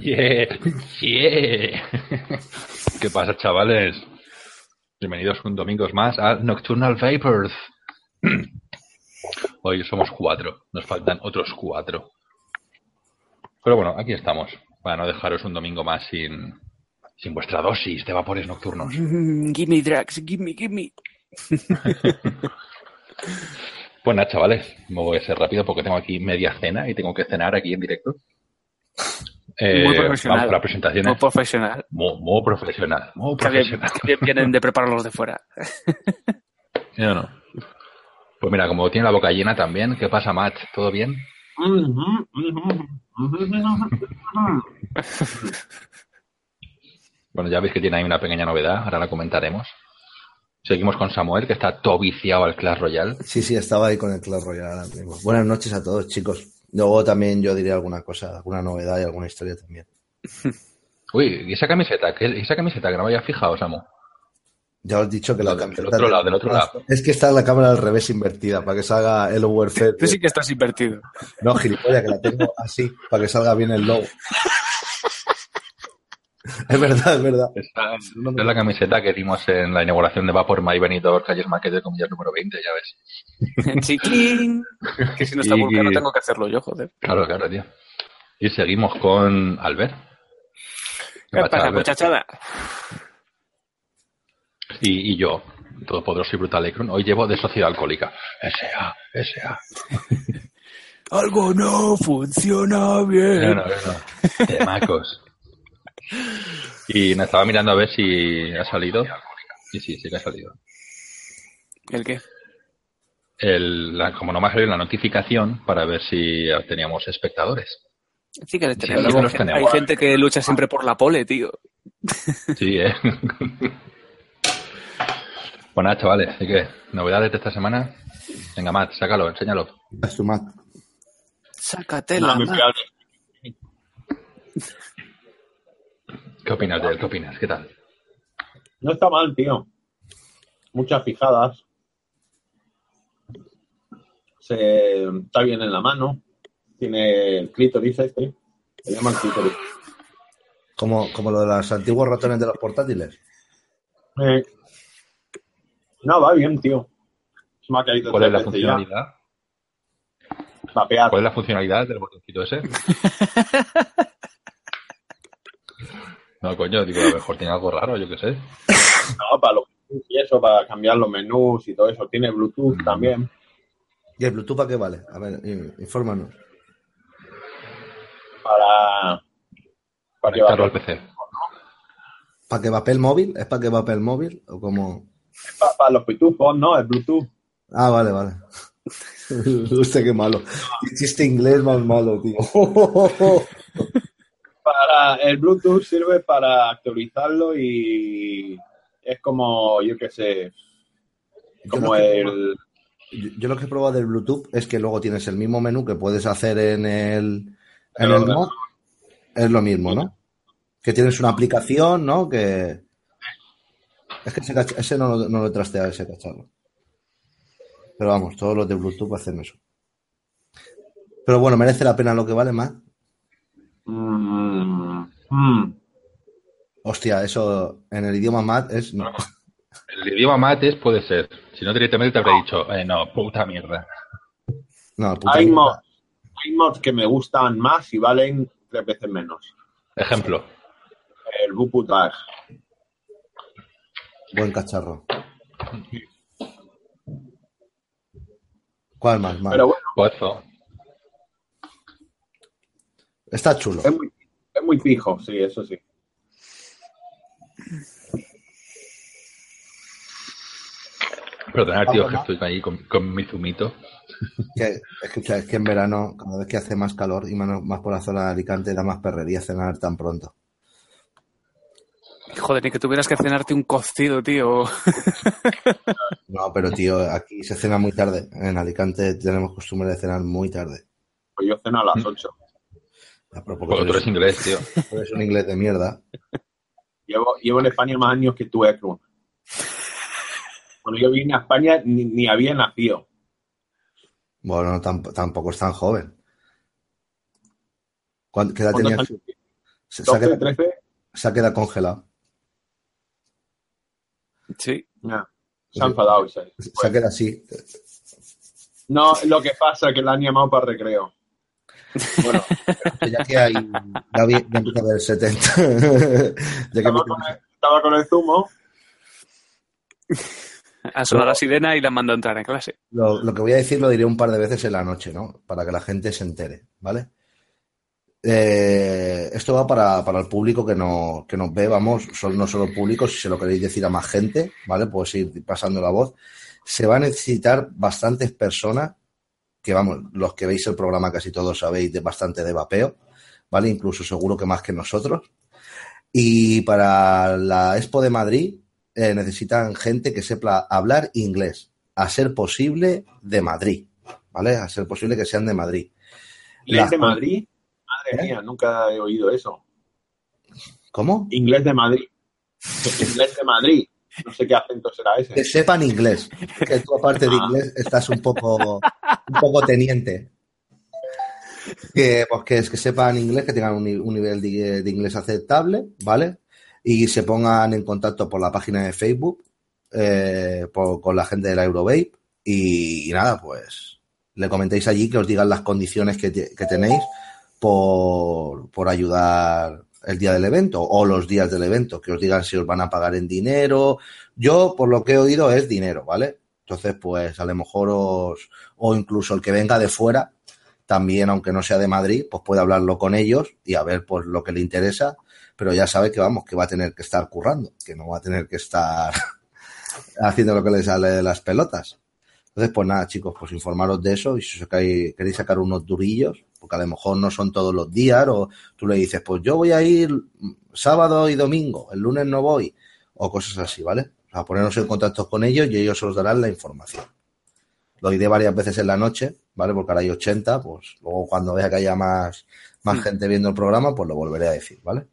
Yeah, yeah. ¿Qué pasa, chavales? Bienvenidos un domingo más a Nocturnal Vapors. Hoy somos cuatro, nos faltan otros cuatro. Pero bueno, aquí estamos, para no dejaros un domingo más sin, sin vuestra dosis de vapores nocturnos. gimme drugs, gimme, gimme. Pues nada, chavales, me voy a ser rápido porque tengo aquí media cena y tengo que cenar aquí en directo. Eh, Muy profesional. Vamos. Muy profesional. Muy, muy profesional, muy Que bien, profesional. que bien vienen de prepararlos de fuera. Yo no. Pues mira, como tiene la boca llena también, ¿qué pasa, Matt? ¿Todo bien? Bueno, ya veis que tiene ahí una pequeña novedad, ahora la comentaremos. Seguimos con Samuel, que está todo viciado al Clash Royale. Sí, sí, estaba ahí con el Clash Royale ahora mismo. Buenas noches a todos, chicos. Luego también yo diré alguna cosa, alguna novedad y alguna historia también. Uy, ¿y esa camiseta? ¿Qué, ¿y esa camiseta que no me había fijado, Samu? Ya os he dicho que la Del- del camiseta... otro lado, del otro lado. Es que está la cámara al revés invertida, para que salga el Warfare. Tú sí que estás invertido. No, gilipollas, que la tengo así, para que salga bien el logo. es verdad, es verdad. Es la camiseta que dimos en la inauguración de Vapor My Benidorm Calles Market de comillas número 20, ya ves. Chiquín. Que si no está Y- vulcano tengo que hacerlo yo, joder. Claro, claro, tío. Y seguimos con Albert. ¿Qué pasa, pasa, Albert? muchachada? Y, y yo, todopoderoso y brutal Ekron, hoy llevo de sociedad alcohólica. S.A., S.A. Algo no funciona No, bien. no, no. Temacos. Y me estaba mirando a ver si ha salido. Sí, sí, sí que ha salido. ¿El qué? El, la- como no me ha salido la notificación para ver si teníamos espectadores. Sí que Sí, tenemos. sí los tenemos. Hay gente que lucha siempre por la pole, tío. Sí, eh. Pues nada, chavales, así que, novedades de esta semana. Venga, Matt, sácalo, enséñalo. Es tu Mac. Sácatela. No, ¿Qué opinas de él? ¿Qué opinas? ¿Qué tal? No está mal, tío. Muchas fijadas. Se, está bien en la mano. Tiene el clítoris este. Se llama el clítoris. Como, como lo de los antiguos ratones de los portátiles. Eh, no, va bien, tío. Se me ha caído ¿Cuál es la funcionalidad? Vapear. ¿Cuál es la funcionalidad del botoncito ese? No, coño, digo, a lo mejor tiene algo raro, yo qué sé. No, para los y eso, para cambiar los menús y todo eso. Tiene Bluetooth Mm. también. ¿Y el Bluetooth para qué vale? A ver, in- infórmanos. Para. Para que Conectarlo al. PC. ¿Para qué papel móvil? ¿Es para qué papel móvil? ¿O como...? Pa- para los pitufos, ¿no? El Bluetooth. Ah, vale, vale. Usted qué malo. Hiciste inglés más malo, tío. Para el Bluetooth sirve para actualizarlo y es como, yo qué sé, como el... Yo, yo lo que he probado del Bluetooth es que luego tienes el mismo menú que puedes hacer en el, en El mod. Es lo mismo, ¿no? Que tienes una aplicación, ¿no? Que. Es que ese, ese no, lo- no lo he trasteado, ese cacharro. Pero vamos, todos los de Bluetooth hacen eso. Pero bueno, merece la pena lo que vale más. Mm, mm. Hostia, eso en el idioma MAT es. No. El idioma mates puede ser. Si no, directamente te habría dicho, eh, no, puta mierda. No, puta Hay, mierda. mods, hay mods que me gustan más y valen tres veces menos. Ejemplo. El Bupu Tag. Buen cacharro. ¿Cuál más? más? Pero bueno, Pozo. Está chulo. es muy, es muy fijo, sí, eso sí. Perdonad, tío, que estoy ahí con, con mi zumito. Que, escucha, es que en verano, cada vez que hace más calor y más, más por la zona de Alicante, da más perrería cenar tan pronto. Joder, ni que tuvieras que cenarte un cocido, tío. No, pero tío, aquí se cena muy tarde. En Alicante tenemos costumbre de cenar muy tarde. Pues yo ceno a las 8. A propósito, Porque tú eres inglés, tío. tú eres un inglés de mierda. Llevo, llevo en España más años que tú, Ekron. Cuando yo vine a España ni, ni había nacido. Bueno, tamp- tampoco es tan joven. ¿Cuán- ¿Qué edad ¿Cuántos tenías, años? Se, se ha 12, quedado, 13. se ha quedado congelado. Sí. Ya. Se ha enfadado. Isai. Se ha quedado así. No, lo que pasa es que la han llamado para recreo. Bueno, Ya que hay. Ya, vi- ya empieza a ver 70. ya que estaba con, el, estaba con el zumo. Ha sonado la sirena y la mandó a entrar en clase. Lo, lo que voy a decir lo diré un par de veces en la noche, ¿no? Para que la gente se entere, ¿vale? Eh, esto va para, para el público que, no, que nos ve, vamos, son, no solo el público, si se lo queréis decir a más gente, ¿vale? Pues ir pasando la voz. Se va a necesitar bastantes personas, que vamos, los que veis el programa casi todos sabéis de bastante de vapeo, ¿vale? Incluso seguro que más que nosotros. Y para la Expo de Madrid eh, necesitan gente que sepa hablar inglés, a ser posible de Madrid, ¿vale? A ser posible que sean de Madrid. Inglés de Madrid. Madre ¿Eh? mía, nunca he oído eso. ¿Cómo? Inglés de Madrid. Inglés de Madrid. No sé qué acento será ese. Que sepan inglés. Que tú aparte de Ah. inglés estás un poco, un poco teniente. Que, pues, que, es que sepan inglés, que tengan un, ni- un nivel de, de inglés aceptable, ¿vale? Y se pongan en contacto por la página de Facebook eh, por- con la gente de la Eurovape y, y nada, pues le comentéis allí que os digan las condiciones que, te- que tenéis por, por ayudar el día del evento o los días del evento, que os digan si os van a pagar en dinero. Yo, por lo que he oído, es dinero, ¿vale? Entonces, pues a lo mejor os, o incluso el que venga de fuera, también, aunque no sea de Madrid, pues puede hablarlo con ellos y a ver pues lo que le interesa, pero ya sabe que vamos, que va a tener que estar currando, que no va a tener que estar haciendo lo que le sale de las pelotas. Entonces, pues nada, chicos, pues informaros de eso y si os sacáis- queréis sacar unos durillos, porque a lo mejor no son todos los días, o tú le dices, pues yo voy a ir sábado y domingo, el lunes no voy, o cosas así, ¿vale? O sea, ponernos en contacto con ellos y ellos os darán la información. Lo diré varias veces en la noche, ¿vale? Porque ahora hay 80, pues luego cuando vea que haya más, más gente viendo el programa, pues lo volveré a decir, ¿vale?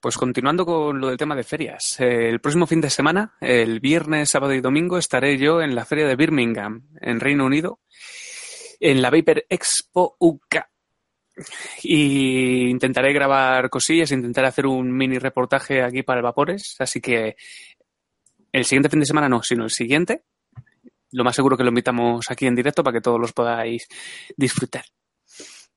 Pues continuando con lo del tema de ferias. eh, el próximo fin de semana, el viernes, sábado y domingo, estaré yo en la feria de Birmingham, en Reino Unido, en la Vapor Expo UK. Y intentaré grabar cosillas, intentaré hacer un mini reportaje aquí para el Vapores. Así que el siguiente fin de semana no, sino el siguiente. Lo más seguro que lo invitamos aquí en directo para que todos los podáis disfrutar.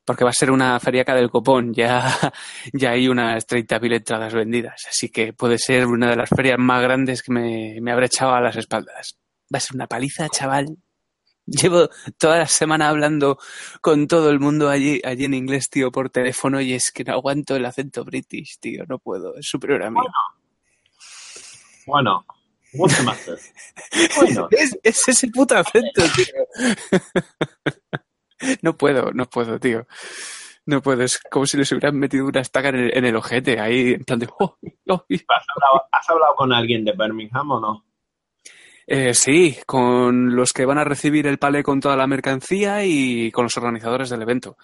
Porque va a ser una feriaca del copón. Ya, ya hay unas 30.000 entradas vendidas. Así que puede ser una de las ferias más grandes que me, me habrá echado a las espaldas. Va a ser una paliza, chaval. Llevo toda la semana hablando con todo el mundo allí, allí en inglés, tío, por teléfono, y es que no aguanto el acento british, tío, no puedo, es superior a mí. Bueno, matter? Bueno, Es, es ese puto acento, tío. No puedo, no puedo, tío. No puedo, es como si les hubieran metido una estaca en el, en el ojete, ahí, en plan de... "Oh, oh". ¿has hablado, has hablado con alguien de Birmingham o no? Eh, sí, con los que van a recibir el palé con toda la mercancía y con los organizadores del evento.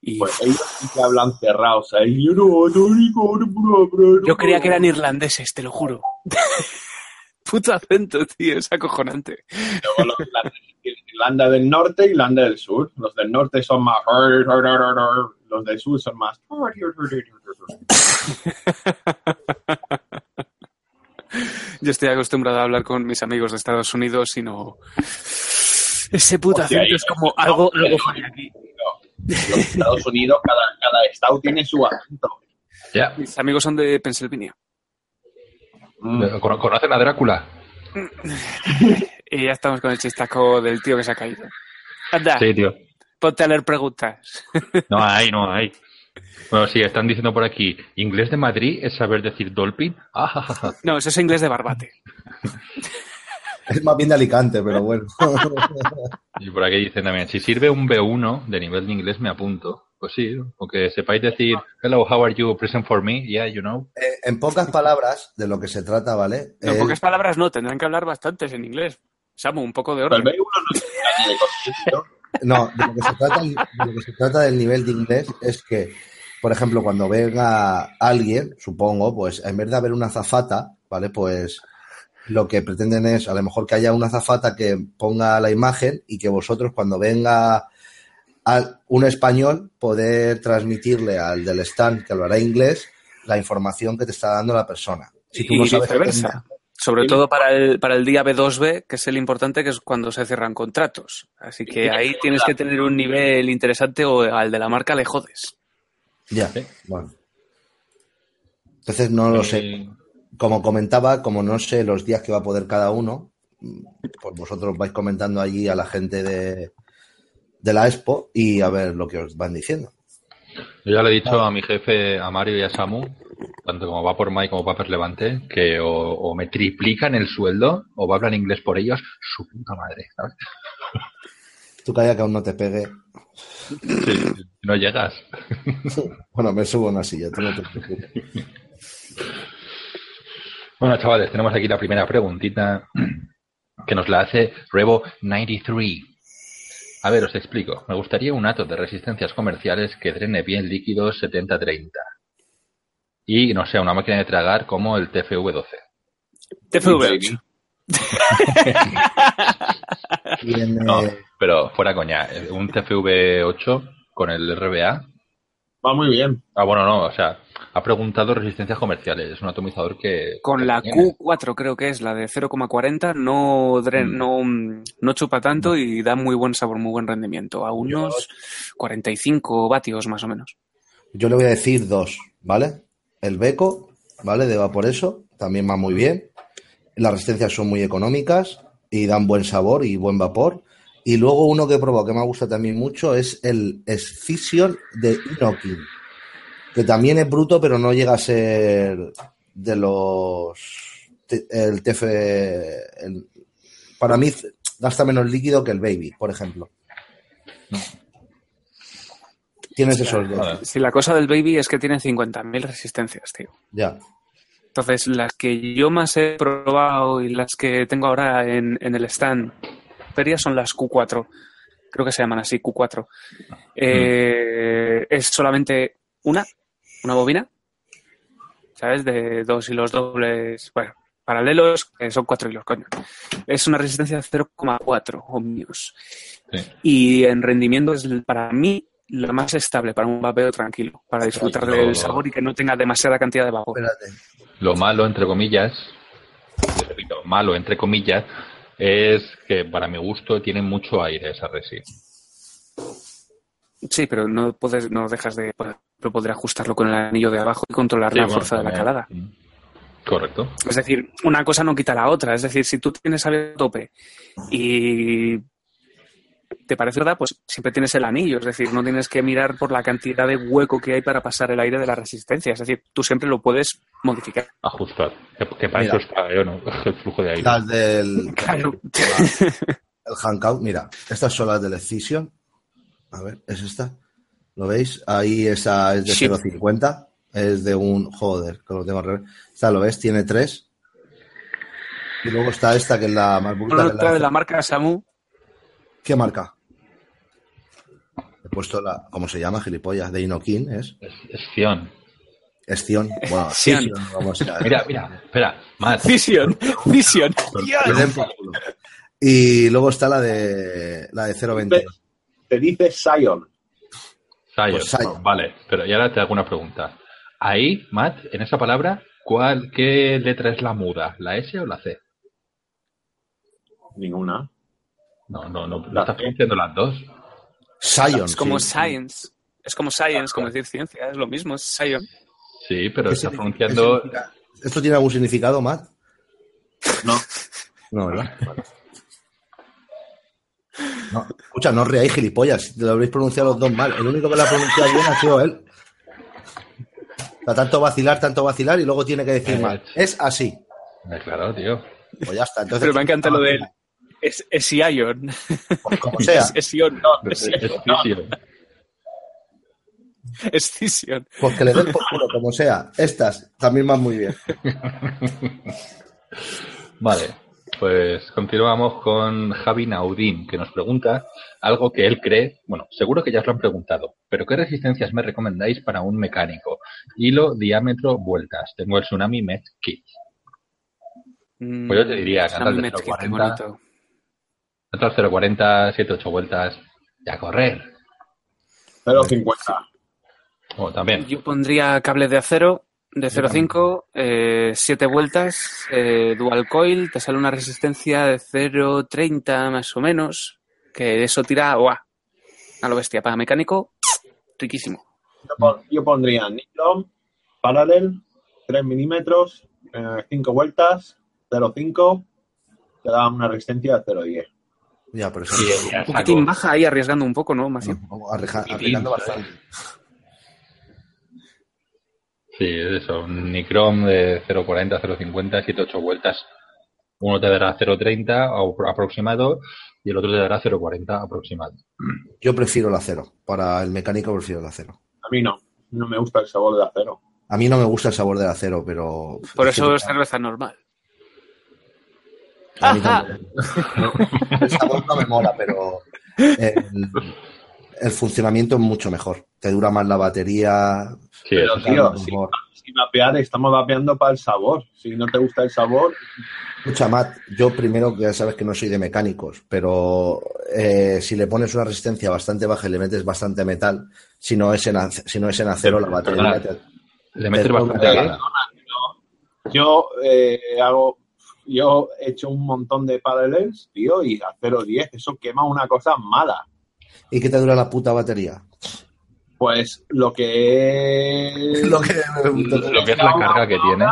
Y Pues ellos sí que hablan cerrados ahí. Yo no, no no, yo creía que eran irlandeses, te lo juro. Puto acento, tío, es acojonante. Luego los Irlanda del Norte y Irlanda del Sur. Los del Norte son más... Los del Sur son más... Yo estoy acostumbrado a hablar con mis amigos de Estados Unidos y no... Ese puto acento es como no, algo, no, algo no. aquí. Los Estados Unidos, cada, cada estado tiene su acento. Mis amigos son de Pensilvania. Mm. ¿Cono- ¿Conocen a Drácula? Y ya estamos con el chistaco del tío que se ha caído. Anda, Sí, tío. ponte a leer preguntas. No hay, no hay. Bueno, sí, están diciendo por aquí, ¿inglés de Madrid es saber decir dolphin? Ah, ja, ja, ja. No, eso es inglés de barbate. Es más bien de Alicante, pero bueno. Y por aquí dicen también, si sirve un B1 de nivel de inglés me apunto. Pues sí, porque sepáis decir, hello, how are you, present for me? Yeah, you know. Eh, en pocas palabras, de lo que se trata, ¿vale? En Es- pocas palabras no, tendrán que hablar bastantes en inglés. Samu, un poco de orden. B1 no de concepto. No, de lo, que se trata, de lo que se trata del nivel de inglés es que, por ejemplo, cuando venga alguien, supongo, pues en vez de haber una azafata, ¿vale? Pues lo que pretenden es a lo mejor que haya una azafata que ponga la imagen y que vosotros cuando venga a un español poder transmitirle al del stand que hablará inglés la información que te está dando la persona. Si tú y no sabes viceversa. Sobre todo para el, para el día B2B, que es el importante, que es cuando se cierran contratos. Así que ahí tienes que tener un nivel interesante o al de la marca le jodes. Ya, bueno. Entonces no lo sé. Eh, Como comentaba, como no sé los días que va a poder cada uno, pues vosotros vais comentando allí a la gente de, de la Expo y a ver lo que os van diciendo. Yo ya le he dicho a mi jefe, a Mario y a Samu, tanto como va por Mike como Papers Levante, que o, o me triplican el sueldo o va a hablar inglés por ellos, su puta madre, ¿sabes? Tú calla que aún no te pegue. Sí, no llegas. Bueno, me subo a una silla, tú no te preocupes. Bueno, chavales, tenemos aquí la primera preguntita que nos la hace Revo93. A ver, os explico. Me gustaría un ato de resistencias comerciales que drene bien líquidos 70-30. Y no sea una máquina de tragar como el TFV12. TFV. Tiene- No, pero fuera coña. Un TFV8 con el RBA. Va muy bien. Ah, bueno, no, o sea, ha preguntado resistencias comerciales. Es un atomizador que. Con la tiene. Q4 creo que es, la de 0,40, no, Mm. no, mm, no chupa tanto y da muy buen sabor, muy buen rendimiento. A unos 45 vatios más o menos. Yo le voy a decir dos, ¿vale? El Beco, ¿vale? De Vaporeso, también va muy bien. Las resistencias son muy económicas y dan buen sabor y buen vapor. Y luego uno que he probado que me gusta también mucho es el Scission de Inokin, que también es bruto, pero no llega a ser de los... El TF... el- para mí gasta menos líquido que el Baby, por ejemplo. Tienes esos dos. Si la cosa del baby es que tiene 50.000 resistencias, tío. Ya. Entonces, las que yo más he probado y las que tengo ahora en, en el stand feria son las Q4. Creo que se llaman así, Q4. Eh, Es solamente una, una bobina, ¿sabes? De dos hilos dobles, bueno, paralelos, que son cuatro hilos, coño. Es una resistencia de 0,4 ohmios. Sí. Y en rendimiento es, para mí, la más estable para un vapeo tranquilo, para disfrutar del sabor y que no tenga demasiada cantidad de vapor. Espérate. Lo malo, entre comillas, repito, malo, entre comillas, es que para mi gusto tiene mucho aire esa resi. Sí, pero no puedes, no dejas de poder ajustarlo con el anillo de abajo y controlar Sí, la bueno, fuerza de la calada. Mm. Correcto. Es decir, una cosa no quita la otra. Es decir, si tú tienes aire a tope y te parece verdad, pues siempre tienes el anillo. Es decir, no tienes que mirar por la cantidad de hueco que hay para pasar el aire de la resistencia. Es decir, tú siempre lo puedes modificar. Ajustar. Que, para Mira. eso está yo, ¿no? el flujo de aire. Las del Claro. el hangout, mira, estas son las del Excision. A ver, es esta. ¿Lo veis? Ahí esa es de Sí. 0.50. Es de un. Joder, que lo tengo al revés. Esta lo ves, tiene tres. Y luego está esta que es la más es Otra de la marca Samu. ¿Qué marca? He puesto la. ¿Cómo se llama? Gilipollas. De Inokin, ¿es? Es, es. Estion. Bueno, vamos a Mira, mira, espera, más. Culo. Y luego está la de la de 0.20. Te dice Sion. Sion. Pues Sion. Vale, pero y ahora te hago una pregunta. Ahí, Matt, en esa palabra, ¿cuál, ¿qué letra es la muda? ¿La S o la C? Ninguna. No, no, no, no La estás pronunciando las dos. Sion. Es como sí. science. Es como science, como decir ciencia. Es lo mismo, es science. Sí, pero ¿Qué estás significa- pronunciando. ¿Esto tiene algún significado, Matt? No. No, ¿verdad? No, escucha, no os reáis gilipollas, lo habréis pronunciado los dos mal. El único que lo ha pronunciado bien ha sido él. O sea, tanto vacilar, tanto vacilar y luego tiene que decir mal. Es así. Eh, Claro, tío. Pues ya está. Entonces, Pero me encanta lo de él. Es, es Ion. Pues como sea. Es, es Ion, no. Es, Es, es Sion. es Cision. Pues que le den por culo, como sea. Estas también van muy bien. Vale, pues continuamos con Javi Naudín, que nos pregunta algo que él cree, bueno, seguro que ya os lo han preguntado, pero ¿qué resistencias me recomendáis para un mecánico? Hilo, diámetro, vueltas. Tengo el Tsunami Met Kit. Pues yo te diría, Tsunami Met, qué 040. bonito. Otras 040, 7, 8 vueltas, y a correr. 0,50. Oh, también. Yo pondría cable de acero de 0,5, eh, 7 vueltas, eh, dual coil, te sale una resistencia de 0,30 más o menos, que eso tira, ¡guau! A lo bestia, para mecánico, riquísimo. Yo, pon- yo pondría Nicrom, Parallel, 3 milímetros, 5 vueltas, 0,5, te da una resistencia de 0,10. Ya, pero eso Sí, ya Un poquitín baja ahí arriesgando un poco, ¿no? Más arriesgando bastante. Sí, es eso. Un Nicrom de 0,40, 0,50, 7, 8 vueltas. Uno te dará 0,30 o- aproximado y el otro te dará 0,40 aproximado. Yo prefiero el acero. Para el mecánico prefiero el acero. A mí no, no me gusta el sabor de acero. A mí no me gusta el sabor del acero, pero. Por es eso es cerveza normal. a mí también. El sabor no me mola, pero el, el funcionamiento es mucho mejor. Te dura más la batería. Sí, Pero, tío, si, vapear, estamos vapeando para el sabor. Si no te gusta el sabor, Escucha, Matt, yo primero que ya sabes que no soy de mecánicos, pero eh, si le pones una resistencia bastante baja y le metes bastante metal, si no es en, si no es en acero, la batería. Perdona. te- Le metes bastante gana. yo eh, hago, yo he hecho un montón de parallels, tío, y a 0,10, eso quema una cosa mala. ¿Y qué te dura la puta batería? Pues lo que Lo que, Lo que es la carga que tiene.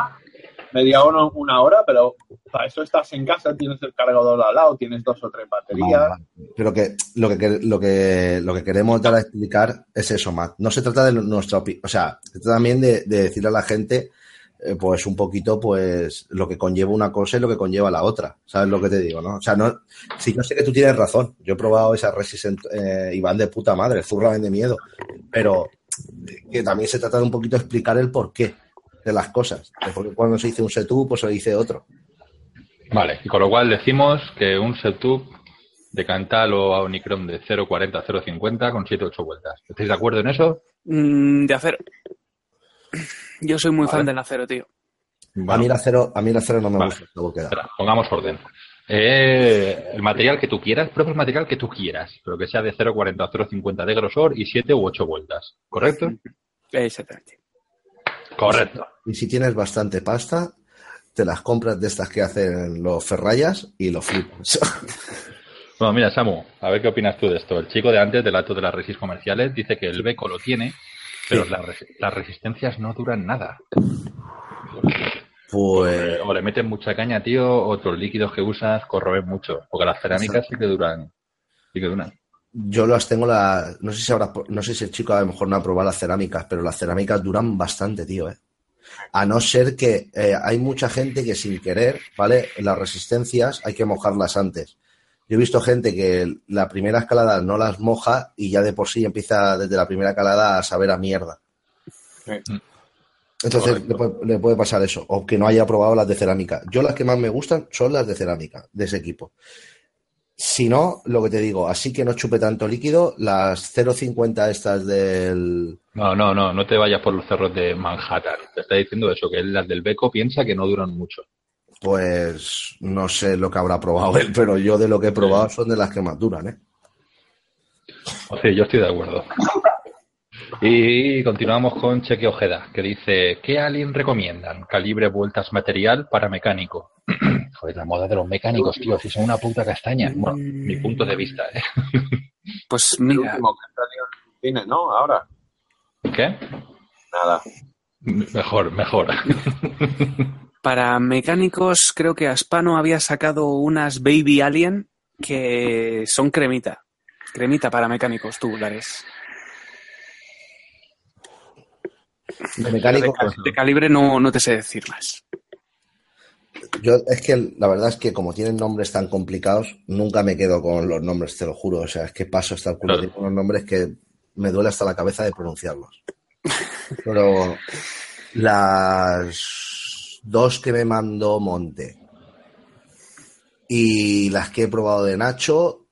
media hora, una hora, pero para eso estás en casa, tienes el cargador al lado, tienes dos o tres baterías. Vale, vale. Pero que lo que, lo que lo que queremos dar a explicar es eso, Matt. No se trata de nuestra opinión, o sea, se trata también de, de decirle a la gente, eh, pues un poquito, pues lo que conlleva una cosa y lo que conlleva la otra. ¿Sabes lo que te digo, no? O sea, no, sí, yo sé que tú tienes razón. Yo he probado esa Resistent eh, y van de puta madre, zurra de miedo. Pero que también se trata de un poquito explicar el porqué de las cosas. Porque cuando se dice un setup, pues se dice otro. Vale, y con lo cual decimos que un setup de Cantal o Unicron de 0,40, 0,50 con 7, 8 vueltas. ¿Estáis de acuerdo en eso? Mm, de acero. Yo soy muy Vale. fan del acero, tío. a mí el acero, a mí el acero no me Vale. gusta. Espera, pongamos orden. Eh, el material que tú quieras, prueba el material que tú quieras, pero que sea de 0,40 o 0,50 de grosor y 7 u 8 vueltas. ¿Correcto? Exactamente. Correcto. Y si tienes bastante pasta, te las compras de estas que hacen los ferrayas y lo flipas. Bueno, mira, Samu, a ver qué opinas tú de esto. El chico de antes del acto de las resis comerciales dice que el Beco lo tiene, pero las, res- las resistencias no duran nada. Pues O le meten mucha caña, tío, o otros líquidos que usas corroen mucho. Porque las cerámicas sí que duran. Sí que duran. yo las tengo la, no sé si habrá, no sé si el chico a lo mejor no ha probado las cerámicas, pero las cerámicas duran bastante, tío, eh. A no ser que eh, hay mucha gente que sin querer, ¿vale? Las resistencias hay que mojarlas antes. Yo he visto gente que la primera escalada no las moja y ya de por sí empieza desde la primera escalada a saber a mierda. Sí. Entonces Correcto. le puede, le puede pasar eso, o que no haya probado las de cerámica. Yo las que más me gustan son las de cerámica, de ese equipo. Si no, lo que te digo, así que no chupe tanto líquido, las 0,50 estas del... No, no, no, no te vayas por los cerros de Manhattan. Te está diciendo eso, que las del Beco piensa que no duran mucho. Pues no sé lo que habrá probado él, pero yo de lo que he probado son de las que más duran, ¿eh? O sea, yo estoy de acuerdo. Y continuamos con Cheque Ojeda, que dice, ¿qué alien recomiendan? Calibre vueltas material para mecánico. Joder, la moda de los mecánicos, tío, si son una puta castaña. Bueno, mi punto de vista, ¿eh? Pues El mira, último que ha salido en el cine, ¿no? Ahora, ¿Qué? nada. Mejor, mejor. para mecánicos creo que Aspano había sacado unas Baby Alien que son cremita. Cremita para mecánicos tubulares. De mecánico, de, pues, cal- de calibre no, no te sé decir más. yo es que la verdad es que como tienen nombres tan complicados, nunca me quedo con los nombres, te lo juro. O sea, es que paso hasta el culo Claro. con los nombres que me duele hasta la cabeza de pronunciarlos. Pero las dos que me mandó Monte y las que he probado de Nacho,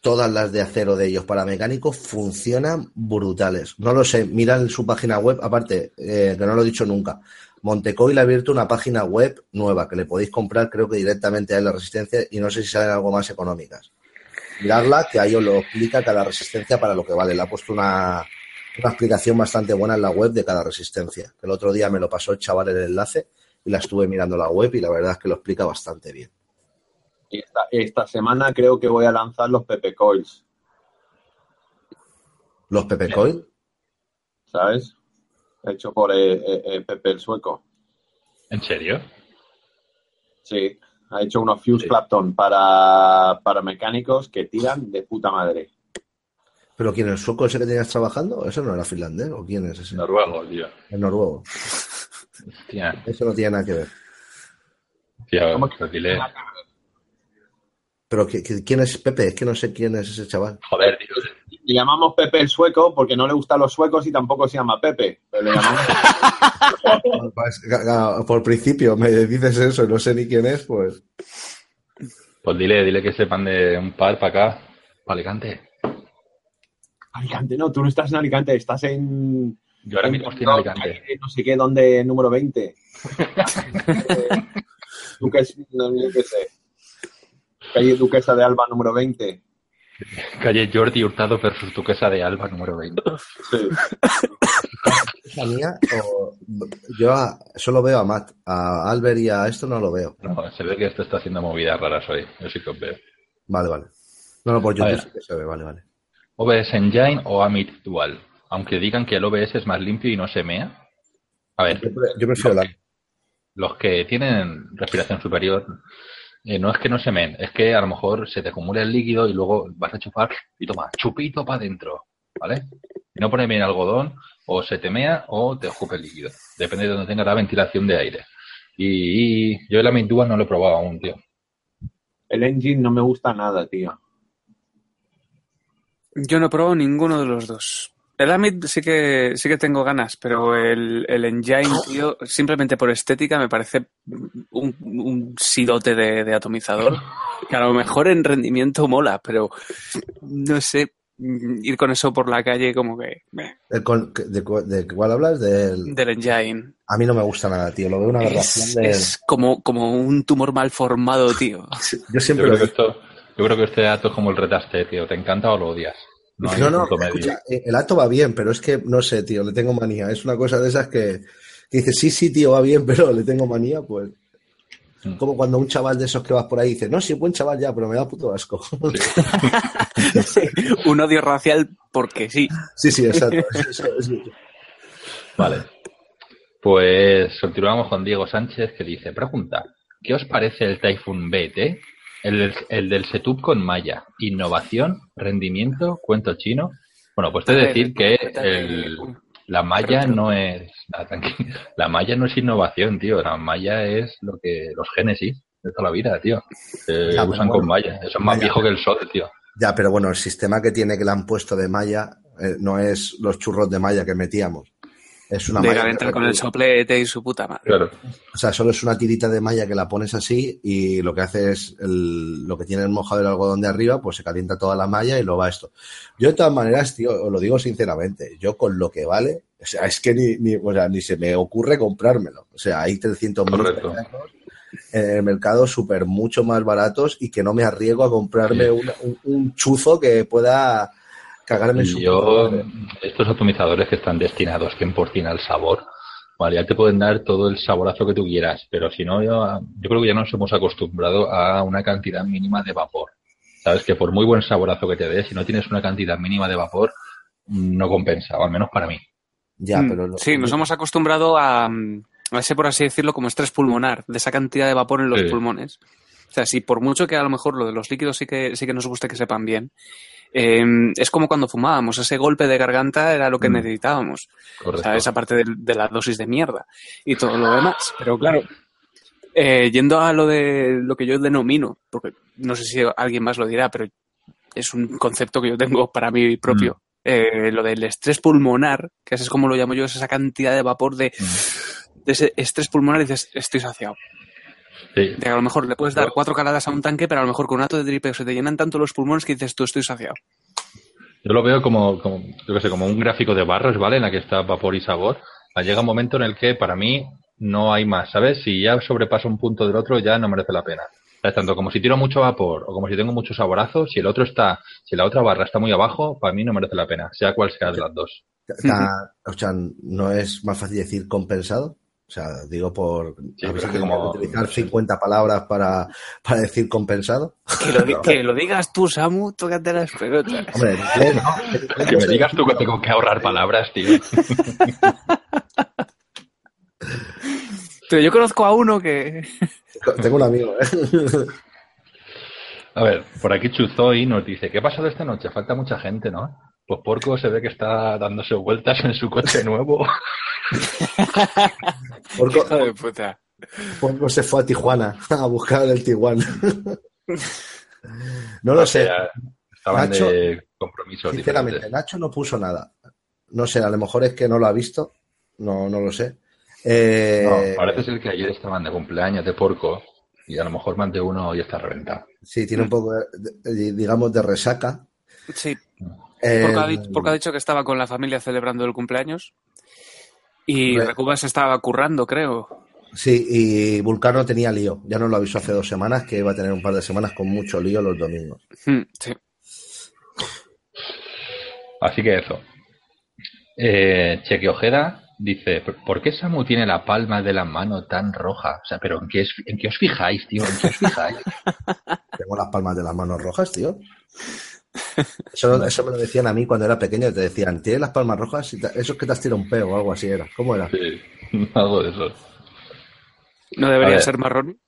todas las de acero de ellos para mecánicos funcionan brutales. No lo sé, mira en su página web, aparte, eh, que no lo he dicho nunca. Montecoil ha abierto una página web nueva que le podéis comprar, creo que directamente a la resistencia y no sé si salen algo más económicas. Miradla, que ahí os lo explica cada resistencia para lo que vale. Le ha puesto una, una explicación bastante buena en la web de cada resistencia. El otro día me lo pasó el chaval el enlace y la estuve mirando la web y la verdad es que lo explica bastante bien. Y esta, esta semana creo que voy a lanzar los Pepe Coils, Los Pepe Coil, ¿sabes? Hecho por eh, eh, eh, Pepe el Sueco. ¿En serio? Sí, ha hecho unos Fuse Sí. Clapton para, para mecánicos que tiran de puta madre. ¿pero quién el sueco ese que tenías trabajando? ¿Eso no era finlandés o quién es ese? Noruego, tío. El noruego. Hostia, Eso no tiene nada que ver. ¿Cómo que- pues dile. Pero ¿qui- qui- ¿quién es Pepe? Es que no sé quién es ese chaval. Joder, tío. Le llamamos Pepe el Sueco porque no le gustan los suecos y tampoco se llama Pepe. Pero le llamamos Pues, Por principio me dices eso y no sé ni quién es, pues. Pues dile, dile que sepan de un par para acá. Alicante. Alicante. No, tú no estás en Alicante, estás en... Yo ahora mismo estoy en Alicante. calle No sé qué, donde número 20. Duques, no, yo qué sé. Calle Duquesa de Alba número 20. Calle Jordi Hurtado versus Duquesa de Alba número 20. Sí. ¿La mía? O... Yo a- solo veo a Matt. A Albert y a esto no lo veo. No, se ve que esto está haciendo movidas raras hoy. Yo sí que os veo. Vale, vale. No, no, por A YouTube sí que se ve, vale, vale. OBS Engine o Amit Dual. Aunque digan que el OBS es más limpio y no se mea. A ver, Yo, pre- yo prefiero la. los que tienen respiración superior, eh, no es que no se meen, es que a lo mejor se te acumula el líquido y luego vas a chupar y toma, chupito para adentro, ¿vale? Y no pone bien algodón, o se te mea o te escupe el líquido. Depende de donde tenga la ventilación de aire. Y, y yo el Amit Dual no lo he probado aún, tío. El engine no me gusta nada, tío. Yo no he probado ninguno de los dos. El Amit sí que sí que tengo ganas, pero el, el Engine, tío, simplemente por estética me parece un, un sidote de, de atomizador. Que a lo mejor en rendimiento mola, pero no sé, ir con eso por la calle como que... meh, El con- ¿De, cu- de cuál hablas? Del... Del Engine. A mí no me gusta nada, tío. Lo veo una Es, aberración de. es como, como un tumor mal formado, tío. Yo Yo siempre creo lo que esto, yo creo que este dato es como el retaste, tío. ¿Te encanta o lo odias? No, No, no, escucha, eh, el acto va bien, pero es que no sé, tío, le tengo manía. Es una cosa de esas que, que dices, sí, sí, tío, va bien, pero le tengo manía, pues. Mm. Como cuando un chaval de esos que vas por ahí dice, no, sí, buen chaval ya, pero me da puto asco. un odio racial porque sí. sí, sí, exacto. Eso, eso, eso. Vale. Pues continuamos con Diego Sánchez que dice, pregunta, ¿qué os parece el Typhoon BT? El, del- el del setup con malla. Innovación, rendimiento, cuento chino. Bueno, pues te he de decir que el, la malla no es... La malla no es innovación, tío. La malla es lo que los Génesis de toda la vida, tío. Se Ya, pero usan bueno, con malla. Eso es más viejo que el sol, tío. Ya, pero bueno, el sistema que tiene que le han puesto de malla eh, no es los churros de malla que metíamos. Es una De malla. con el soplete y su puta madre. Claro. O sea, solo es una tirita de malla que la pones así y lo que hace es el- lo que tiene el mojado del algodón de arriba, pues se calienta toda la malla y lo va esto. Yo de todas maneras, tío, os lo digo sinceramente, yo con lo que vale, o sea, es que ni, ni, o sea, ni se me ocurre comprármelo. O sea, hay 300 mil en el mercado súper mucho más baratos y que no me arriesgo a comprarme un, un chuzo que pueda cagarme en su Yo, estos atomizadores que están destinados 100% al sabor, vale, ya te pueden dar todo el saborazo que tú quieras, pero si no, yo, yo creo que ya nos hemos acostumbrado a una cantidad mínima de vapor. Sabes que por muy buen saborazo que te dé, si no tienes una cantidad mínima de vapor, no compensa, o al menos para mí. Ya, Mm, pero lo- sí, nos hemos acostumbrado a, mm, a ese, por así decirlo, como estrés pulmonar, de esa cantidad de vapor en los Sí. pulmones. O sea, si por mucho que a lo mejor lo de los líquidos sí que, sí que nos guste que sepan bien, eh, es como cuando fumábamos, ese golpe de garganta era lo que Mm. necesitábamos, Correcto. ¿sabes? Aparte de, de la dosis de mierda y todo lo demás. Pero claro, eh, yendo a lo de lo que yo denomino, porque no sé si alguien más lo dirá, pero es un concepto que yo tengo para mí propio. Eh, lo del estrés pulmonar, que así es como lo llamo yo, es esa cantidad de vapor de, Mm. de ese estrés pulmonar y dices, estoy saciado. Sí, De a lo mejor le puedes dar cuatro caladas a un tanque, pero a lo mejor con un acto de dripeo se te llenan tanto los pulmones que dices, tú estoy saciado. Yo lo veo como, como, yo qué sé, como un gráfico de barras, ¿vale? En la que está vapor y sabor. Ah, Llega un momento en el que para mí no hay más, ¿sabes? Si ya sobrepasa un punto del otro, ya no merece la pena. ¿Sabes? Tanto como si tiro mucho vapor o como si tengo mucho saborazo, si el otro está, si la otra barra está muy abajo, para mí no merece la pena, sea cual sea de las dos. o sea, no es más fácil decir compensado. O sea, digo por Sí, a ver pero si es tengo como- que utilizar 50 palabras para, para decir compensado. Que lo, di- que lo digas tú, Samu, tócate las pelotas. Hombre, ¿no? Que me digas tú que tengo que ahorrar palabras, tío. Pero yo conozco a uno que... Tengo un amigo, ¿eh? A ver, por aquí Chuzoy nos dice, ¿qué ha pasado esta noche? Falta mucha gente, ¿no? Pues Porco se ve que está dándose vueltas en su coche nuevo. Porco, Hijo de puta. Porco se fue a Tijuana a buscar el Tijuana. No lo sé. Estaban Nacho, de compromisos Sinceramente, diferentes. Nacho no puso nada. No sé, a lo mejor es que no lo ha visto. No, no lo sé. Eh, No, parece ser que ayer estaban de cumpleaños de Porco y a lo mejor más de uno hoy está reventado. Sí, tiene un poco, de- digamos, de resaca. Sí, Eh, porque ha, dicho, porque ha dicho que estaba con la familia celebrando el cumpleaños. Y Hombre. Recubas estaba currando, creo. Sí, y Vulcano tenía lío. Ya nos lo avisó hace dos semanas que iba a tener un par de semanas con mucho lío los domingos. Hmm, Sí. Así que eso. Eh, Cheque Ojeda dice, ¿por qué Samu tiene la palma de la mano tan roja? O sea, pero ¿en qué, es- en qué os fijáis, tío? ¿En qué os fijáis? Tengo las palmas de las manos rojas, tío. Eso, eso me lo decían a mí cuando era pequeño. Te decían, ¿tienes las palmas rojas? Eso es que te has tirado un peo o algo así era. ¿Cómo era? Sí, algo de eso. ¿No debería ser marrón?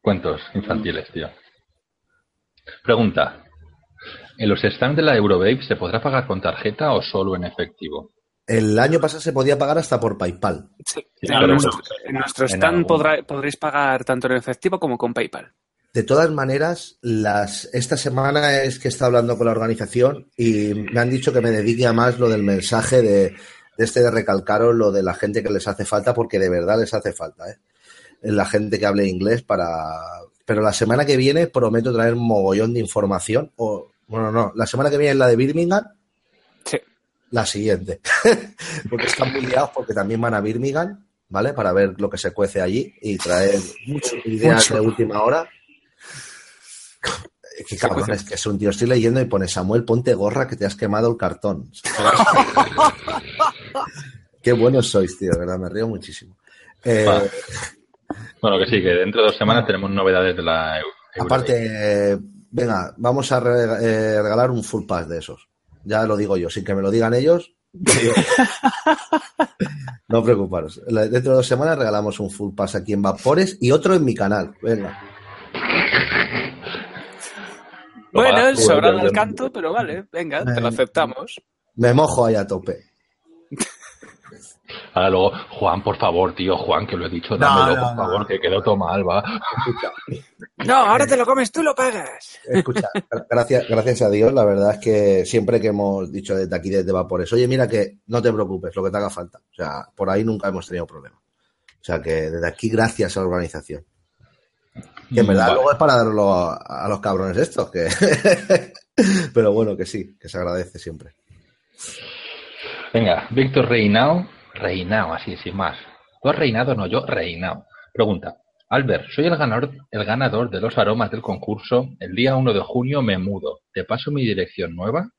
Cuentos infantiles, tío. Pregunta. ¿En los stands de la Eurobabe se podrá pagar con tarjeta o solo en efectivo? El año pasado se podía pagar hasta por PayPal. Sí. Sí, en, nuestro, bueno, en nuestro en stand algún- podrá- podréis pagar tanto en efectivo como con PayPal. De todas maneras, las, esta semana es que está hablando con la organización y me han dicho que me dedique a más lo del mensaje de, de este de recalcaros lo de la gente que les hace falta, porque de verdad les hace falta, ¿eh? La gente que hable inglés para. Pero la semana que viene prometo traer un mogollón de información. O, bueno, no, la semana que viene es la de Birmingham, Sí. la siguiente. porque están muy liados porque también van a Birmingham, ¿vale? Para ver lo que se cuece allí y traer ideas mucho. de última hora. Qué cabrón, es que es un tío, estoy leyendo y pone Samuel, ponte gorra que te has quemado el cartón. Qué buenos sois, tío, verdad, me río muchísimo. Eh. Bueno, que sí, que dentro de dos semanas tenemos novedades de la Eu- Eurobabe. aparte, eh, venga, vamos a eh, regalar un full pass de esos. Ya lo digo yo, sin que me lo digan ellos. no preocuparos. Dentro de dos semanas regalamos un full pass aquí en Vapores y otro en mi canal. Venga. Lo Bueno, pagas tú, sobrado ¿eh? el canto, pero vale, venga, te lo Eh, aceptamos. Me mojo ahí a tope. Ahora luego, Juan, por favor, tío, Juan, que lo he dicho, dámelo, no, por no. favor, que quedó todo mal, va. No, ahora te lo comes tú, lo pagas. Escucha, gracias, gracias a Dios, la verdad es que siempre que hemos dicho desde aquí, desde Vapores, oye, mira que no te preocupes, lo que te haga falta. O sea, por ahí nunca hemos tenido problema. O sea, que desde aquí, gracias a la organización. Que en verdad Vale. luego es para darlo a, a los cabrones estos, que... Pero bueno, que sí, que se agradece siempre. Venga, Víctor Reinao, Reinao, así, sin más. Tú has reinado, no yo, Reinao. Pregunta, Albert, soy el ganador, el ganador de los aromas del concurso. El día 1 de junio me mudo. ¿Te paso mi dirección nueva?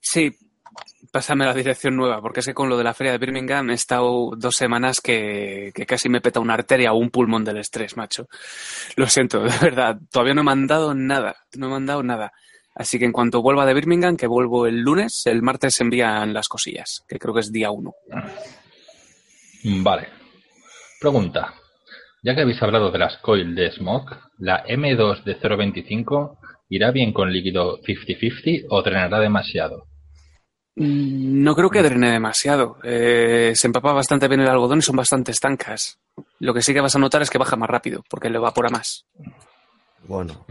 Sí, pásame la dirección nueva, porque es que con lo de la feria de Birmingham he estado dos semanas que, casi me peta una arteria o un pulmón del estrés, macho. Lo siento, de verdad, todavía no me han dado nada, no me han dado nada. Así que en cuanto vuelva de Birmingham, que vuelvo el lunes, el martes se envían las cosillas, que creo que es día uno. Vale. Pregunta. Ya que habéis hablado de las coil de Smoke, ¿la M2 de 0.25 irá bien con líquido 50-50 o drenará demasiado? Mm, No creo que drene demasiado. Eh, se empapa bastante bien el algodón y son bastante estancas. Lo que sí que vas a notar es que baja más rápido, porque le evapora más. Bueno.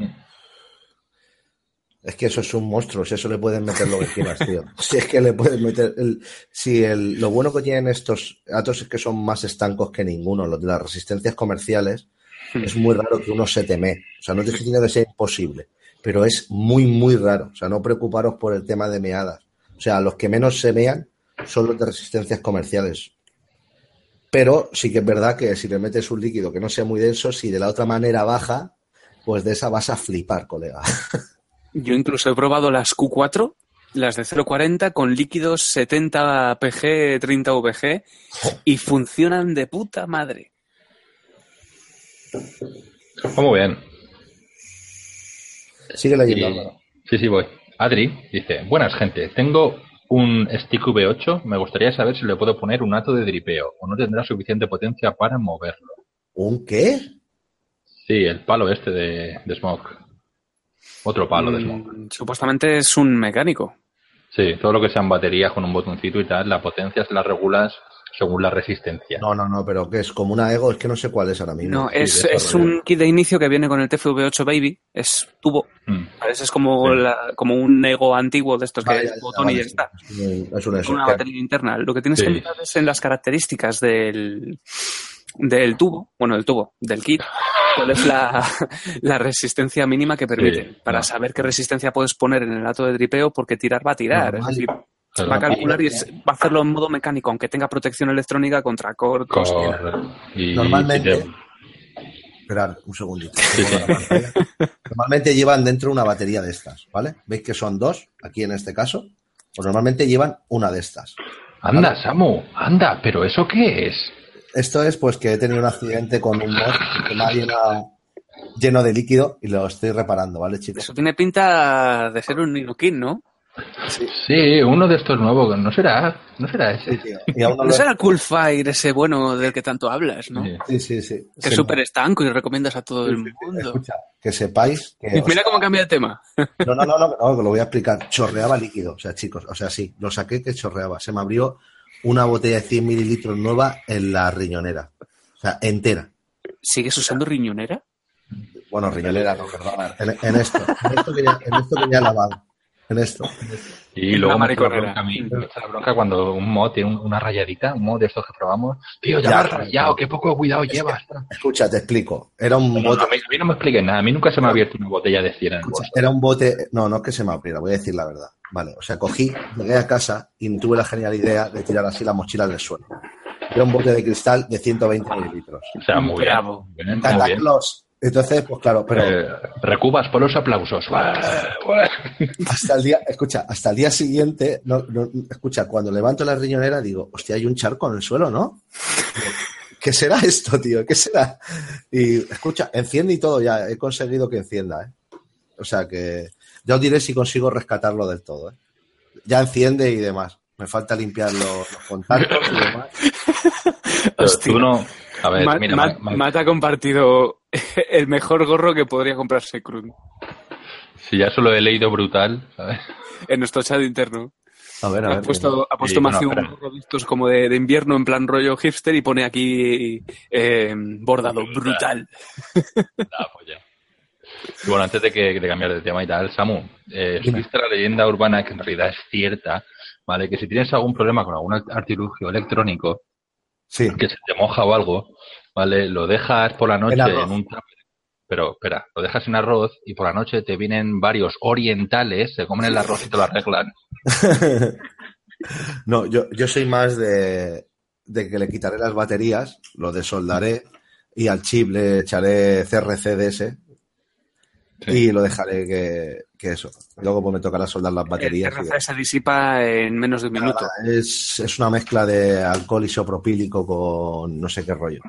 Es que eso es un monstruo, si eso le pueden meter lo que quieras, tío. Si es que le pueden meter. El, si el, lo bueno que tienen estos atos es que son más estancos que ninguno, los de las resistencias comerciales. Es muy raro que uno se teme. O sea, no te estoy diciendo que sea imposible, pero es muy, muy raro. O sea, no preocuparos por el tema de meadas. O sea, los que menos se mean son los de resistencias comerciales. Pero sí que es verdad que si le metes un líquido que no sea muy denso, si de la otra manera baja, pues de esa vas a flipar, colega. Yo incluso he probado las Q4 las de 0,40 con líquidos 70 pg, 30 vg y funcionan de puta madre. Oh, Muy bien. Sigue leyendo, Y- Álvaro. Sí, sí, voy. Adri dice, buenas gente, tengo un Stick V8, me gustaría saber si le puedo poner un ato de dripeo o no tendrá suficiente potencia para moverlo. ¿Un qué? Sí, el palo este de, de Smoke. Otro palo de Smoke. Mm, Supuestamente es un mecánico. Sí, todo lo que sean baterías con un botoncito y tal, la potencia se la regulas según la resistencia. No, no, no, pero ¿qué es? Como una ego, es que no sé cuál es ahora mismo. No, Sí, es, es un kit de inicio que viene con el TFV8 Baby. Es tubo. Mm. ¿sabes? Es como, Sí. la- como un ego antiguo de estos que Vale, es botón vale, y ya está. Es. Con una que- batería interna. Lo que tienes Sí. que mirar es en las características del, del tubo, bueno, del tubo, del kit, cuál es la, la resistencia mínima que permite. Sí, para no. saber qué resistencia puedes poner en el ato de dripeo, porque tirar va a tirar. Es decir. Va a calcular y es- va a hacerlo en modo mecánico, aunque tenga protección electrónica contra cortos. Correcto. Y- Normalmente- y te- Esperad un segundito. Sí, sí. Normalmente llevan dentro una batería de estas, ¿vale? ¿Veis que son dos aquí en este caso? Pues normalmente llevan una de estas. Anda, Samu, anda, pero ¿eso qué es? Esto es pues que he tenido un accidente con un mod que me ha llenado lleno de líquido y lo estoy reparando, ¿vale, chicos? Eso tiene pinta de ser un Inokin, ¿no? Sí, uno de estos nuevos, no será, no será ese. Sí, tío. Y aún no No lo- será Coolfire ese bueno del que tanto hablas, ¿no? Sí. Sí, sí, sí. Que es súper estanco y recomiendas a todo el mundo. Escucha, que sepáis que... Mira sea, cómo cambia de tema. No, no, no, no, no, que lo voy a explicar. Chorreaba líquido, o sea, chicos, o sea, sí, lo saqué que chorreaba. Se me abrió una botella de 100 mililitros nueva en la riñonera. O sea, entera. ¿Sigues usando riñonera? Bueno, riñonera, no, perdona. En, en esto, en esto que ya, en esto que ya he lavado. En esto. Y luego me mariconera. bronca a mí, me echa la bronca cuando un mod tiene un- una rayadita, un mod de estos que probamos. Tío, ya, Ya, me has rayado, qué poco cuidado llevas. Escucha, te explico. Era un No, a, mí, a mí no me expliques nada, a mí nunca se me ha abierto una botella de 100 en el escucha, bolso. era un bote. No, no es que se me abriera, voy a decir la verdad. Vale, o sea, cogí, llegué a casa y tuve la genial idea de tirar así la mochila del suelo. Era un bote de cristal de 120 mililitros. O sea, muy. Bravo. Bien, muy Santa bien. Entonces, pues claro, pero Eh, recubas por los aplausos. hasta el día, escucha, hasta el día siguiente, no, no, escucha, cuando levanto la riñonera digo, hostia, hay un charco en el suelo, ¿no? ¿Qué será esto, tío? ¿Qué será? Y escucha, enciende y todo ya, he conseguido que encienda, ¿eh? O sea que ya os diré si consigo rescatarlo del todo, ¿eh? Ya enciende y demás. Me falta limpiar los, los contactos y demás. Hostia. tú no. A ver, Ma- mira, Ma- Ma- Ma- Matt ha compartido el mejor gorro que podría comprarse Krun si ya solo he leído brutal, ¿sabes? en nuestro chat interno. A ver, a Ha ver. puesto, ha puesto Sí, más bueno, un de estos como de, de invierno en plan rollo hipster y pone aquí eh, bordado brutal. La polla. Y bueno, antes de que de cambiar de tema y tal, Samu, eh, subiste la leyenda urbana que en realidad es cierta, ¿vale? Que si tienes algún problema con algún artilugio electrónico, Sí, que se te moja o algo, ¿vale? Lo dejas por la noche En un. Pero, espera, lo dejas en arroz y por la noche te vienen varios orientales, se comen el arroz y te lo arreglan. No, yo, yo soy más de, de que le quitaré las baterías, lo desoldaré y al chip le echaré CRCDS Sí. y lo dejaré que, que eso. Luego pues me tocará soldar las El baterías. y RC se disipa en menos de un minuto. Nada, es, es una mezcla de alcohol isopropílico con no sé qué rollo.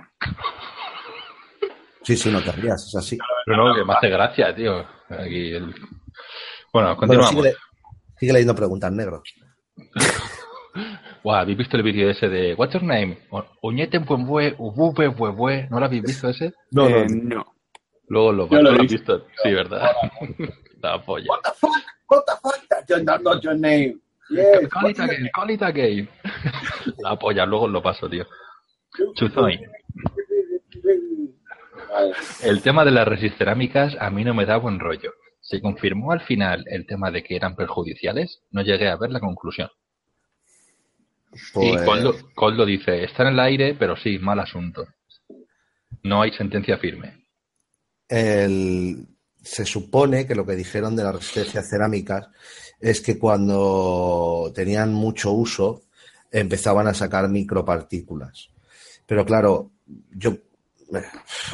Sí, sí, no te rías, es así. Pero no, que me hace gracia, tío. Aquí el... Bueno, Bueno, continuamos. sigue, sigue leyendo preguntas, negro. Guau, ¿habéis visto el vídeo ese de What's your name? O- Uñete Buenbue, Ubube Buebue. ¿No lo habéis visto ese? No, Eh, no. no. Luego lo, Yo lo lo he has visto. Sí, ¿verdad? La polla. What the fuck? What the fuck? That's not your name. Yes. Call it again, call it again. La polla, luego lo paso, tío. Chuzoy. El tema de las resisterámicas a mí no me da buen rollo. Se confirmó al final el tema de que eran perjudiciales, no llegué a ver la conclusión. Pues, Y Coldo, Coldo dice, está en el aire, pero sí, mal asunto. No hay sentencia firme. El- se supone que lo que dijeron de las resistencias cerámicas es que cuando tenían mucho uso empezaban a sacar micropartículas. Pero claro, yo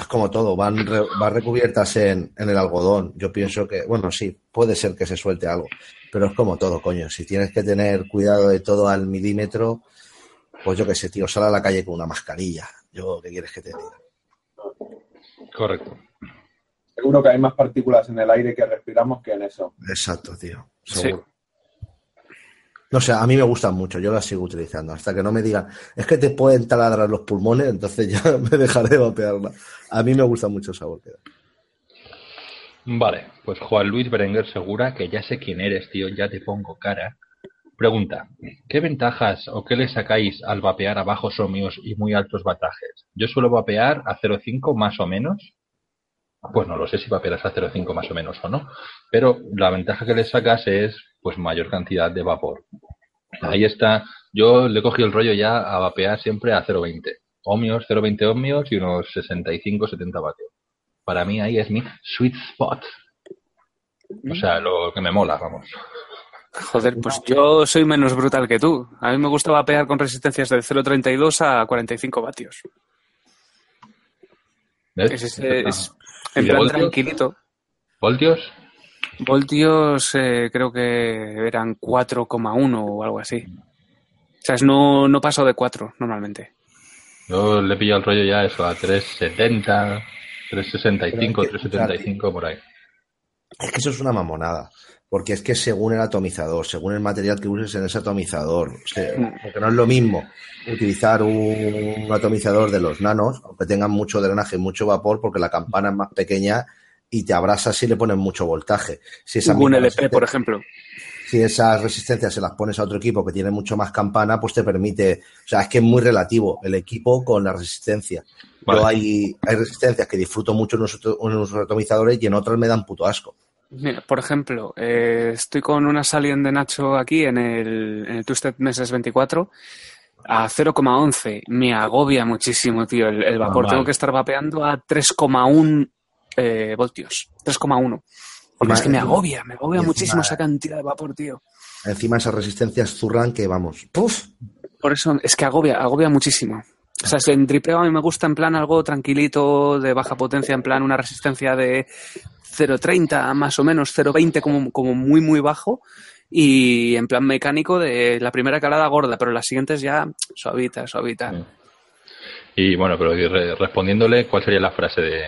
como todo, van, re- recubiertas en, en el algodón. Yo pienso que, bueno, sí, puede ser que se suelte algo, pero es como todo, coño. Si tienes que tener cuidado de todo al milímetro, pues yo qué sé, tío, sal a la calle con una mascarilla. Yo, ¿qué quieres que te diga? Correcto. Seguro que hay más partículas en el aire que respiramos que en eso. Exacto, tío, seguro. No sé, a mí me gustan mucho, yo las sigo utilizando. Hasta que no me digan, es que te pueden taladrar los pulmones, entonces ya me dejaré de vapearla. A mí me gusta mucho el sabor que da. Vale, pues Juan Luis Berenguer Segura, que ya sé quién eres, tío, ya te pongo cara. Pregunta, ¿qué ventajas o qué le sacáis al vapear a bajos ohmios y muy altos batajes? Yo suelo vapear a 0,5 más o menos. Pues no lo sé si vapearás a 0,5 más o menos o no. Pero la ventaja que le sacas es pues mayor cantidad de vapor. Ahí está. Yo le he cogido el rollo ya a vapear siempre a 0,20. Ohmios, 0,20 ohmios y unos 65-70 vatios. Para mí ahí es mi sweet spot. O sea, lo que me mola, vamos. Joder, pues yo soy menos brutal que tú. A mí me gusta vapear con resistencias de 0,32 a 45 vatios. ¿Ves? Es, es ¿Y en plan voltios? tranquilito. ¿Voltios? Voltios eh, creo que eran 4,1 o algo así. O sea, es no, no paso de 4 normalmente. Yo le pillo el rollo ya eso a 370, 365, Pero es que, 375 por ahí. Es que eso es una mamonada. Porque es que según el atomizador, según el material que uses en ese atomizador, o sea, porque no es lo mismo utilizar un, atomizador de los nanos, aunque tengan mucho drenaje y mucho vapor, porque la campana es más pequeña y te abrasa si le pones mucho voltaje. Si esa Un LP, por ejemplo. si esas resistencias se las pones a otro equipo que tiene mucho más campana, pues te permite, o sea, es que es muy relativo el equipo con la resistencia. Vale. Yo hay, hay resistencias que disfruto mucho en unos, en unos atomizadores y en otras me dan puto asco. Mira, por ejemplo, eh, estoy con una Salient de Nacho aquí en el, en el Twisted Meses 24 a 0,11. Me agobia muchísimo, tío, el, el vapor. Normal. Tengo que estar vapeando a 3,1 eh, voltios. 3,1. Porque es que me agobia, me agobia encima- muchísimo esa cantidad de vapor, tío. Encima esas resistencias zurran que vamos, ¡puf! Por eso es que agobia, agobia muchísimo. O sea, en tripeo a mí me gusta en plan algo tranquilito, de baja potencia, en plan una resistencia de 0.30 más o menos, 0.20 como, como muy, muy bajo. Y en plan mecánico de la primera calada gorda, pero las siguientes ya suavita, suavita. Sí. Y bueno, pero respondiéndole, ¿cuál sería la frase de...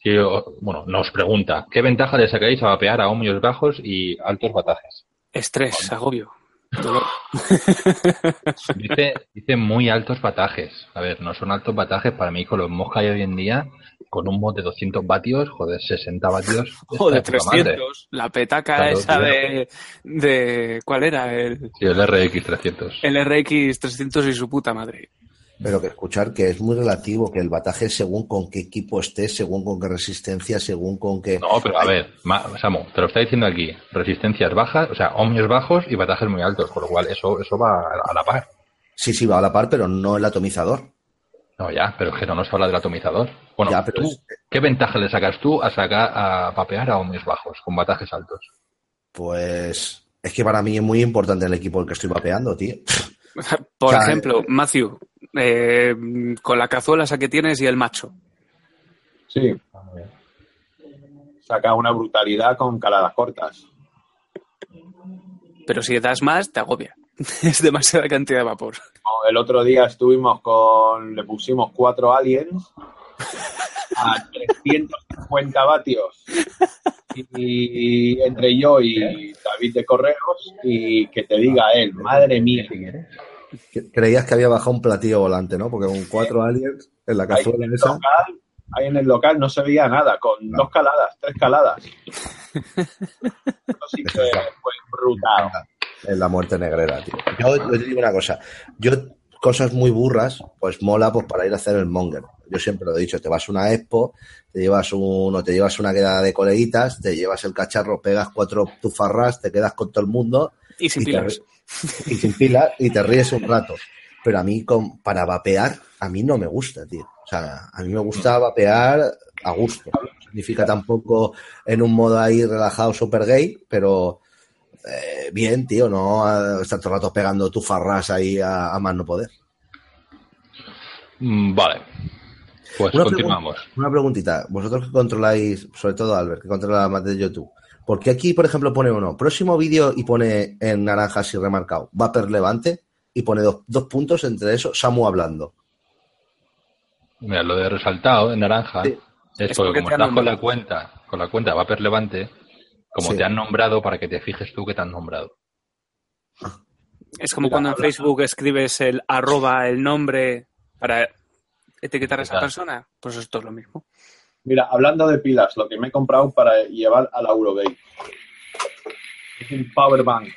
que bueno, nos pregunta, ¿qué ventaja le sacáis a vapear a ohmios bajos y altos batajes? Estrés, agobio, Dice, dice muy altos batajes. A ver, no son altos batajes para mí con los mosca hay hoy en día, con un mod de 200 vatios, joder, 60 vatios. O de puta madre. 300, la petaca Claro, esa tío. de, de... ¿Cuál era? El, Sí, el RX 300. el RX 300 y su puta madre. Pero que escuchar que es muy relativo, que el bataje según con qué equipo estés, según con qué resistencia, según con qué... No, pero a ver, Ma- Samu, te lo está diciendo aquí. Resistencias bajas, o sea, ohmios bajos y batajes muy altos, con lo cual eso, eso va a, la par. Sí, sí, va a la par, pero no el atomizador. No, ya, pero es que no nos habla del atomizador. Bueno, Ya, pero tú, es- ¿qué ventaja le sacas tú a sacar a vapear a ohmios bajos con batajes altos? Pues es que para mí es muy importante el equipo el que estoy vapeando, tío. Por O sea, ejemplo, Matthew, eh, con la cazuela esa que tienes y el macho. Sí. Saca una brutalidad con caladas cortas. Pero si das más, te agobia. es demasiada cantidad de vapor. El otro día estuvimos con, le pusimos cuatro aliens a 350 vatios. Y entre yo y David de Correos, y que te diga él, madre mía, Creías que había bajado un platillo volante, ¿no? Porque con cuatro aliens en la ahí cazuela en, el esa... local, ahí en el local no se veía nada, con dos caladas, tres caladas. Eso sí que fue brutal. Es la muerte negrera, tío. Yo, yo te digo una cosa. Yo, cosas muy burras, pues mola pues para ir a hacer el monger. Yo siempre lo he dicho, te vas a una expo, te llevas un, o te llevas una quedada de coleguitas, te llevas el cacharro, pegas cuatro tufarras, te quedas con todo el mundo Y sin y, te pilas. ri- y sin pilas y te ríes un rato. Pero a mí, con, para vapear, a mí no me gusta, tío. O sea, a mí me gusta vapear a gusto. No significa tampoco en un modo ahí relajado super gay, pero eh, bien, tío, no a estar todo el rato pegando tu farras ahí a, a más no poder. Mm, Vale. Pues Una continuamos. Una preguntita. Vosotros que controláis, sobre todo Albert, que controla más de YouTube. ¿Por qué aquí, por ejemplo, pone uno, próximo vídeo y pone en naranja así remarcado, Vapor Levante y pone dos, dos puntos entre eso, Samu hablando? Mira, lo de resaltado en naranja Sí. es, Es porque porque como estás con la cuenta, con la cuenta Vapor Levante, como Sí. te han nombrado para que te fijes tú que te han nombrado. Es como Mira, cuando en habla- Facebook escribes el arroba, el nombre, para etiquetar a esa persona. Pues esto es lo mismo. Mira, hablando de pilas, lo que me he comprado para llevar a la Eurogate. Es un power bank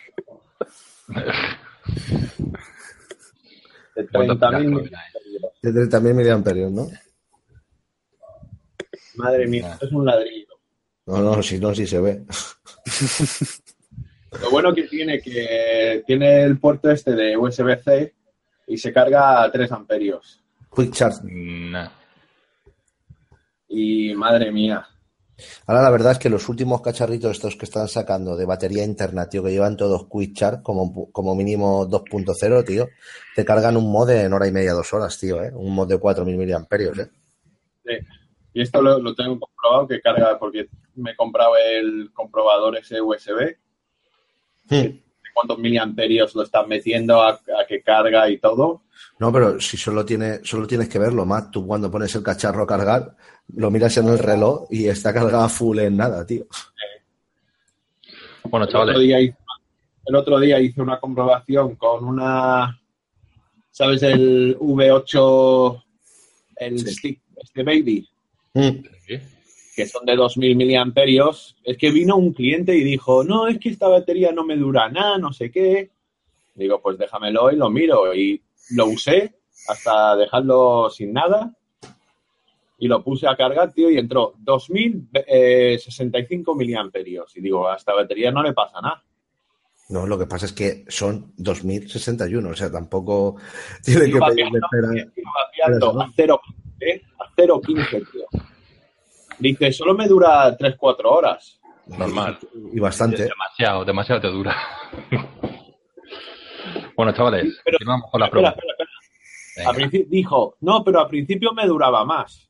de ¿Cuántos 30.000 pilas miliamperios. De 30.000 miliamperios, ¿no? Madre mía, esto es un ladrillo. No, no, si no, si se ve. Lo bueno que tiene que tiene el puerto este de USB-C y se carga a 3 amperios. Quick Charge. Nah. Y madre mía, Ahora la verdad es que los últimos cacharritos estos que están sacando de batería interna, tío, que llevan todos Quick Charge como, como mínimo 2.0, tío, te cargan un mod en hora y media, dos horas, tío, ¿eh? Un mod de 4.000 miliamperios, ¿eh? Sí. Y esto lo, lo tengo comprobado que carga porque me he comprado el comprobador ese USB. Hmm. Cuántos miliamperios lo están metiendo a, a que carga y todo. No, pero si solo, tiene, solo tienes que verlo más, tú cuando pones el cacharro a cargar, lo miras en el reloj y está cargada full en nada, tío. Bueno, El otro, chavales, día hice, el otro día hice una comprobación con una, ¿sabes? El V8, el Sí. stick, este baby, Mm. Sí. Que son de 2000 miliamperios. Es que vino un cliente y dijo, no, es que esta batería no me dura nada, no sé qué. Digo, pues déjamelo y lo miro. Y lo usé hasta dejarlo sin nada. Y lo puse a cargar, tío, y entró 2065 miliamperios. Y digo, a esta batería no le pasa nada. No, lo que pasa es que son 2061, o sea, tampoco tiene que pedirle a 0,15, a 0,15, tío. Dice, solo me dura 3-4 horas. normal. Y bastante. Demasiado, demasiado te dura. bueno, chavales, Pero- continuamos con la Espera, pregunta. espera, espera. Venga. A principio- dijo, no, pero al principio me duraba más.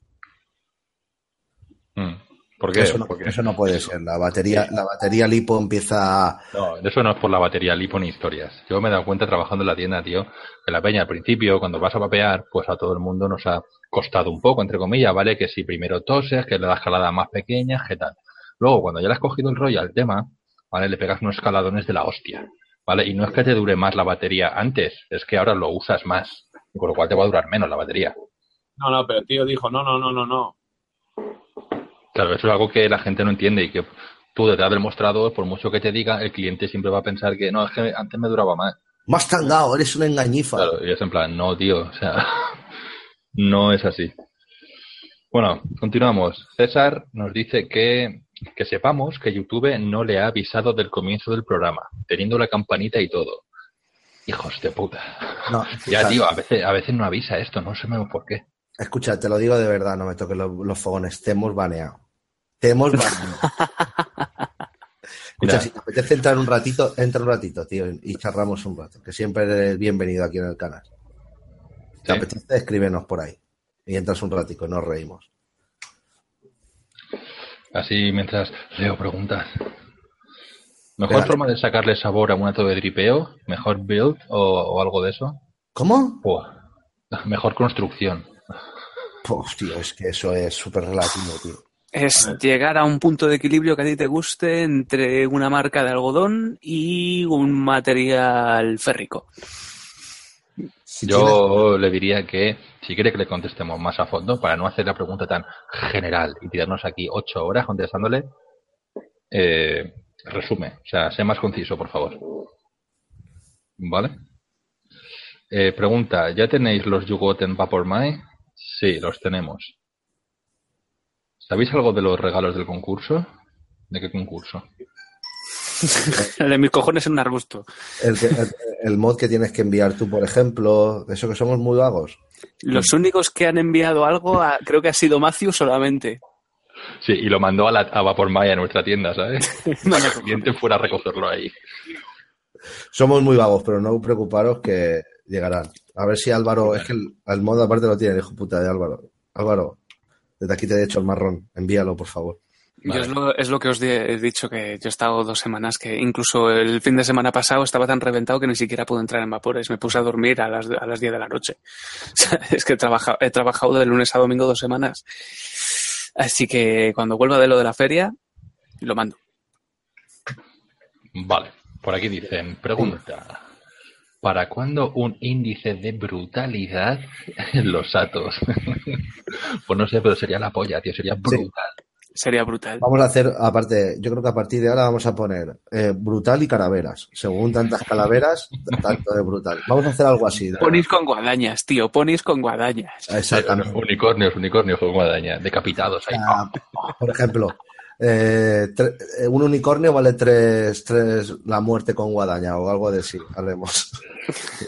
Mm. ¿Por qué? Eso no, Porque- eso no puede ser. La batería, la batería lipo empieza a... No, eso no es por la batería lipo ni historias. Yo me he dado cuenta trabajando en la tienda, tío, que la peña al principio, cuando vas a vapear, pues a todo el mundo nos ha costado un poco, entre comillas, ¿vale? Que si primero toses, que le das jaladas más pequeñas, ¿qué tal? Luego, cuando ya le has cogido el rollo al tema, ¿vale? Le pegas unos escaladones de la hostia, ¿vale? Y no es que te dure más la batería antes, es que ahora lo usas más, con lo cual te va a durar menos la batería. No, no, pero el tío dijo, no, no, no, no, no. Claro, eso es algo que la gente no entiende y que tú detrás del mostrador, por mucho que te diga, el cliente siempre va a pensar que no, es que antes me duraba más. Más tangado, eres una engañifa. Claro, y es en plan, no, tío, o sea, no es así. Bueno, continuamos. César nos dice que, que sepamos que YouTube no le ha avisado del comienzo del programa, teniendo la campanita y todo. Hijos de puta. No, Ya, tío, a veces, a veces no avisa esto, no sé por qué. escucha, te lo digo de verdad, no me toques los, los fogones. Te hemos baneado. Te hemos baneado. Escucha, Mira. si te apetece entrar un ratito, entra un ratito, tío, y charramos un rato, que siempre eres bienvenido aquí en el canal. ¿Te Sí. apetece? Escríbenos por ahí. Y entras un ratico, nos reímos. Así mientras leo preguntas. ¿Mejor forma de sacarle sabor a un ato de dripeo? ¿Mejor build o, o algo de eso? ¿Cómo? Mejor construcción. Pues, tío, es que eso es súper relativo, tío. Es llegar a un punto de equilibrio que a ti te guste entre una marca de algodón y un material férrico. Si tienes- Yo le diría que si quiere que le contestemos más a fondo, para no hacer la pregunta tan general y tirarnos aquí ocho horas contestándole, eh, resume, o sea, sé más conciso, por favor. ¿Vale? Eh, pregunta, ¿ya tenéis los Yugoten Vapor Mai? Sí, los tenemos. ¿Sabéis algo de los regalos del concurso? ¿De qué concurso? El de mis cojones en un arbusto. el, que- el- el mod que tienes que enviar tú, por ejemplo, eso que somos muy vagos. Los únicos que han enviado algo a- creo que ha sido Matthew solamente. Sí, y lo mandó a, la, a Vapor Mai a nuestra tienda, ¿sabes? El cliente fuera a recogerlo ahí. Somos muy vagos, pero no preocuparos que llegarán. A ver si Álvaro, es que el, el mod aparte lo tiene el hijo puta de Álvaro. Álvaro, desde aquí te he hecho el marrón. Envíalo, por favor. Yo es lo, es lo que os he dicho que yo he estado dos semanas que incluso el fin de semana pasado estaba tan reventado que ni siquiera pude entrar en vapores. Me puse a dormir a las, a las 10 de la noche. O sea, es que he trabajado, he trabajado de lunes a domingo dos semanas. Así que cuando vuelva de lo de la feria, lo mando. Vale, por aquí dicen, pregunta. ¿Para cuándo un índice de brutalidad en los atos? pues no sé, pero sería la polla, tío, sería brutal. Sería brutal. Vamos a hacer, aparte, yo creo que a partir de ahora vamos a poner eh, brutal y calaveras. Según tantas calaveras, tanto de brutal. Vamos a hacer algo así. ¿no? Ponis con guadañas, tío, ponis con guadañas. Exactamente. Unicornios, unicornios con guadaña, decapitados ahí. Ah, por ejemplo, eh, tre- eh, un unicornio vale tres, tres la muerte con guadaña o algo de sí. Haremos.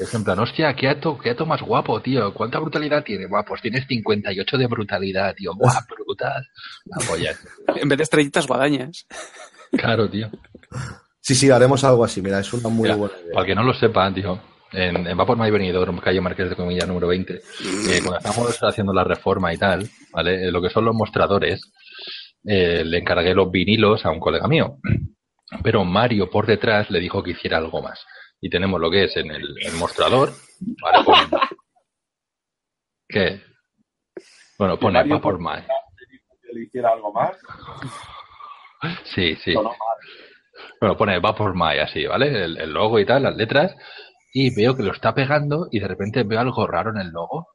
Es en plan, hostia, qué ato, qué ato más guapo, tío. ¿Cuánta brutalidad tiene? Buah, pues tienes 58 de brutalidad, tío. Buah, brutal. La polla. En vez de estrellitas, guadañas. Claro, tío. Sí, sí, haremos algo así. Mira, es una muy Mira, buena idea. para que no lo sepa, tío, en, en Vapor My Benidorm, calle Marqués de Comilla número 20, eh, cuando estamos haciendo la reforma y tal, ¿vale? Eh, Lo que son los mostradores, eh, le encargué los vinilos a un colega mío. Pero Mario por detrás le dijo que hiciera algo más. Y tenemos lo que es en el, el mostrador, ¿vale? Pon- ¿Qué? Bueno, pone Vapor por- que le hiciera algo más. Sí, sí. Bueno, pone Vapor My así, ¿vale? El, el logo y tal, las letras. Y veo que lo está pegando y de repente veo algo raro en el logo.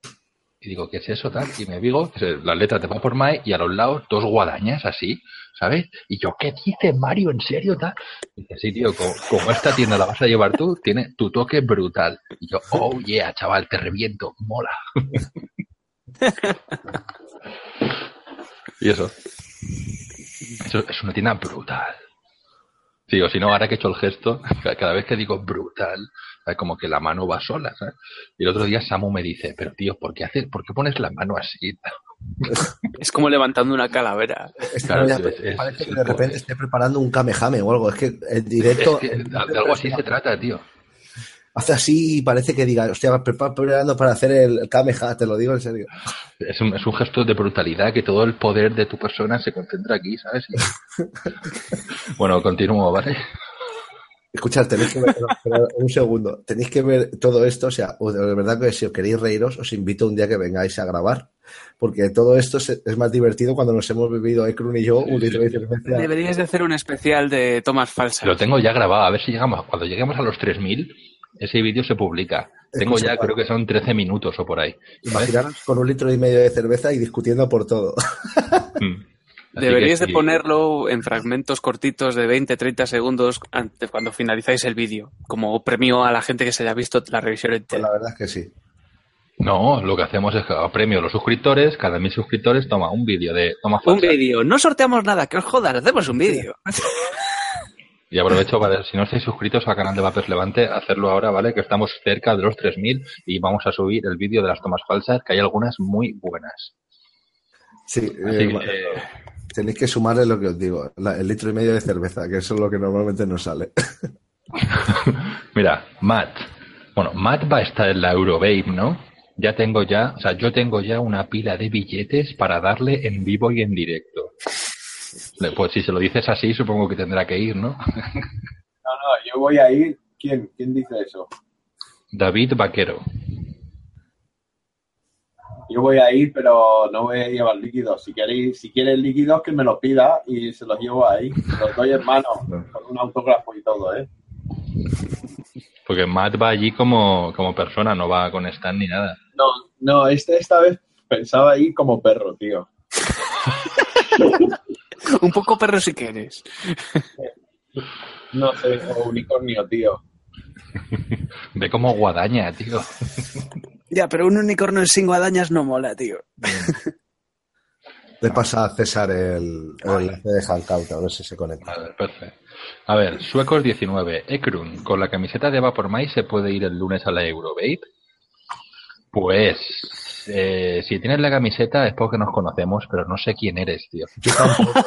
Y digo, ¿qué es eso tal? Y me digo, las letras de Vapor My y a los lados dos guadañas así, ¿sabes? Y yo, ¿qué dice Mario? ¿En serio tal? Y dice, sí, tío, como, esta tienda la vas a llevar tú, tiene tu toque brutal. Y yo, oh yeah, chaval, te reviento, mola. y eso. Eso es una tienda brutal. Sí, o si no, ahora que he hecho el gesto, ca- cada vez que digo brutal, ¿sabes? como que la mano va sola, ¿sabes? Y el otro día Samu me dice, pero tío, ¿por qué, haces, ¿por qué pones la mano así? Es como levantando una calavera. Es que Claro, ya sí, es- es- parece que es- de repente esté preparando un kamehame o algo. Es que en Es directo que de de algo así se trata, tío. hace así y parece que diga, hostia, preparando para hacer el, kameha, te lo digo en serio. Es un, es un gesto de brutalidad que todo el poder de tu persona se concentra aquí, ¿sabes? Y- bueno, continúo, ¿vale? Escuchad, tenéis que ver, un segundo, tenéis que ver todo esto, o sea, de verdad que si os queréis reíros, os invito un día que vengáis a grabar, porque todo esto es, es más divertido cuando nos hemos bebido Ekrun y yo un litro de cerveza. Deberíais de hacer un especial de tomas falsas. Lo tengo ya grabado, a ver si llegamos, cuando lleguemos a los 3000, ese vídeo se publica. Tengo Escucha, ya, creo que son 13 minutos o por ahí. Imaginaros con un litro y medio de cerveza y discutiendo por todo. Mm. Así Deberíais que de ponerlo en fragmentos cortitos de 20-30 segundos antes, cuando finalizáis el vídeo, como premio a la gente que se haya visto la revisión Pues entera. la verdad es que sí. No, lo que hacemos es que a premio a los suscriptores, cada mil suscriptores toma un vídeo de toma Un vídeo, no sorteamos nada, que os jodas, hacemos un vídeo. Y aprovecho para, si no estáis suscritos al canal de Vapers Levante, hacerlo ahora, ¿vale? Que estamos cerca de los 3000 y vamos a subir el vídeo de las tomas falsas, que hay algunas muy buenas. Sí, Así eh, eh, tenéis que sumarle lo que os digo, la- el litro y medio de cerveza, que eso es lo que normalmente nos sale. mira, Matt. Bueno, Matt va a estar en la Eurobabe, ¿no? Ya tengo ya, o sea, yo tengo ya una pila de billetes para darle en vivo y en directo. Pues si se lo dices así, supongo que tendrá que ir, ¿no? No, no, yo voy a ir. ¿Quién? ¿Quién dice eso? David Vaquero. Yo voy a ir, pero no voy a llevar líquidos. Si queréis, si quieres líquidos, que me los pida y se los llevo ahí. Los doy en mano, con un autógrafo y todo, ¿eh? Porque Matt va allí como, como persona, no va con stand ni nada. No, no, este, esta vez pensaba ir como perro, tío. un poco perro si quieres. No sé, o unicornio, tío. Ve como guadaña, tío. Ya, pero un unicornio sin guadañas no mola, tío. Le pasa a César el, enlace de Hangout, a ver si se conecta. A ver, perfecto. A ver, Suecos 19. Ekrun, con la camiseta de Vapor Mai se puede ir el lunes a la Eurobabe. Pues, eh, si tienes la camiseta es porque nos conocemos, pero no sé quién eres, tío. Yo tampoco,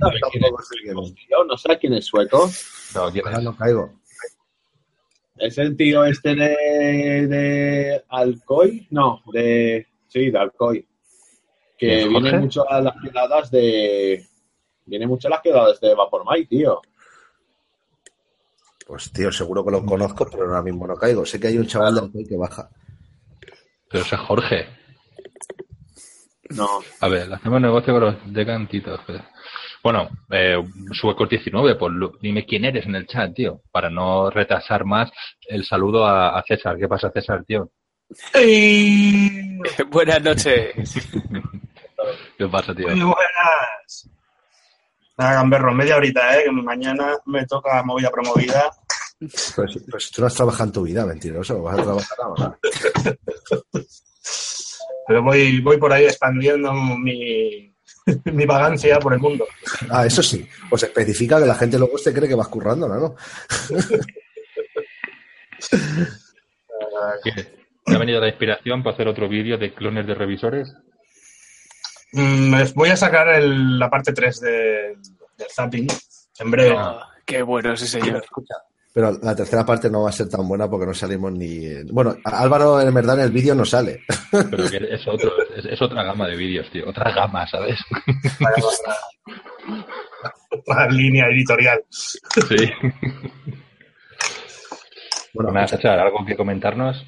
No, tampoco sé quién es. Tío, no sé quién es sueco. No, ¿quién es? no caigo. ¿Es el tío este de, de Alcoy? No, de... Sí, de Alcoy. Que ¿Quién, viene Jorge? mucho a las quedadas de. Viene mucho a las quedadas de Vapormite, tío. Pues tío, seguro que lo conozco, pero ahora mismo no caigo. Sé que hay un chaval de Alcoy que baja. Pero ese es Jorge. No. A ver, hacemos negocio con los decantitos. pues. Bueno, eh, Suecos 19, pues dime quién eres en el chat, tío, para no retrasar más el saludo a, a César. ¿Qué pasa, César, tío? Buenas noches. ¿Qué pasa, tío? Muy buenas. Nada, Gamberro, media horita, ¿eh? Que mañana me toca movida promovida. Pero si tú no has trabajado en tu vida, mentiroso. Vas a trabajar ahora. Pero voy, voy por ahí expandiendo mi, mi vagancia por el mundo. Ah, eso sí. Pues especifica que la gente luego se cree que vas currando, ¿no? ¿Qué? ¿Te ha venido la inspiración para hacer otro vídeo de clones de revisores? Mm, les voy a sacar el- la parte 3 de, del zapping en breve. Oh, qué bueno ese señor. Pero la tercera parte no va a ser tan buena porque no salimos ni. Bueno, Álvaro en verdad en el vídeo no sale. Pero que es otro, es, es otra gama de vídeos, tío. Otra gama, ¿sabes? La línea editorial. Sí. Bueno, Nada, César, ¿algo que comentarnos?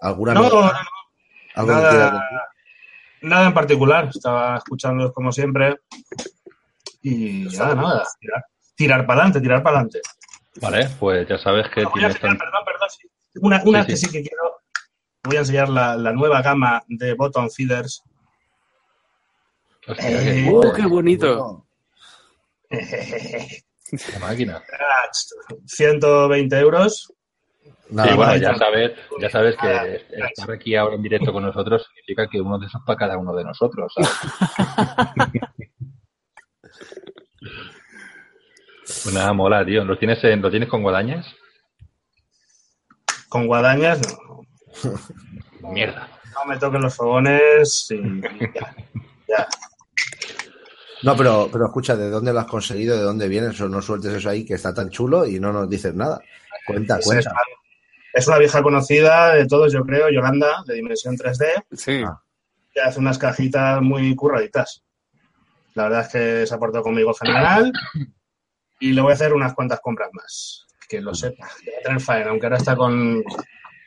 ¿alguna No, no, no, ¿Algo que nada, nada en particular. Estaba escuchando como siempre. Y nada, nada. Tirar, tirar para adelante, tirar para adelante. Vale, pues ya sabes que Voy a tienes... enseñar, tan- perdón, perdón, sí. Una, una Sí, que sí. sí que quiero. Voy a enseñar la, la nueva gama de bottom feeders. Hostia, Eh, ¡Uh, qué bonito! la máquina. 120 euros. Nada Sí, bueno, ya sabes, ya sabes que estar aquí ahora en directo con nosotros significa que uno de esos para cada uno de nosotros. ¿sabes? Pues nada, mola, tío. ¿Lo tienes, en- ¿Lo tienes con guadañas? Con guadañas, no. Mierda. No me toquen los fogones y ya. ya. No, pero, pero escucha, ¿de dónde lo has conseguido? ¿De dónde vienes? O no sueltes eso ahí que está tan chulo y no nos dices nada. Cuenta, Es, cuenta. es una vieja conocida de todos, yo creo, Yolanda, de Dimensión 3D, Sí. Ah. que hace unas cajitas muy curraditas. La verdad es que se ha portado conmigo fenomenal y le voy a hacer unas cuantas compras más. Que lo sepa. Le voy a tener faena, aunque ahora está con.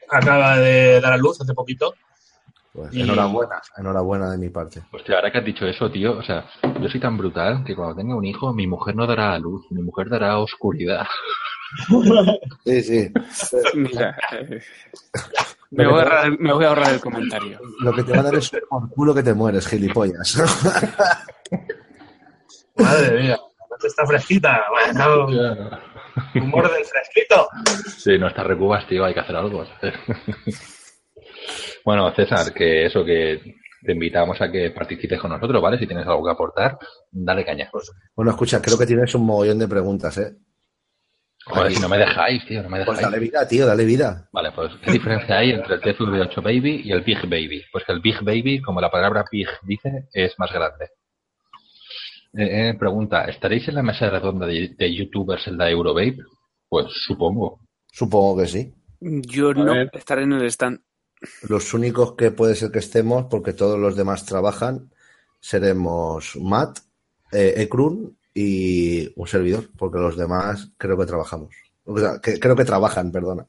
Acaba de dar a luz hace poquito. Pues y- enhorabuena, enhorabuena de mi parte. Hostia, ahora que has dicho eso, tío, o sea, yo soy tan brutal que cuando tenga un hijo, mi mujer no dará luz, mi mujer dará oscuridad. Sí, sí. Mira. Me voy, a ahorrar, me voy a ahorrar el comentario. Lo que te va a dar es por culo que te mueres, gilipollas. Madre mía, está fresquita. Bueno, humor del fresquito. Sí, no está recubas, tío, hay que hacer algo. bueno, César, que eso que te invitamos a que participes con nosotros, ¿vale? Si tienes algo que aportar, dale caña. Bueno, escucha, creo que tienes un mogollón de preguntas, ¿eh? Joder, si no me dejáis, tío, no me Pues dale dejáis. vida, tío, dale vida. Vale, pues, ¿qué diferencia hay entre el TFV8 Baby y el Big Baby? Pues que el Big Baby, como la palabra Big dice, es más grande. Eh, eh, pregunta, ¿estaréis en la mesa redonda de, de youtubers en la Eurobabe? Pues supongo. Supongo que sí. Yo A no ver. estaré en el stand. Los únicos que puede ser que estemos, porque todos los demás trabajan, seremos Matt, eh, Ekrun y un servidor, porque los demás creo que trabajamos. O sea, que, creo que trabajan, perdona.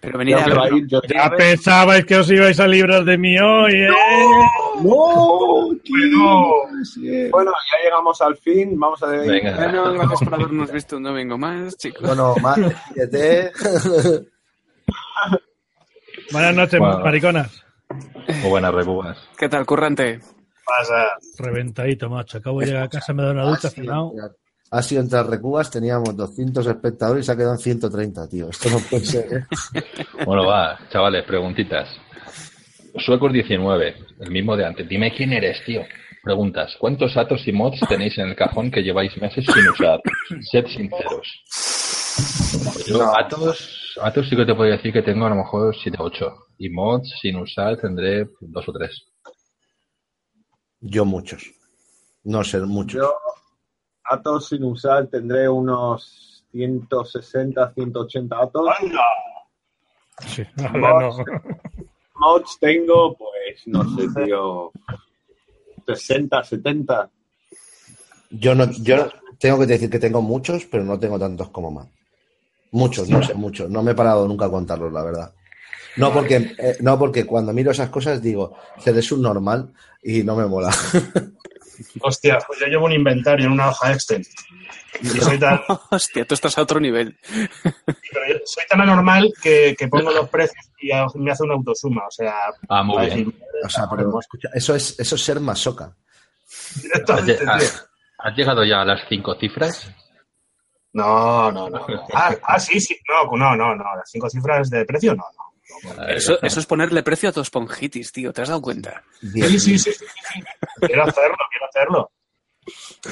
Pero venid a ir yo Ya pensabais que os ibais a librar de mí hoy, ¿eh? ¡No! Bueno, Bueno, ya llegamos al fin. Vamos a ver. Venga. Bueno, gracias por habernos visto un domingo más, chicos. Bueno, despídete. Buenas noches, Bueno. mariconas. Muy buenas recubas. ¿Qué tal, currante? pasa. Reventadito, macho. Acabo de llegar a casa, me dado una ducha, cenado. Ha sido entre recubas, teníamos 200 espectadores y se ha quedado en 130, tío. Esto no puede ser, ¿eh? Bueno, va, chavales, preguntitas. Suecos 19, el mismo de antes. Dime quién eres, tío. Preguntas. ¿Cuántos atos y mods tenéis en el cajón que lleváis meses sin usar? Sed sinceros. Yo, No. atos, atos sí que te puedo decir que tengo a lo mejor 7 o 8. Y mods sin usar tendré dos o tres. Yo muchos. No sé, muchos. Yo, atos sin usar, tendré unos 160, 180 atos. ¡Anda! Sí, ahora no. Mods tengo, pues, no sé, tío. 60, 70. Yo no, yo tengo que decir que tengo muchos, pero no tengo tantos como más. Muchos, no sé, muchos. No me he parado nunca a contarlos, la verdad. No porque, eh, no porque cuando miro esas cosas digo, es un normal y no me mola. Hostia, pues yo llevo un inventario en una hoja Excel. Y soy tan, Hostia, tú estás a otro nivel. pero yo soy tan anormal que, que pongo los precios y me hace una autosuma. O sea, Ah, muy bien. decir, O sea, pero escucha, eso es, eso es ser masoca. ¿Has, directamente, lle- tío. has- has llegado ya a las cinco cifras? No, no, no. Ah, ah, sí, sí. No, no, no, no. Las cinco cifras de precio, no, no. Eso, eso es ponerle precio a tu esponjitis, tío. ¿Te has dado cuenta? Sí, sí, sí. Quiero hacerlo, quiero hacerlo.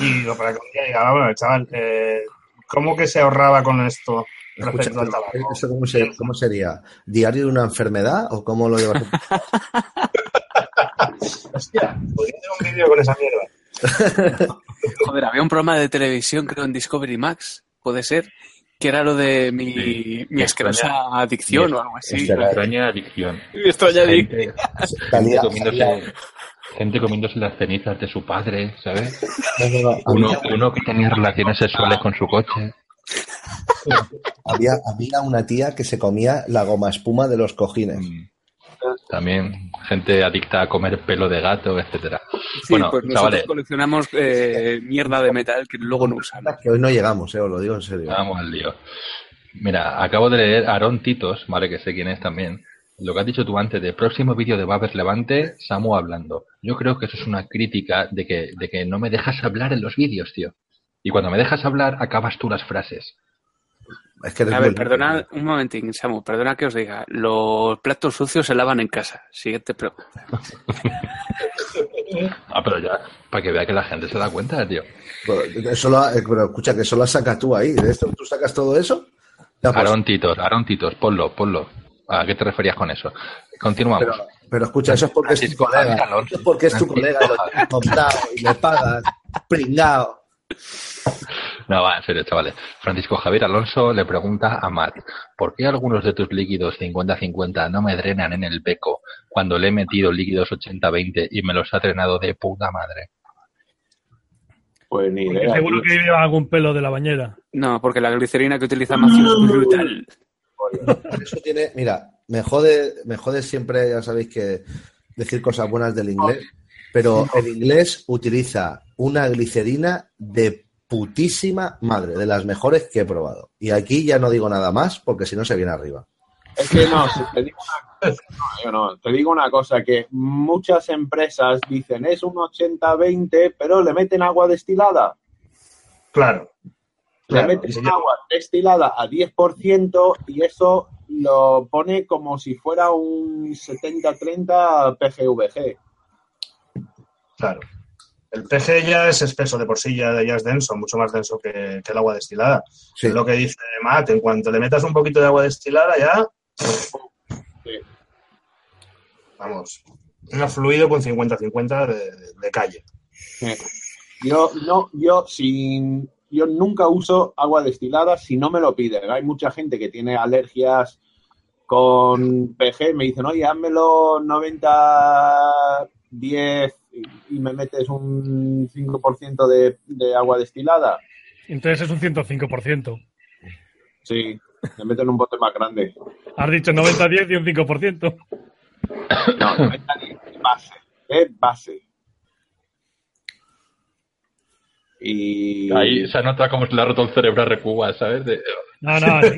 Y lo para que un día diga, "Ah, bueno, chaval, eh, ¿cómo que se ahorraba con esto Escucha, respecto al? ¿eso cómo, se- cómo sería? ¿Diario de una enfermedad o cómo lo llevas? Hostia, podría hacer un vídeo con esa mierda. Joder, había un programa de televisión, creo, en Discovery Max, puede ser, que era lo de mi, Sí. mi asquerosa adicción Mi- o algo así. Hostia, Extraña adicción. Mi extraña adicción. Gente, comiéndose, salía- gente comiéndose las cenizas de su padre, ¿sabes? no, no, no, Uno, había- uno que tenía relaciones sexuales con su coche. Había, había una tía que se comía la goma espuma de los cojines. Mm. También gente adicta a comer pelo de gato, etcétera. Sí, bueno, pues nosotros chavales, coleccionamos eh, mierda de metal que luego no usamos. Que hoy no llegamos, eh, os lo digo en serio. vamos al lío. Mira, acabo de leer a Aaron Titos, vale, que sé quién es también. Lo que has dicho tú antes de próximo vídeo de Babers Levante, Samu hablando. Yo creo que eso es una crítica de que, de que no me dejas hablar en los vídeos, tío. Y cuando me dejas hablar, acabas tú las frases. Es que eres A ver, muy- perdona un momentín, Samu, perdona que os diga. Los platos sucios se lavan en casa. Siguiente pregunta. Ah, pero ya, para que vea que la gente se da cuenta, tío. Pero, eso lo- eh, pero escucha, que eso lo sacas tú ahí. ¿De esto tú sacas todo eso? Pues, Aaron Titos, Aaron Titos, ponlo, ponlo. ¿A qué te referías con eso? Continuamos. pero, pero escucha, eso es porque es tu colega. Eso es porque es tu colega lo tienes montado y le pagas. Pringao. No, va, en serio, chavales. Francisco Javier Alonso le pregunta a Matt, ¿por qué algunos de tus líquidos 50-50 no me drenan en el beco cuando le he metido líquidos 80-20 y me los ha drenado de puta madre? Pues ni idea. seguro que lleva algún pelo de la bañera. No, porque la glicerina que utiliza Matthew es brutal. Eso tiene, mira, me jode, me jode siempre, ya sabéis que decir cosas buenas del inglés, pero el inglés utiliza una glicerina de putísima madre, de las mejores que he probado. Y aquí ya no digo nada más porque si no se viene arriba. Es que no, si te digo una cosa, no, yo no, te digo una cosa, que muchas empresas dicen es un 80-20, pero le meten agua destilada. Claro. Le Claro, meten sí, yo- agua destilada a 10% y eso lo pone como si fuera un 70-30 PGVG. Claro. El PG ya es espeso de por sí, ya, ya es denso, mucho más denso que, que el agua destilada. Sí. Es lo que dice Matt, en cuanto le metas un poquito de agua destilada ya... Vamos, un fluido con 50-50 de, de calle. Yo no, yo sin, yo nunca uso agua destilada si no me lo piden. Hay mucha gente que tiene alergias con PG, me dicen, oye, házmelo 90 10 y, y me metes un 5% de, de agua destilada. Entonces es un 105%. Sí, me meten un bote más grande. Has dicho 90-10 y un 5%. No, 90 10 de base, de base. Y Ahí se nota cómo se le ha roto el cerebro a Recuba, ¿sabes? De- No, no, sí.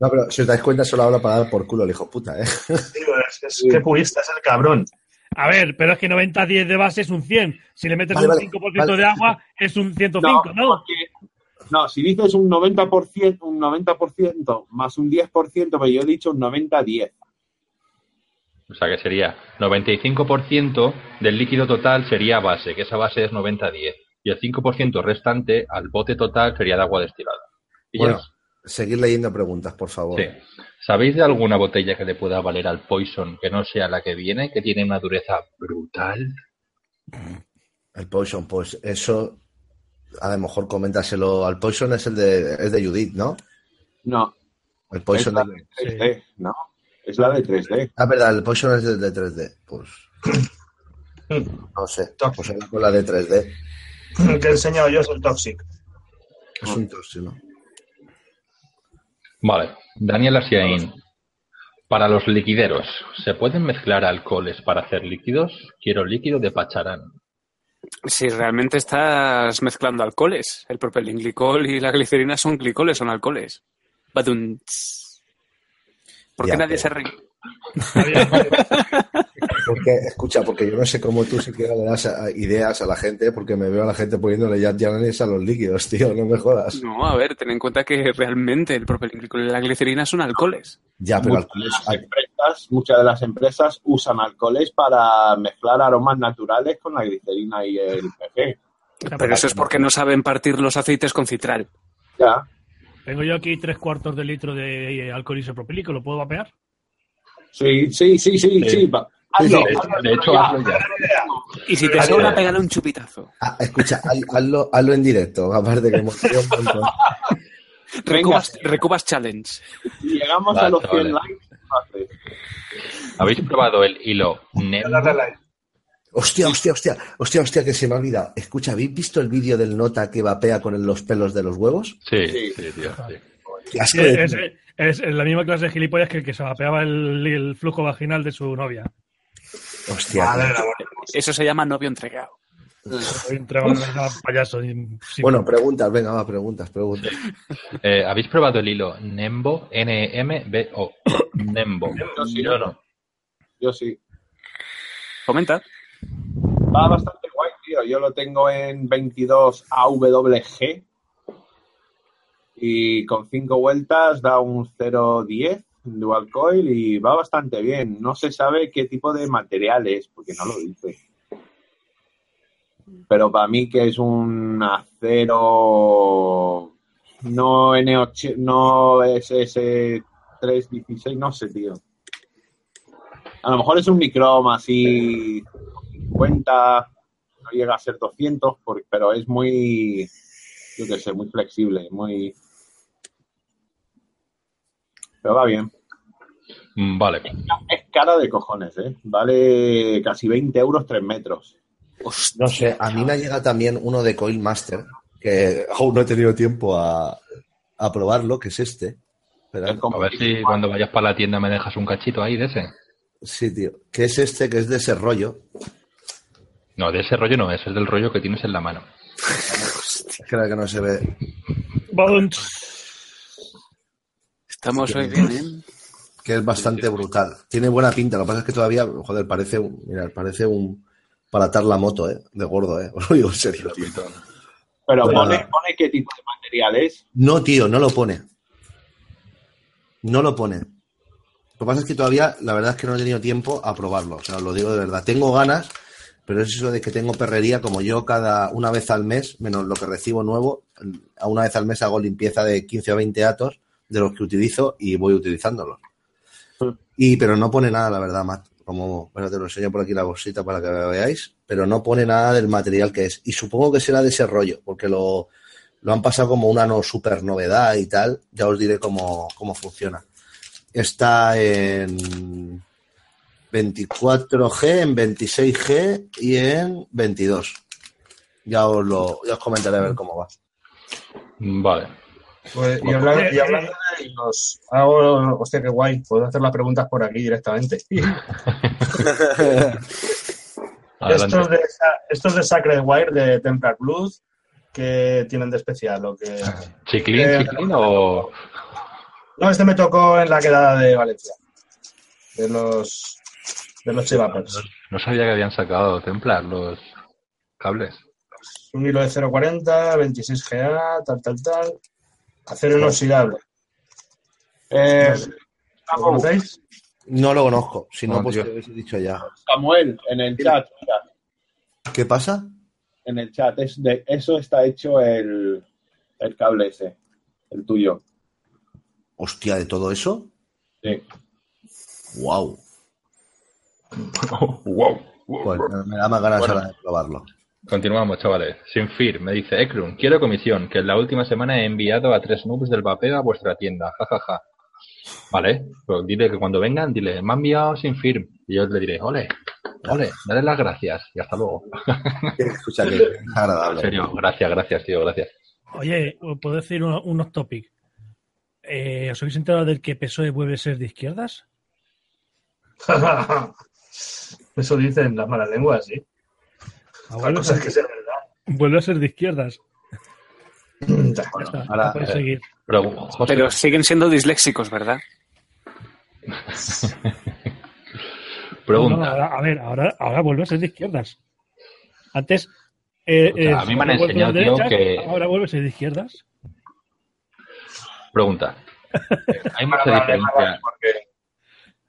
No, pero si os dais cuenta, solo habla para dar por culo el hijo puta, ¿eh? Digo, es, es que purista es el cabrón. A ver, pero es que 90-10 de base es un 100. Si le metes Vale, un vale, 5% vale. de agua, es un 105, ¿no? porque- no, si dices un 90%, un 90% más un 10%, pero yo he dicho un 90-10. O sea que sería 95% del líquido total sería base, que esa base es 90-10. Y el 5% restante al bote total sería de agua destilada. Y ya Bueno, seguir leyendo preguntas, por favor. Sí. ¿Sabéis de alguna botella que le pueda valer al Poison que no sea la que viene, que tiene una dureza brutal? El Poison, pues eso, a lo mejor coméntaselo al Poison, es el de, es de Judith, ¿no? No, El es Poison la de... de 3D, ¿no? Es la de 3D. Ah, verdad, el Poison es de, de 3D. Pues No sé. Pues con la de 3D. El que he enseñado yo es el Toxic. Es un tóxico. Vale. Daniel Asiaín. Para los liquideros, ¿se pueden mezclar alcoholes para hacer líquidos? Quiero líquido de pacharán. Si realmente estás mezclando alcoholes, el propilenglicol y la glicerina son glicoles, son alcoholes. Badum. ¿Por qué Ya, nadie pero- se ríe? Porque, escucha, porque yo no sé cómo tú siquiera le das a- ideas a la gente, porque me veo a la gente poniéndole ya llanes a los líquidos, tío, no me jodas. No, a ver, ten en cuenta que realmente el propilenglicol y la glicerina son alcoholes. Ya, pero Muchas alcohol de las empresas, muchas de las empresas usan alcoholes para mezclar aromas naturales con la glicerina y el PG. Pero eso es porque no saben partir los aceites con citral. Ya. Tengo yo aquí tres cuartos de litro de alcohol isopropílico, ¿lo puedo vapear? Sí, sí, sí, sí, sí. va. Hazlo, De hecho, hazlo de hecho, ya. hazlo ya. Y si te sobra, pégale un chupitazo. Ah, escucha, haz- hazlo, hazlo en directo, aparte que hemos tenido un montón. Recubas, Recubas Challenge. Si llegamos Vale, a los 100 vale. likes. ¿Habéis probado el hilo. Hostia, hostia, hostia, hostia, hostia, que se me ha olvidado. Escucha, ¿habéis visto el vídeo del nota que vapea con los pelos de los huevos? Sí, Sí. sí, tío. sí. Es, es- es la misma clase de gilipollas que el que se vapeaba el, el flujo vaginal de su novia. Hostia, Madre. Eso se llama novio entregado. Payaso. Bueno, preguntas, venga, va, preguntas, preguntas. Eh, ¿Habéis probado el hilo Nembo? N-M-B-O. Nembo. Yo sí. Yo no. Yo sí. Comenta. Va bastante guay, tío. Yo lo tengo en 22 AWG y con 5 vueltas da un 0.10 dual coil y va bastante bien. No se sabe qué tipo de material es, porque no lo dice. Pero para mí que es un acero no N8, no SS316, no sé, tío. A lo mejor es un microma así 50, no llega a ser 200, por- pero es muy, yo qué sé, muy flexible, muy... Pero va bien. Mm, Vale. Es cara de cojones, ¿eh? Vale casi 20 euros 3 metros. No sé, a mí me llega también uno de Coil Master, que aún no he tenido tiempo a, a probarlo, que es este. Como- A ver si cuando vayas para la tienda me dejas un cachito ahí de ese. sí, tío. Que es este, que es de ese rollo. No, de ese rollo no es, es del rollo que tienes en la mano. Creo que no se ve. Badum. Estamos hoy bien, ¿eh? Que es bastante brutal. Tiene buena pinta. Lo que pasa es que todavía, joder, parece un. Mira, parece un. Para atar la moto, ¿eh? De gordo, ¿eh? Os lo digo en serio, tío. Pero pone, pone qué tipo de material es. No, tío, no lo pone. No lo pone. Lo que pasa es que todavía, la verdad es que no he tenido tiempo a probarlo. O sea, os lo digo de verdad. Tengo ganas, pero es eso de que tengo perrería, como yo cada una vez al mes, menos lo que recibo nuevo, a una vez al mes hago limpieza de 15 o 20 atos de los que utilizo y voy utilizándolos. Y, pero no pone nada, la verdad, Matt. Como, espérate, lo enseño por aquí la bolsita para que veáis, pero no pone nada del material que es. Y supongo que será de ese rollo, porque lo, lo han pasado como una no super novedad y tal. Ya os diré cómo, cómo funciona. Está en 24G, en 26G y en 22. Ya os lo ya os comentaré a ver cómo va. Vale. Pues, y, hablando, y hablando de hilos, hago, hostia, qué guay, puedo hacer las preguntas por aquí directamente. Estos de, estos de Sacred Wire de Templar Blood, que tienen de especial? ¿O que... ¿Chiclín, Eh, chiclín o...? No, este me tocó en la quedada de Valencia, de los, de los Chivapers. No sabía que habían sacado Templar los cables. Un hilo de 0.40, 26 GA, tal, tal, tal. Acero inoxidable. Eh, ¿Lo conocéis? No lo conozco, si no, No, pues te hubiese dicho ya. Samuel, en el chat, mira, ¿Qué pasa? en el chat, es de eso está hecho el, el cable ese, el tuyo. Hostia, de todo eso. Sí. Wow. wow. Pues me da más ganas Bueno. ahora de probarlo. Continuamos, chavales. Sin fir, me dice Ekrun, quiero comisión, que en la última semana he enviado a tres noobs del vapeo a vuestra tienda. Ja, ja, ja. Vale, pues dile que cuando vengan, dile, me ha enviado sin firm. Y yo le diré, ole. Ole, dale las gracias y hasta luego. Escucha, que es En agradable. serio, gracias, gracias, tío, gracias. Oye, ¿puedo decir uno- unos topic? Eh, ¿Os habéis enterado del que PSOE vuelve a ser de izquierdas? Eso dicen las malas lenguas, sí. La vuelve, a cosa es ser, que sea verdad. vuelve a ser de izquierdas. Bueno, está, ahora, eh, seguir. Pero, José, Pero siguen siendo disléxicos, ¿verdad? pregunta. No, no, ahora- a ver, ahora, ahora vuelve a ser de izquierdas. Antes. eh, eh, a mí me han enseñado, de tío, derechas, que- Ahora vuelve a ser de izquierdas. Pregunta. ¿Hay mucha diferencia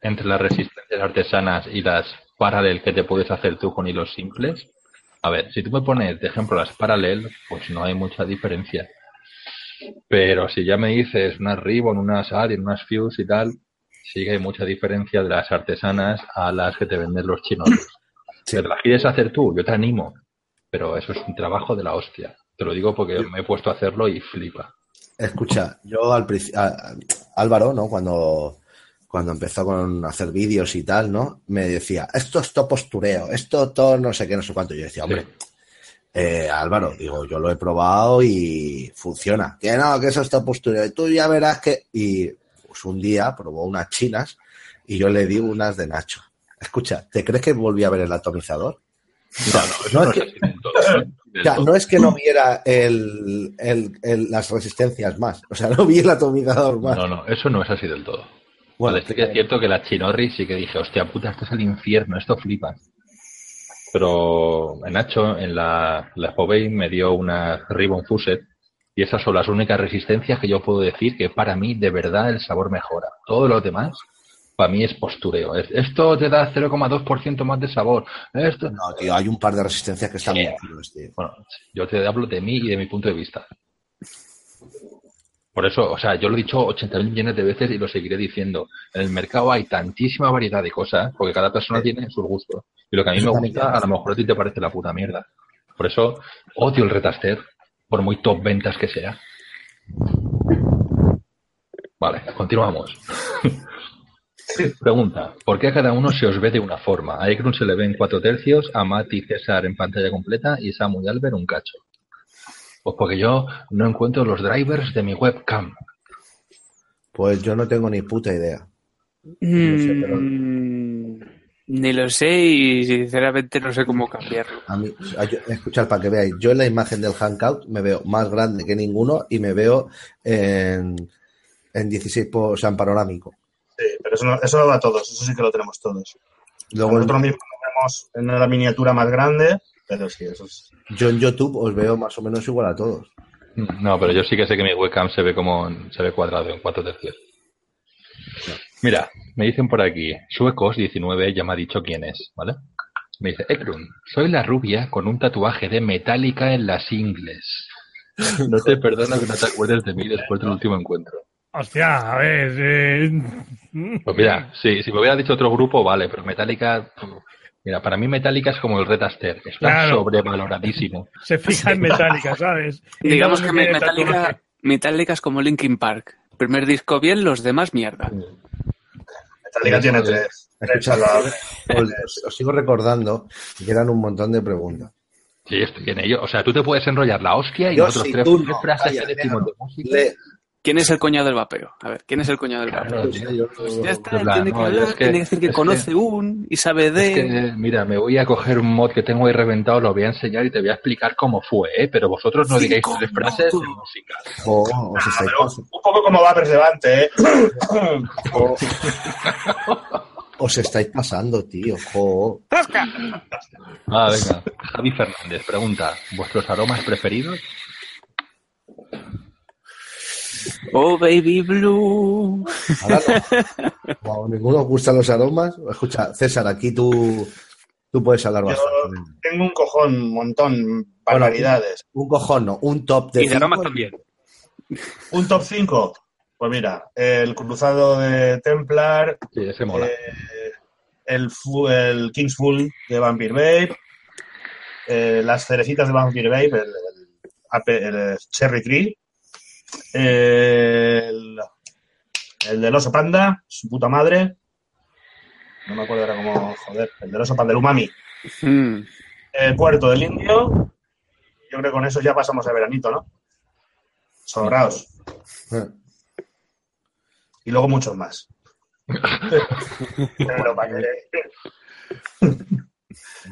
entre las resistencias artesanas y las paralel que te puedes hacer tú con hilos simples? A ver, si tú me pones de ejemplo las paralel, pues no hay mucha diferencia. Pero si ya me dices unas Ribbon, unas Alien, unas Fuse y tal, sí que hay mucha diferencia de las artesanas a las que te venden los chinos. Si te las quieres hacer tú, yo te animo. Pero eso es un trabajo de la hostia. Te lo digo porque me he puesto a hacerlo y flipa. Escucha, yo al principio, Álvaro, ¿no? Cuando, cuando empezó con hacer vídeos y tal, ¿no? Me decía, esto es todo postureo, esto todo no sé qué, no sé cuánto. Yo decía, hombre, eh, Álvaro, digo, yo lo he probado y funciona. Que no, que eso es todo postureo. Y tú ya verás que. Y pues un día probó unas chinas y yo le di unas de Nacho. Escucha, ¿te crees que volví a ver el atomizador? Mira, no, es no es que no viera el, el- el- las resistencias más. O sea, no vi el atomizador más. No, no, eso no es así del todo. Bueno, sí que es cierto que la Chinorri sí que dije, hostia puta, esto es el infierno, esto flipa. Pero Nacho en la, la Povey me dio una Ribbon Fuset y esas son las únicas resistencias que yo puedo decir que para mí de verdad el sabor mejora. Todo lo demás para mí es postureo. Es- Esto te da 0,2% más de sabor. Esto... no, tío, hay un par de resistencias que están Sí. tío. Bueno, yo te hablo de mí y de mi punto de vista. Por eso, o sea, yo lo he dicho 80.000 millones de veces y lo seguiré diciendo. En el mercado hay tantísima variedad de cosas, porque cada persona tiene sus gustos. Y lo que a mí me gusta, a lo mejor a ti te parece la puta mierda. Por eso odio el retaster, por muy top ventas que sea. Vale, continuamos. Pregunta, ¿por qué a cada uno se os ve de una forma? A Ekrun se le ven cuatro tercios, a Matt y César en pantalla completa y Samu y Albert un cacho. Pues porque yo no encuentro los drivers de mi webcam. Pues yo no tengo ni puta idea. sé, pero- Mm, Ni lo sé y sinceramente no sé cómo cambiarlo. A mí, a yo- escuchad para que veáis, yo en la imagen del Hangout me veo más grande que ninguno y me veo en, en 16, po- o sea, en panorámico. Sí, pero eso, no, eso lo da a todos, eso sí que lo tenemos todos. Luego, Nosotros mismos lo vemos en la miniatura más grande, pero sí, eso es. yo en YouTube os veo más o menos igual a todos. No, pero yo sí que sé que mi webcam se ve como se ve cuadrado en cuatro tercios. Mira, me dicen por aquí, Suecos19 ya me ha dicho quién es, ¿vale? Me dice, Ekrun, soy la rubia con un tatuaje de metálica en las ingles. No te perdono que no te acuerdes de mí después del último encuentro. Hostia, a ver. eh, Pues mira, sí, si me hubiera dicho otro grupo, vale, pero Metallica, mira, para mí Metallica es como el Red Aster, está Claro. sobrevaloradísimo. se fija en Metallica, ¿sabes? Y Digamos que Metallica, es como Linkin Park. Primer disco bien, los demás mierda. Metallica tiene es. tres. Escuchad, salvables. os, sigo recordando que eran un montón de preguntas. Sí, estoy en ello. O sea, tú te puedes enrollar la hostia y Yo nosotros sí, tres, no. frases de música. Le- ¿Quién es el coñado del vapeo? A ver, ¿quién es el coñado del vapeo? Claro, yo- Pues ya está, en plan, tiene que no, hablar, es que- tiene que decir que conoce un y sabe de. Es que, mira, me voy a coger un mod que tengo ahí reventado, lo voy a enseñar y te voy a explicar cómo fue, ¿eh? Pero vosotros no digáis tres frases minutos. música. Pero pas- un poco como va Levante, ¿eh? O- os estáis pasando, tío. jo. Ah, venga. Javi Fernández pregunta, ¿vuestros aromas preferidos? Oh, baby blue. Ahora no. Como a ninguno os gustan los aromas. Escucha, César, aquí tú, tú puedes hablar Yo bastante. tengo un cojón, un montón, barbaridades. Un cojón, no, un top de Y de aromas cinco. también. ¿Un top 5? Pues mira, el cruzado de Templar, Sí, ese mola. eh, el, el King's Full de Vampire Babe, eh, las cerecitas de Vampire Babe, el, el ape- el Cherry Tree, el, el del oso panda, su puta madre, No me acuerdo ahora cómo, joder, el de los sopas del umami. Mm. Eh, Puerto del Indio. Yo creo que con eso ya pasamos el veranito, ¿no? Sobraos. Eh, Y luego muchos más. Pero para que...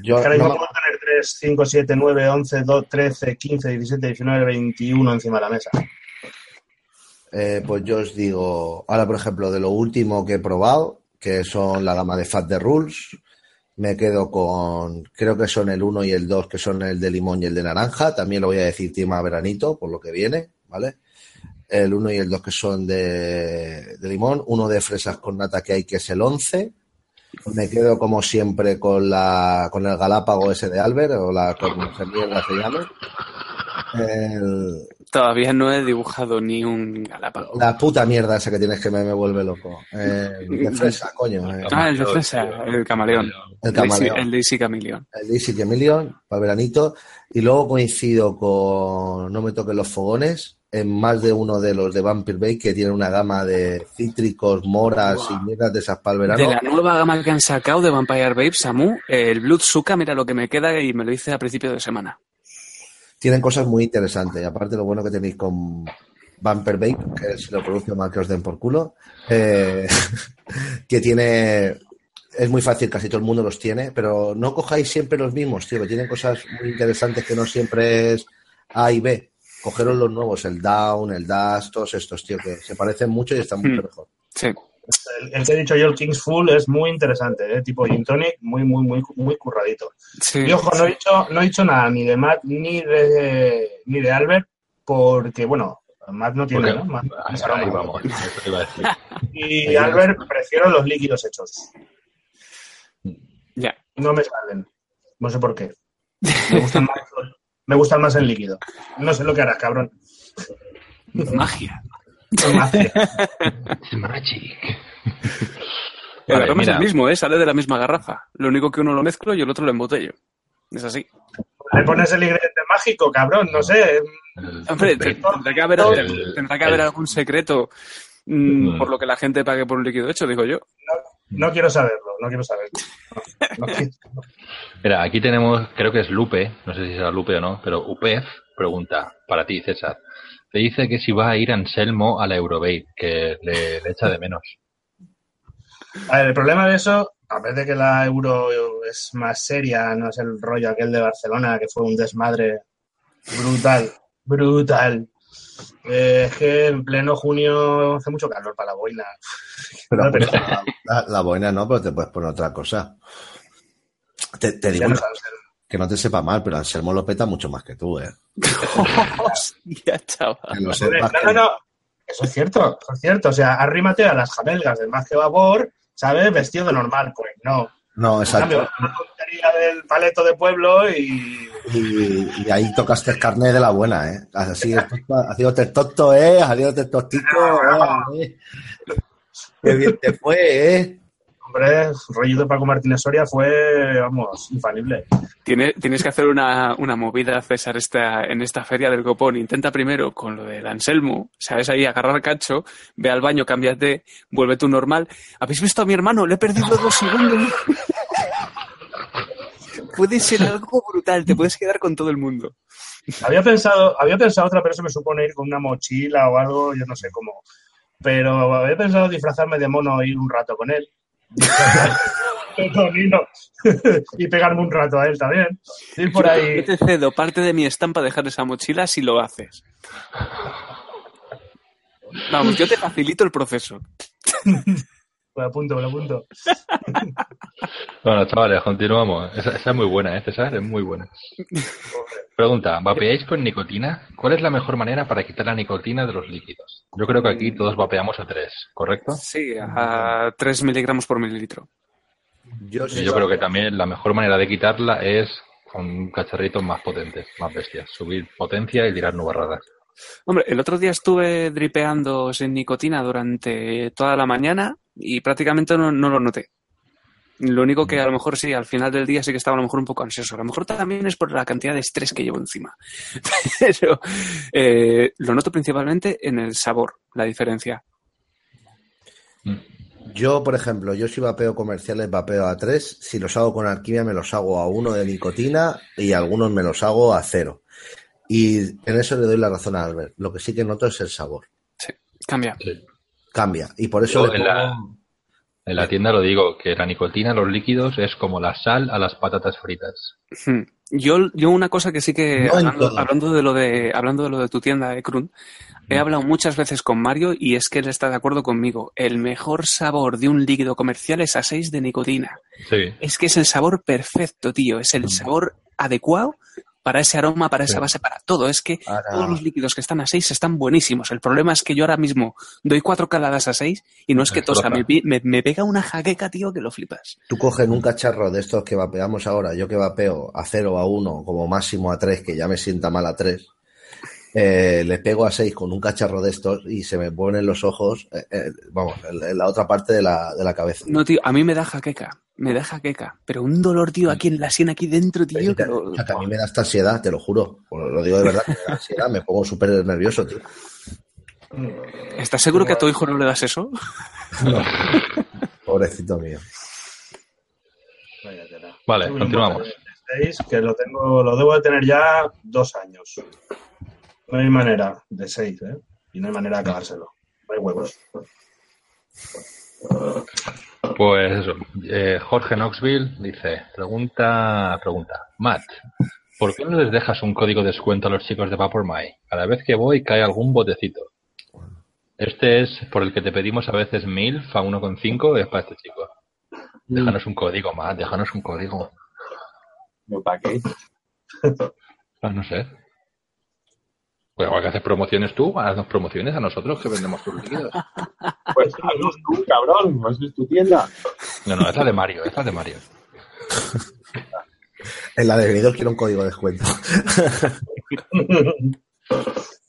Yo ahora no mismo puedo tener 3, 5, 7, 9, 11, 12, 13, 15, 17, 19, 21 encima de la mesa. Eh, pues yo os digo, ahora por ejemplo, de lo último que he probado, que son la gama de Fat de Rules, me quedo con, creo que son el 1 y el 2, que son el de limón y el de naranja, también lo voy a decir tema veranito, por lo que viene, ¿vale? El 1 y el 2 que son de, de limón, uno de fresas con nata que hay, que es el 11. Me quedo como siempre con la con el Galápago ese de Albert, o la como se llame. El, Todavía no he dibujado ni un galápago. La puta mierda esa que tienes que me, me vuelve loco. Eh, de fresa, coño. eh. Ah, el de fresa, el camaleón. El El camaleón. el Daisy Camaleón. El Daisy Million para veranito. Y luego coincido con No me toquen los fogones en más de uno de los de Vampire Bay que tiene una gama de cítricos, moras y mierdas de esas para el verano. De la nueva gama que han sacado de Vampire Babe, Samu, el Blood Suka, mira lo que me queda y me lo hice a principio de semana. Tienen cosas muy interesantes. Y aparte lo bueno que tenéis con Vampire Bay, que si lo produce mal que os den por culo, eh, que tiene... Es muy fácil, casi todo el mundo los tiene, pero no cojáis siempre los mismos, tío, que tienen cosas muy interesantes que no siempre es A y B. Cogeros los nuevos, el Down, el Dash, todos estos, tío, que se parecen mucho y están mucho Hmm. mejor. Sí. El, el que he dicho yo, el King's Full, es muy interesante, ¿eh? tipo Gin Tonic, muy, muy, muy, muy curradito. sí. Y ojo, no he dicho, no he dicho nada ni de Matt ni de, ni de Albert, porque, bueno, Matt no tiene, Porque- ¿no? Matt ahí, es ahí aroma. vamos, eso te iba a decir. Y Albert prefiero los líquidos hechos. Ya. No me salen. No sé por qué. Me gustan más, me gustan más en líquido. No sé lo que harás, cabrón. Magia. Magic. El Vale, aroma es el mismo, ¿eh? Sale de la misma garrafa. Lo único que uno lo mezclo y el otro lo embotello. Es así. Le pones el ingrediente mágico, cabrón, no sé. Hombre, te- tendrá que haber, El- tendrá que haber el- algún secreto mm, Mm. por lo que la gente pague por un líquido hecho, digo yo. No quiero saberlo, no quiero saberlo. No, no quiero. Mira, aquí tenemos, creo que es Lupe, no sé si será Lupe o no, pero UPEF pregunta para ti, César. Te dice que si va a ir Anselmo a la Eurobate, que le, le echa de menos. A ver, el problema de eso, a pesar de que la euro es más seria, no es el rollo aquel de Barcelona, que fue un desmadre brutal, brutal. Eh, es que en pleno junio hace mucho calor para la boina. Pero No, pero- la, la boina no, pero te puedes poner otra cosa. Te, te digo Ya no una- sabes. Que no te sepa mal, pero Anselmo lo peta mucho más que tú, ¿eh? Hostia, chaval. No, no, no. Eso es cierto, eso es cierto. O sea, arrímate a las jamelgas del más que vapor, ¿sabes? Vestido de normal. Pues no. No, En exacto. cambio, la tontería del paleto de pueblo y Y, y ahí tocaste el carnet de la buena, ¿eh? Así, el tonto, ¿eh? Haciéndote el tostico, ¿eh? Qué bien te fue, ¿eh? Hombre, rollo de Paco Martínez Soria fue, vamos, infalible. Tienes, tienes que hacer una, una movida, César, esta, en esta feria del copón. Intenta primero con lo del Anselmo, ¿sabes? Ahí agarrar cacho, ve al baño, cámbiate, vuelve tú normal. ¿Habéis visto a mi hermano? Le he perdido dos segundos. Puede ser algo brutal, te puedes quedar con todo el mundo. Había pensado, había pensado otra, pero eso me supone ir con una mochila o algo, yo no sé cómo. Pero había pensado disfrazarme de mono e ir un rato con él. Tonino. y pegarme un rato a él también. Ir por ahí. Yo te cedo parte de mi estampa dejar esa mochila si lo haces. Vamos, yo te facilito el proceso. Me lo apunto, me lo apunto. Bueno, chavales, continuamos. Esa, esa es muy buena, ¿eh, César? Es muy buena. Pregunta, ¿vapeáis con nicotina? ¿Cuál es la mejor manera para quitar la nicotina de los líquidos? Yo creo que aquí todos vapeamos a 3, ¿correcto? Sí, a 3 miligramos por mililitro. Yo, yo creo que también la mejor manera de quitarla es con cacharritos más potentes, más bestias. Subir potencia y tirar nubarradas. Hombre, el otro día estuve dripeando sin nicotina durante toda la mañana y prácticamente no, no lo noté. Lo único que a lo mejor sí, al final del día sí que estaba a lo mejor un poco ansioso. A lo mejor también es por la cantidad de estrés que llevo encima. Pero eh, lo noto principalmente en el sabor, la diferencia. Yo, por ejemplo, yo si vapeo comerciales, vapeo a 3. Si los hago con alquimia, me los hago a 1 de nicotina y algunos me los hago a 0. Y en eso le doy la razón a Albert. Lo que sí que noto es el sabor. Sí, cambia. Sí. Cambia. Y por eso Yo le en la- En la tienda lo digo, que la nicotina, los líquidos, es como la sal a las patatas fritas. Hmm. Yo, yo una cosa que sí que, No hablando, de lo de, hablando de lo de tu tienda, eh, Krun, he Mm. hablado muchas veces con Mario y es que él está de acuerdo conmigo. El mejor sabor de un líquido comercial es a 6 de nicotina. Sí. Es que es el sabor perfecto, tío. Es el sabor adecuado para ese aroma, para esa base, para todo. Es que Ahora- todos los líquidos que están a 6 están buenísimos. El problema es que yo ahora mismo doy cuatro caladas a 6 y no es que tosa, me, me, me pega una jaqueca, tío, que lo flipas. Tú coges un cacharro de estos que vapeamos ahora, yo que vapeo a 0, a 1, como máximo a 3, que ya me sienta mal a 3, eh, le pego a 6 con un cacharro de estos y se me ponen los ojos, eh, eh, vamos, en, en la otra parte de la, de la cabeza. No, tío, a mí me da jaqueca. Me da jaqueca. Pero un dolor, tío, aquí en la sien, aquí dentro, tío. que lo- O sea, que a mí me da esta ansiedad, te lo juro. Lo digo de verdad, me da ansiedad, me pongo súper nervioso, tío. ¿Estás seguro que a tu hijo no le das eso? Pobrecito mío. Vale, Tengo continuamos. que lo tengo, lo debo de tener ya dos años. No hay manera de seis, ¿eh? Y no hay manera de acabárselo. No hay huevos. Pues eso. eh, Jorge Knoxville dice, pregunta, pregunta. Matt, ¿por qué no les dejas un código de descuento a los chicos de VaporMy? Cada vez que voy cae algún botecito. Este es por el que te pedimos a veces mil, fa 1,5, es para este chico. Déjanos un código, Matt, déjanos un código. ¿No para qué? Ah, no sé. Pues igual que haces promociones tú, haznos promociones a nosotros que vendemos tus líquidos. Pues hazlos tú, cabrón. Pues es tu tienda. No, no, esa de Mario, esa de Mario. En la de venidor quiero un código de descuento.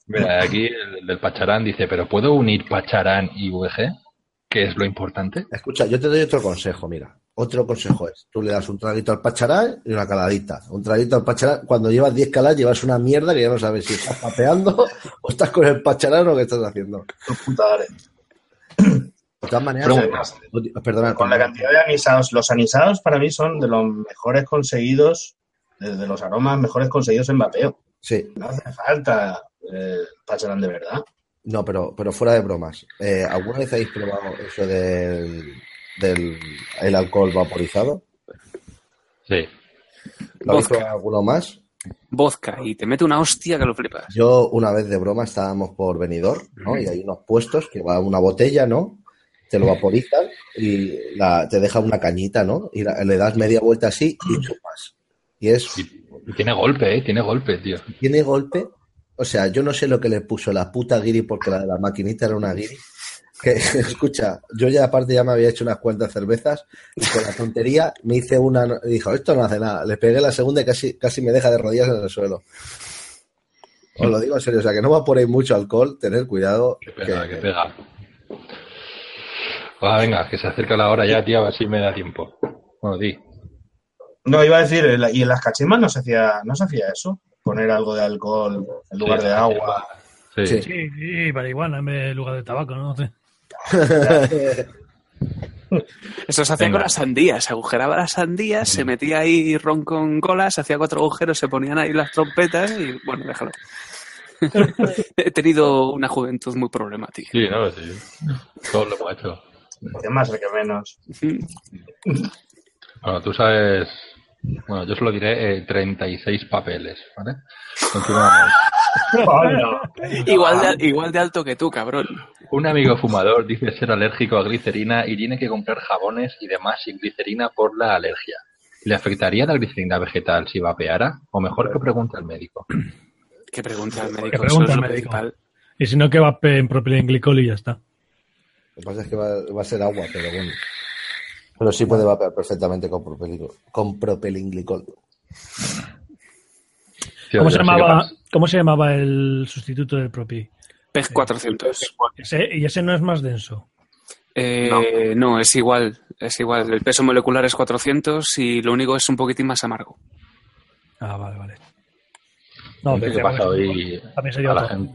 Mira, aquí el del Pacharán dice, ¿pero puedo unir Pacharán y VG? ¿Qué es lo importante? Escucha, yo te doy otro consejo, mira. Otro consejo es, tú le das un traguito al pacharán y una caladita. Un traguito al pacharán, cuando llevas 10 caladas llevas una mierda que ya no sabes si estás papeando o estás con el pacharán o qué estás haciendo. De todas maneras, perdona, Con la cantidad de anisados, los anisados para mí son de los mejores conseguidos, de, de los aromas mejores conseguidos en vapeo. Sí, No hace falta eh, pacharán de verdad. No, pero, pero fuera de bromas. Eh, ¿Alguna vez habéis probado eso del, del el alcohol vaporizado? Sí. ¿Lo habéis probado alguno más? Vodka y te mete una hostia que lo flipas. Yo una vez de broma estábamos por venidor, ¿no? Y hay unos puestos que va una botella, ¿no? Te lo vaporizan y la, te deja una cañita, ¿no? Y la- le das media vuelta así y chupas. Y es, Y, y tiene golpe, ¿eh? Tiene golpe, tío. tiene golpe. O sea, yo no sé lo que le puso la puta guiri porque la de la maquinita era una guiri. Que, escucha, yo ya aparte ya me había hecho unas cuantas cervezas y con la tontería me hice una y dijo, esto no hace nada. Le pegué la segunda y casi, casi me deja de rodillas en el suelo. Os lo digo en serio, o sea, que no va por ahí mucho alcohol, tener cuidado. Que pega, que- que pega. Ah, venga, que se acerca la hora ya, tío, a ver si me da tiempo. Bueno, di. No, iba a decir, y en las cachimbas no se hacía, no se hacía eso, poner algo de alcohol en lugar Sí, de agua. Sí. Sí. Sí, sí, marihuana en lugar de tabaco, ¿no? Sí. Eso se hacía Venga. con las sandías. Se agujeraba las sandías, se metía ahí ron con cola, se hacía cuatro agujeros, se ponían ahí las trompetas y bueno, déjalo. He tenido una juventud muy problemática. Sí, no, sí. Todo lo hemos hecho. Que más o que menos. Bueno, tú sabes. Bueno, yo solo diré eh, 36 papeles, ¿vale? Continuamos. Igual de, igual de alto que tú, cabrón. Un amigo fumador dice ser alérgico a glicerina y tiene que comprar jabones y demás sin glicerina por la alergia. ¿Le afectaría la glicerina vegetal si vapeara? O mejor que pregunte al médico. ¿Qué pregunta al Que médico? pregunta al médico. Y si no, que va en propilenglicol y ya está. Lo que pasa es que va, va a ser agua, pero bueno. Pero sí puede vapear perfectamente con. Tío, ¿Cómo se, llamaba. ¿Cómo se llamaba el sustituto del Propi? PEG 400. Ese, y ese no es más denso. Eh, no. es igual. Es igual. El peso molecular es 400 y lo único es un poquitín más amargo. Ah, vale, vale. No, ¿Qué pensaba pasa hoy también sería a la, gente,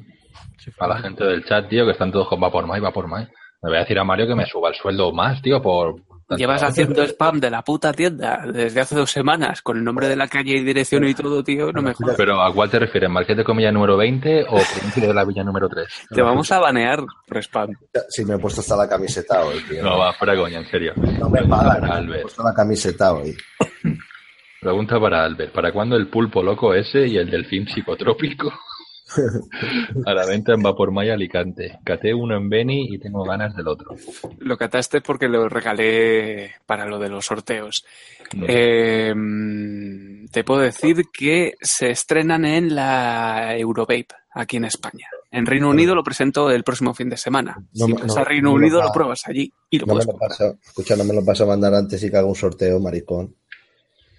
Sí, a la gente del chat, tío, que están todos con Vapormai, Vapormai? Me voy a decir a Mario que me suba el sueldo más, tío, por... tanto- Llevas haciendo spam de la puta tienda desde hace dos semanas con el nombre de la calle y dirección y todo, tío. No me jodas. Pero ¿a cuál te refieres? ¿Marqués de Comilla número 20 o Príncipe de la Villa número 3? Te vamos a banear por spam. Si me he puesto hasta la camiseta hoy, tío. No, va, fuera coña, en serio. No me pagan. para Me he Albert. puesto la camiseta hoy. Pregunta para Albert. ¿Para cuándo el pulpo loco ese y el delfín psicotrópico? A la venta en Vapor Maya Alicante. Caté uno en Beni y tengo ganas del otro. Lo cataste porque lo regalé para lo de los sorteos. No. Eh, te puedo decir que se estrenan en la Eurovape aquí en España. En Reino Unido lo presento el próximo fin de semana. No si me- vas no, a Reino no me Unido lo pruebas allí y lo No me puedes lo paso, escucha, no me lo vas a mandar antes y que haga un sorteo, maricón.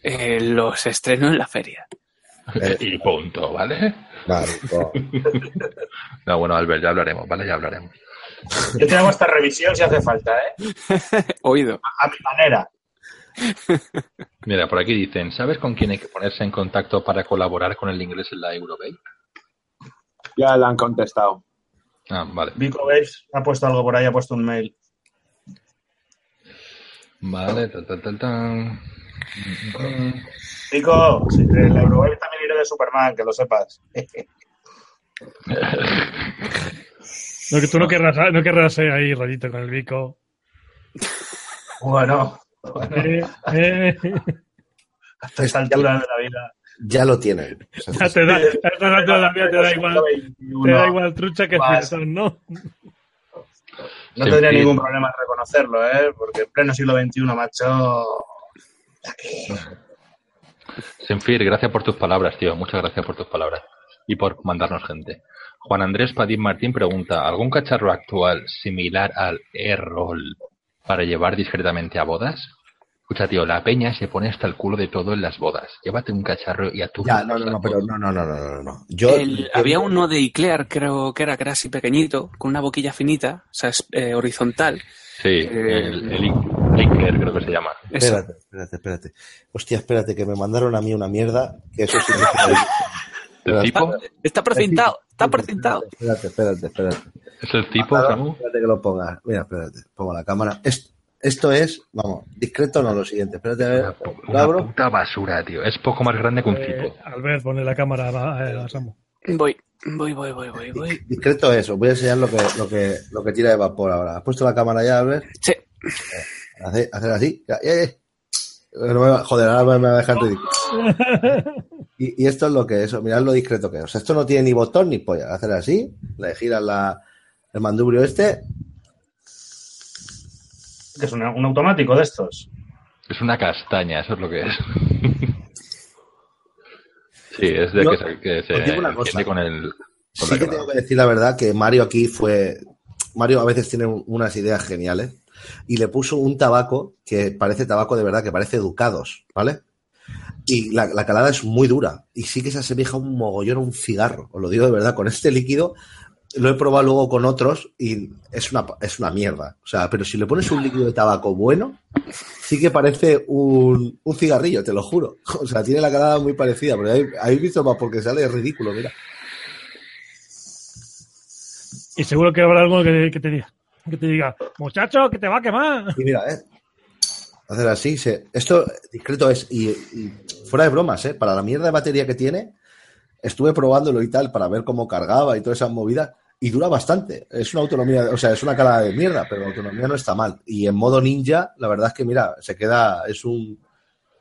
Eh, los estreno en la feria. Eh, Y punto, ¿vale? maricón. No, bueno, Albert, ya hablaremos, ¿vale? Ya hablaremos. Yo te hago esta revisión si hace falta, ¿eh? Oído. A mi manera. Mira, por aquí dicen, ¿sabes con quién hay que ponerse en contacto para colaborar con el inglés en la Eurobay? Ya la han contestado. Ah, vale. Vico Babes ha puesto algo por ahí, ha puesto un mail. Vale, tal, tal, tal, tal. Vico, sí, el Eurobabe también iré de Superman, que lo sepas. No, que tú no querrás, no querrás eh, ahí, rayito, con el bico. Bueno, Eh, eh, hasta esta altura de la vida. Ya lo tienen. O sea, ya te da, a estas alturas de la vida te da igual, te da igual trucha que cierto, ¿no? No tendría ningún problema en reconocerlo, ¿eh? Porque en pleno siglo XXI, macho. Senfir, gracias por tus palabras, tío. Muchas gracias por tus palabras. Y por mandarnos gente. Juan Andrés Padín Martín pregunta, ¿algún cacharro actual similar al E-Roll para llevar discretamente a bodas? Escucha, tío, la peña se pone hasta el culo de todo en las bodas. Llévate un cacharro y a tu... Ya, no, no, no, pero no, no, no, no, no, no. Yo, El- había uno de Iclear, creo que era, que era así pequeñito, con una boquilla finita, o sea, es, eh, horizontal. Sí, el, el Iker creo que se llama. Eso. Espérate, espérate, espérate. Hostia, espérate, que me mandaron a mí una mierda, que eso sí que- ¿El tipo? Está precintado, está precintado. Espérate, espérate, espérate. ¿Es el tipo, Samu? Espérate que lo pongas. Mira, espérate, pongo la cámara. Es- esto es, vamos, discreto no lo siguiente. Espérate a ver, Una puta basura, tío. Es poco más grande que un Eh, tipo. Albert, pone la cámara a, a Samu. Voy, voy, voy, voy, voy, voy. Discreto es, os voy a enseñar lo que, lo que, lo que tira de vapor ahora. ¿Has puesto la cámara ya, Albert? Sí, Hacer, hacer así. Va- joder, ahora me va a dejar ridículo. Y, y esto es lo que es, mirad lo discreto que es. O sea, esto no tiene ni botón ni polla. Hacer así, le giras la, el mandubrio este. Que es un, un automático de estos. Es una castaña, eso es lo que es. sí, es de Yo- que se, que se os digo una cosa. enciende con el... con Sí que cámara. tengo que decir la verdad que Mario aquí fue. Mario a veces tiene un- unas ideas geniales y le puso un tabaco que parece tabaco de verdad, que parece Ducados, ¿vale? Y la, la calada es muy dura y sí que se asemeja un mogollón a un cigarro, os lo digo de verdad, con este líquido lo he probado luego con otros y es una, es una mierda. O sea, pero si le pones un líquido de tabaco bueno, sí que parece un, un cigarrillo, te lo juro. O sea, tiene la calada muy parecida, pero ahí- habéis visto más porque sale ridículo, mira. Y seguro que habrá algo que, que te diga, que te diga, muchacho, que te va a quemar. Y mira, ¿eh? Hacer así, se- esto discreto es, y, y fuera de bromas, ¿eh? Para la mierda de batería que tiene, estuve probándolo y tal para ver cómo cargaba y todas esas movidas, y dura bastante. Es una autonomía, o sea, es una calada de mierda, pero la autonomía no está mal. Y en modo ninja, la verdad es que, mira, se queda, es un,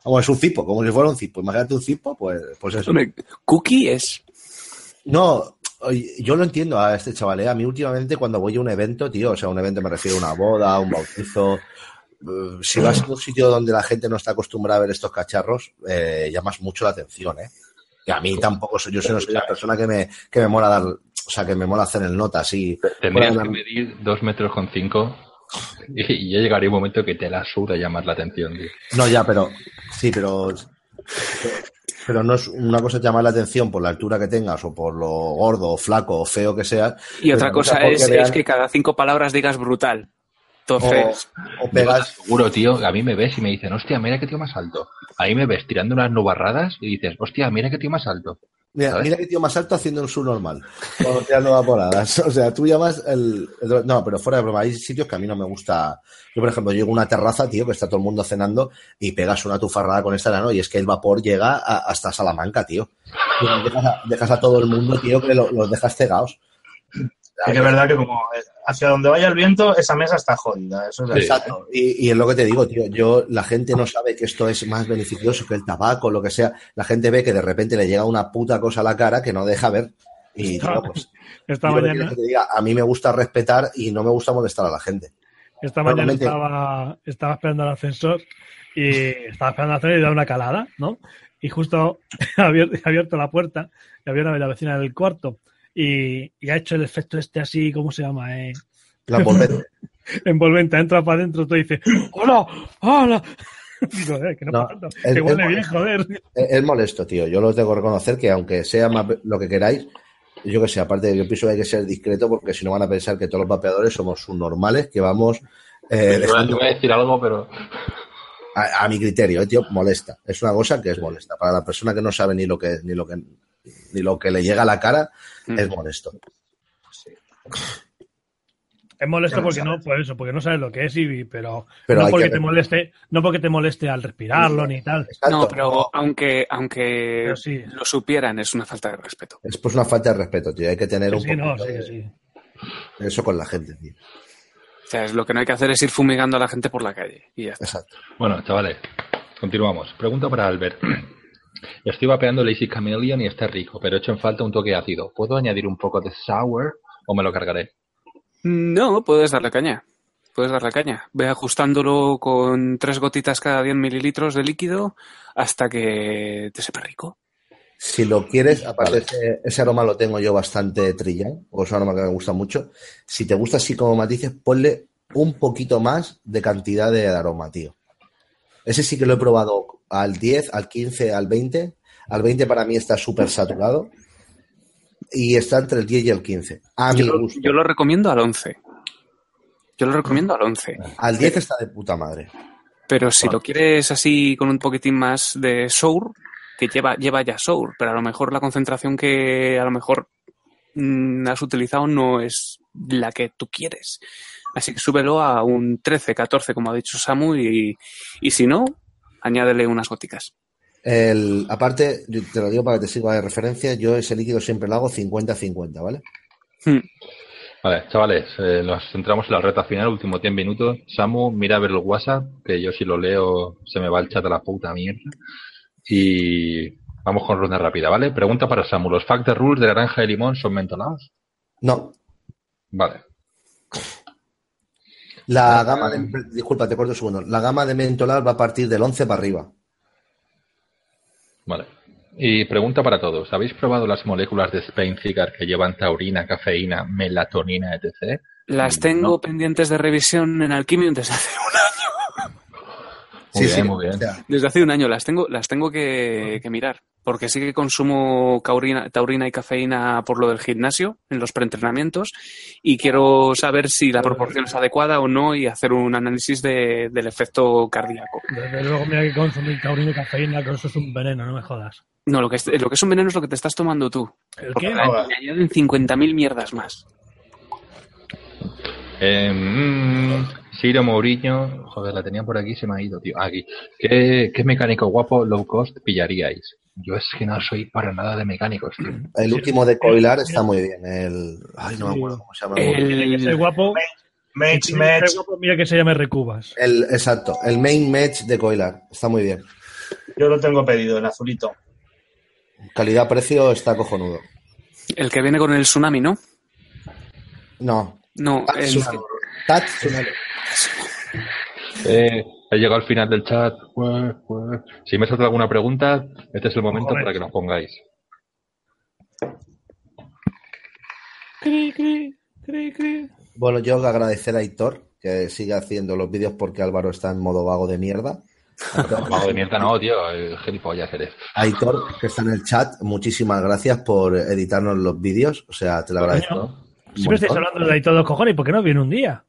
vamos, es un cipo, como si fuera un cipo. Imagínate un cipo, pues, pues eso. hombre, Cookie es. No, yo lo entiendo a este chaval. ¿eh? A mí últimamente cuando voy a un evento, tío, o sea, un evento me refiero a una boda, un bautizo. eh, Si vas a un sitio donde la gente no está acostumbrada a ver estos cacharros, eh, llamas mucho la atención, ¿eh? Y a mí tampoco soy, yo soy- la persona que me, que me mola dar, o sea, que me mola hacer el nota así. Tendrías Bueno, que medir dos metros con cinco y, y ya llegaría un momento que te la suda llamar la atención, tío. No, ya, pero sí, pero pero no es una cosa llamar la atención por la altura que tengas o por lo gordo o flaco o feo que seas. Y otra cosa es, vean- es que cada cinco palabras digas brutal. Entonces, o pegas Seguro, tío, a mí me ves y me dicen, hostia, mira qué tío más alto. Ahí me ves tirando unas nubarradas y dices, hostia, mira qué tío más alto. Mira, mira qué tío más alto haciendo un subnormal. Cuando tirando vaporadas. O sea, tú llamas el, el- No, pero fuera de broma, hay sitios que a mí no me gusta. Yo, por ejemplo, llego a una terraza, tío, que está todo el mundo cenando y pegas una tufarrada con esta ¿no? Y es que el vapor llega a- hasta Salamanca, tío. Dejas, a, dejas a todo el mundo, tío, que lo- los dejas cegados. Sí que es verdad que como eh, hacia donde vaya el viento, esa mesa está jodida. Eso es Sí. así. Exacto. Y, y es lo que te digo, tío. Yo, la gente no sabe que esto es más beneficioso que el tabaco, lo que sea. La gente ve que de repente le llega una puta cosa a la cara que no deja ver. Y, tío, pues, Esta mañana, quiero que te diga, a mí me gusta respetar y no me gusta molestar a la gente. esta mañana Normalmente- estaba, estaba esperando al ascensor y estaba esperando al ascensor y da una calada, ¿no? Y justo he abierto, he abierto la puerta y había una la vecina del cuarto y, y ha hecho el efecto este así, ¿cómo se llama? Eh, La envolvente. envolvente, entra para adentro, todo y dice, ¡Hola! ¡Hola! Digo, eh, que no, No, pasa tanto, es- bien, molesto. joder. Es, es molesto, tío. Yo lo tengo que reconocer que aunque sea más lo que queráis, yo que sé, aparte de que yo pienso que hay que ser discreto porque si no van a pensar que todos los vapeadores somos subnormales que vamos eh, iba a decir algo, pero a, a mi criterio, eh, tío, molesta. Es una cosa que es molesta. Para la persona que no sabe ni lo que ni lo que ni lo que le llega a la cara, Mm. es molesto. Es molesto porque no, por eso, porque no sabes lo que es, y, pero, Pero no porque que- te moleste, no porque te moleste al respirarlo ni tal. Exacto. No, pero aunque, aunque Pero sí. lo supieran, es una falta de respeto. Es pues una falta de respeto, tío. Hay que tener Sí, un sí, no, de- sí. eso con la gente, tío. O sea, es lo que no hay que hacer es ir fumigando a la gente por la calle. Y ya está. Exacto. bueno, chavales, continuamos. Pregunta para Albert. Estoy vapeando Lazy Chameleon y está rico, pero he hecho en falta un toque ácido. ¿Puedo añadir un poco de sour o me lo cargaré? No, puedes darle caña. Puedes darle caña. Ve ajustándolo con tres gotitas cada 10 mililitros de líquido hasta que te sepa rico. Si lo quieres, aparte ese, ese aroma lo tengo yo bastante trillado, o es un aroma que me gusta mucho. Si te gusta así como matices, ponle un poquito más de cantidad de aroma, tío. Ese sí que lo he probado al 10, al 15, al 20. Al 20 para mí está súper saturado. Y está entre el 10 y el 15. A mi Yo, lo- gusto. yo lo recomiendo al 11. Yo lo recomiendo al 11. Al 10 está de puta madre. Pero si lo quieres así con un poquitín más de sour, que lleva, lleva ya sour, pero a lo mejor la concentración que a lo mejor mm, has utilizado no es la que tú quieres. Así que súbelo a un 13, 14, como ha dicho Samu, y, y si no, añádele unas góticas. El, aparte, te lo digo para que te sirva de referencia, yo ese líquido siempre lo hago 50-50, ¿vale? Hmm. Vale, chavales, eh, nos centramos en la reta final, último 10 minutos. Samu, mira a ver el WhatsApp, que yo si lo leo se me va el chat a la puta mierda. Y vamos con ronda rápida, ¿vale? Pregunta para Samu, ¿los fact rules de naranja y limón son mentolados? No, Vale. La Ah, gama de, disculpa, te corto un segundo. La gama de mentolal va a partir del 11 para arriba. Vale. Y pregunta para todos. ¿Habéis probado las moléculas de Spain Cigar que llevan taurina, cafeína, melatonina, etc? Las tengo pendientes de revisión en Alquimia desde hace un año. Muy bien, muy bien. O sea, Desde hace un año las tengo, las tengo que, que mirar. Porque sí que consumo caurina- taurina y cafeína por lo del gimnasio en los preentrenamientos y quiero saber si la proporción es adecuada o no y hacer un análisis de- del efecto cardíaco. Desde luego, mira que consumir taurina y cafeína, que eso es un veneno, no me jodas. No, lo que es, lo que es un veneno es lo que te estás tomando tú. ¿El Porque qué? le añaden 50.000 mierdas más. Eh, mm, Ciro Mourinho, joder, la tenía por aquí, se me ha ido, tío. Aquí. ¿Qué, qué mecánico guapo low cost pillaríais? Yo es que no soy para nada de mecánicos, tío. el último de Coilar está muy bien. El, ay, no me acuerdo cómo se llama. Ser El, guapo. Ser Mage. guapo, mira que se llame Recubas. El, exacto, el main match de Coilar. Está muy bien. Yo lo tengo pedido, el azulito. Calidad-precio está cojonudo. el que viene con el tsunami, ¿no? No. No, Tat el, Tsunami. Tat Tsunami. Eh, he llegado al final del chat. Si me salta alguna pregunta, este es el momento Joder. para que nos pongáis. Cri, cri, cri, cri. Bueno, yo agradecer a Aitor que sigue haciendo los vídeos porque Álvaro está en modo vago de mierda. Mago de mierda, no, tío. eh, Gilipollas eres. Aitor, que está en el chat, muchísimas gracias por editarnos los vídeos. O sea, te lo agradezco. Siempre estáis hablando de ahí todos los cojones, ¿por qué no viene un día?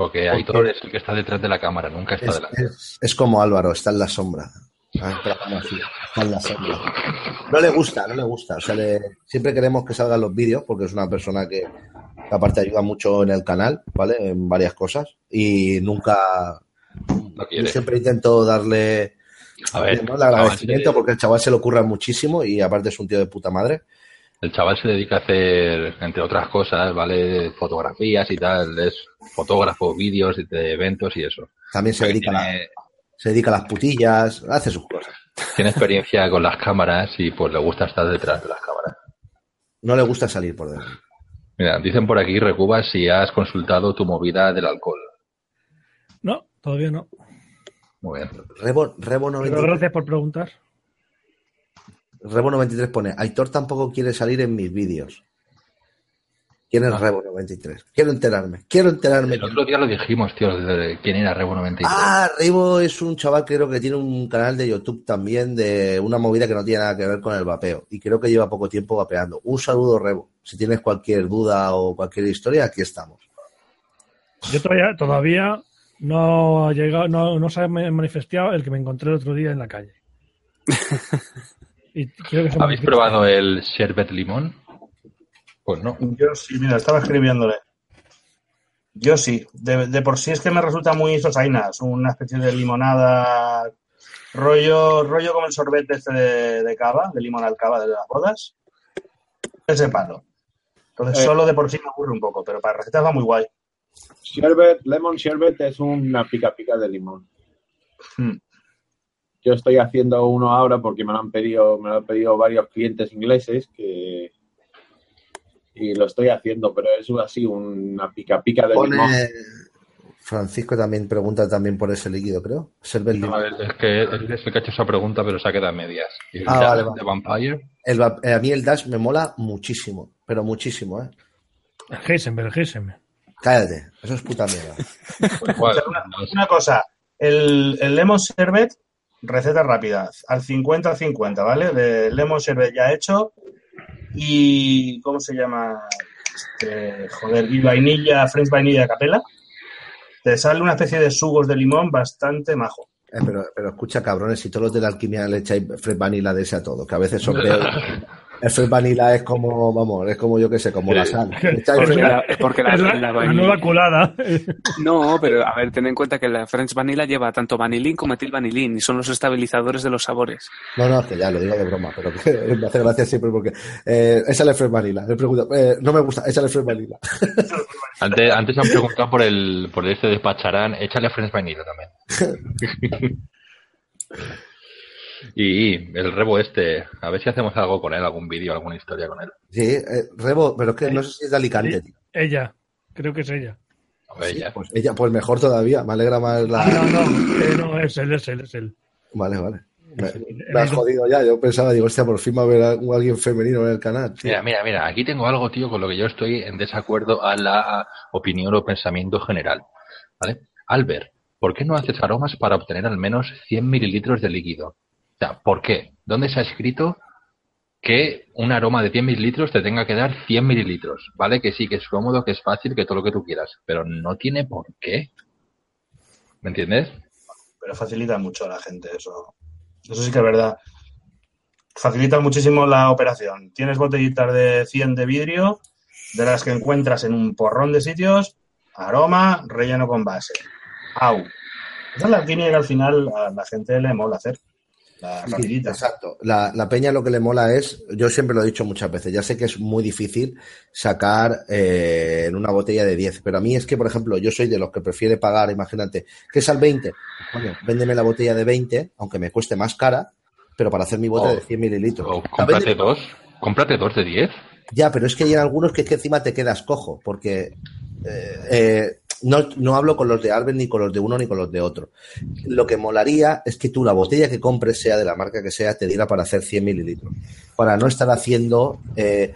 Porque Aitor es el que está detrás de la cámara, nunca está Es, delante. es- es como Álvaro, está en la sombra. Ah, está en la serie. No le gusta, no le gusta. O sea, le- siempre queremos que salgan los vídeos porque es una persona que, que aparte ayuda mucho en el canal, ¿vale? En varias cosas. Y nunca. No Yo quiere. siempre intento darle A el agradecimiento porque el chaval se lo ocurra muchísimo y aparte es un tío de puta madre. El chaval se dedica a hacer, entre otras cosas, ¿vale? Fotografías y tal. Es fotógrafo, vídeos de eventos y eso. También se dedica, a la- se dedica a las putillas, hace sus cosas. tiene experiencia con las cámaras y pues le gusta estar detrás de las cámaras. No le gusta salir por dentro. Mira, dicen por aquí, Recuba, si has consultado tu movida del alcohol. No, todavía no. Muy bien. Rebo, Rebo Pero 93, gracias por preguntar. Rebo 93 pone, Aitor tampoco quiere salir en mis vídeos. ¿Quién es Rebo 93? Quiero enterarme, quiero enterarme. El otro día lo dijimos, tío, de quién era Rebo 93. Ah, Rebo es un chaval que creo que tiene un canal de YouTube también de una movida que no tiene nada que ver con el vapeo. Y creo que lleva poco tiempo vapeando. Un saludo, Rebo. Si tienes cualquier duda o cualquier historia, aquí estamos. Yo todavía, todavía no ha llegado, no, no se ha ma- manifestado el que me encontré el otro día en la calle. Y creo que se ¿Habéis probado el sherbet limón? Pues no. Yo sí, mira, estaba escribiéndole. Yo sí. De, de por sí es que me resulta muy sosainas, una especie de limonada, rollo, rollo como el sorbete este de, de cava, de limón al cava de las bodas. Ese palo. Entonces, Eh. solo de por sí me aburre un poco, pero para recetas va muy guay. Sherbet, lemon sherbet es una pica pica de limón. Hmm. Yo estoy haciendo uno ahora porque me lo han pedido, me lo han pedido varios clientes ingleses que y lo estoy haciendo, pero es así una pica pica de limón. Pone... Francisco también pregunta también por ese líquido, creo. Server No, a ver, es que él es el que ha hecho esa pregunta, pero se ha quedado a medias. ¿Y el Ah, Dash vale, vale. de Vampire? El eh, a mí el Dash me mola muchísimo, pero muchísimo, ¿eh? El Heisenberg, el Heisenberg. Cállate, eso es puta mierda. Pues no una cosa, el, el lemon sherbet, receta rápida, al 50-50, ¿vale? De lemon sherbet ya hecho y, ¿cómo se llama? Este, joder, y vainilla, French vainilla capela. Te sale una especie de sugos de limón bastante majo. Eh, pero, pero escucha, cabrones, si todos los de la alquimia le echáis Fred Vanilla de ese a todo, que a veces son peores. El Fred Vanilla es como, vamos, es como yo que sé, como la sal. Porque la, porque la- Es la, la nueva colada. No, pero a ver, ten en cuenta que la French Vanilla lleva tanto vanilín como metilvanilín y son los estabilizadores de los sabores. No, no, que ya lo digo de broma, pero que me hace gracia siempre porque eh, échale Fred Vanilla. Le pregunto, eh, no me gusta, échale Fred Vanilla. Antes, antes han preguntado por el, por este de Pacharán. Échale French Vanilla también. Y el Rebo este, a ver si hacemos algo con él, algún vídeo, alguna historia con él. Sí, eh, Rebo, pero es que no sé si es de Alicante, tío. ella, creo que es ella. A ver, Sí, ya. pues ella, pues mejor todavía, me alegra más la. Ah, no, no, eh, no, es él, es él, es él. Vale, vale. Me, has jodido ya. Yo pensaba, digo, hostia, por fin va a haber a- alguien femenino en el canal. tío. Mira, mira, mira, aquí tengo algo, tío, con lo que yo estoy en desacuerdo a la opinión o pensamiento general. ¿Vale? Albert, ¿por qué no haces aromas para obtener al menos 100 mililitros de líquido? Sea, ¿por qué? ¿Dónde se ha escrito que un aroma de 100 mililitros te tenga que dar 100 mililitros? ¿Vale? Que sí, que es cómodo, que es fácil, que todo lo que tú quieras, pero no tiene por qué. ¿Me entiendes? pero facilita mucho a la gente eso. Eso sí que es verdad. Facilita muchísimo la operación. Tienes botellitas de 100 de vidrio, de las que encuentras en un porrón de sitios, aroma, relleno con base. Au. Esa es la alquimia que al final la gente le mola hacer. La exacto. La, la peña lo que le mola es, yo siempre lo he dicho muchas veces, ya sé que es muy difícil sacar eh, en una botella de 10, pero a mí es que, por ejemplo, yo soy de los que prefiere pagar, imagínate, que es al 20, coño, véndeme la botella de 20, aunque me cueste más cara, pero para hacer mi bote Oh. de 100 mililitros. O O sea, cómprate dos, cómprate dos de 10. Ya, pero es que hay algunos que es que encima te quedas cojo, porque eh, eh, no, no hablo con los de Albert ni con los de uno ni con los de otro. Lo que molaría es que tú la botella que compres, sea de la marca que sea, te diera para hacer 100 mililitros. Para no estar haciendo... eh,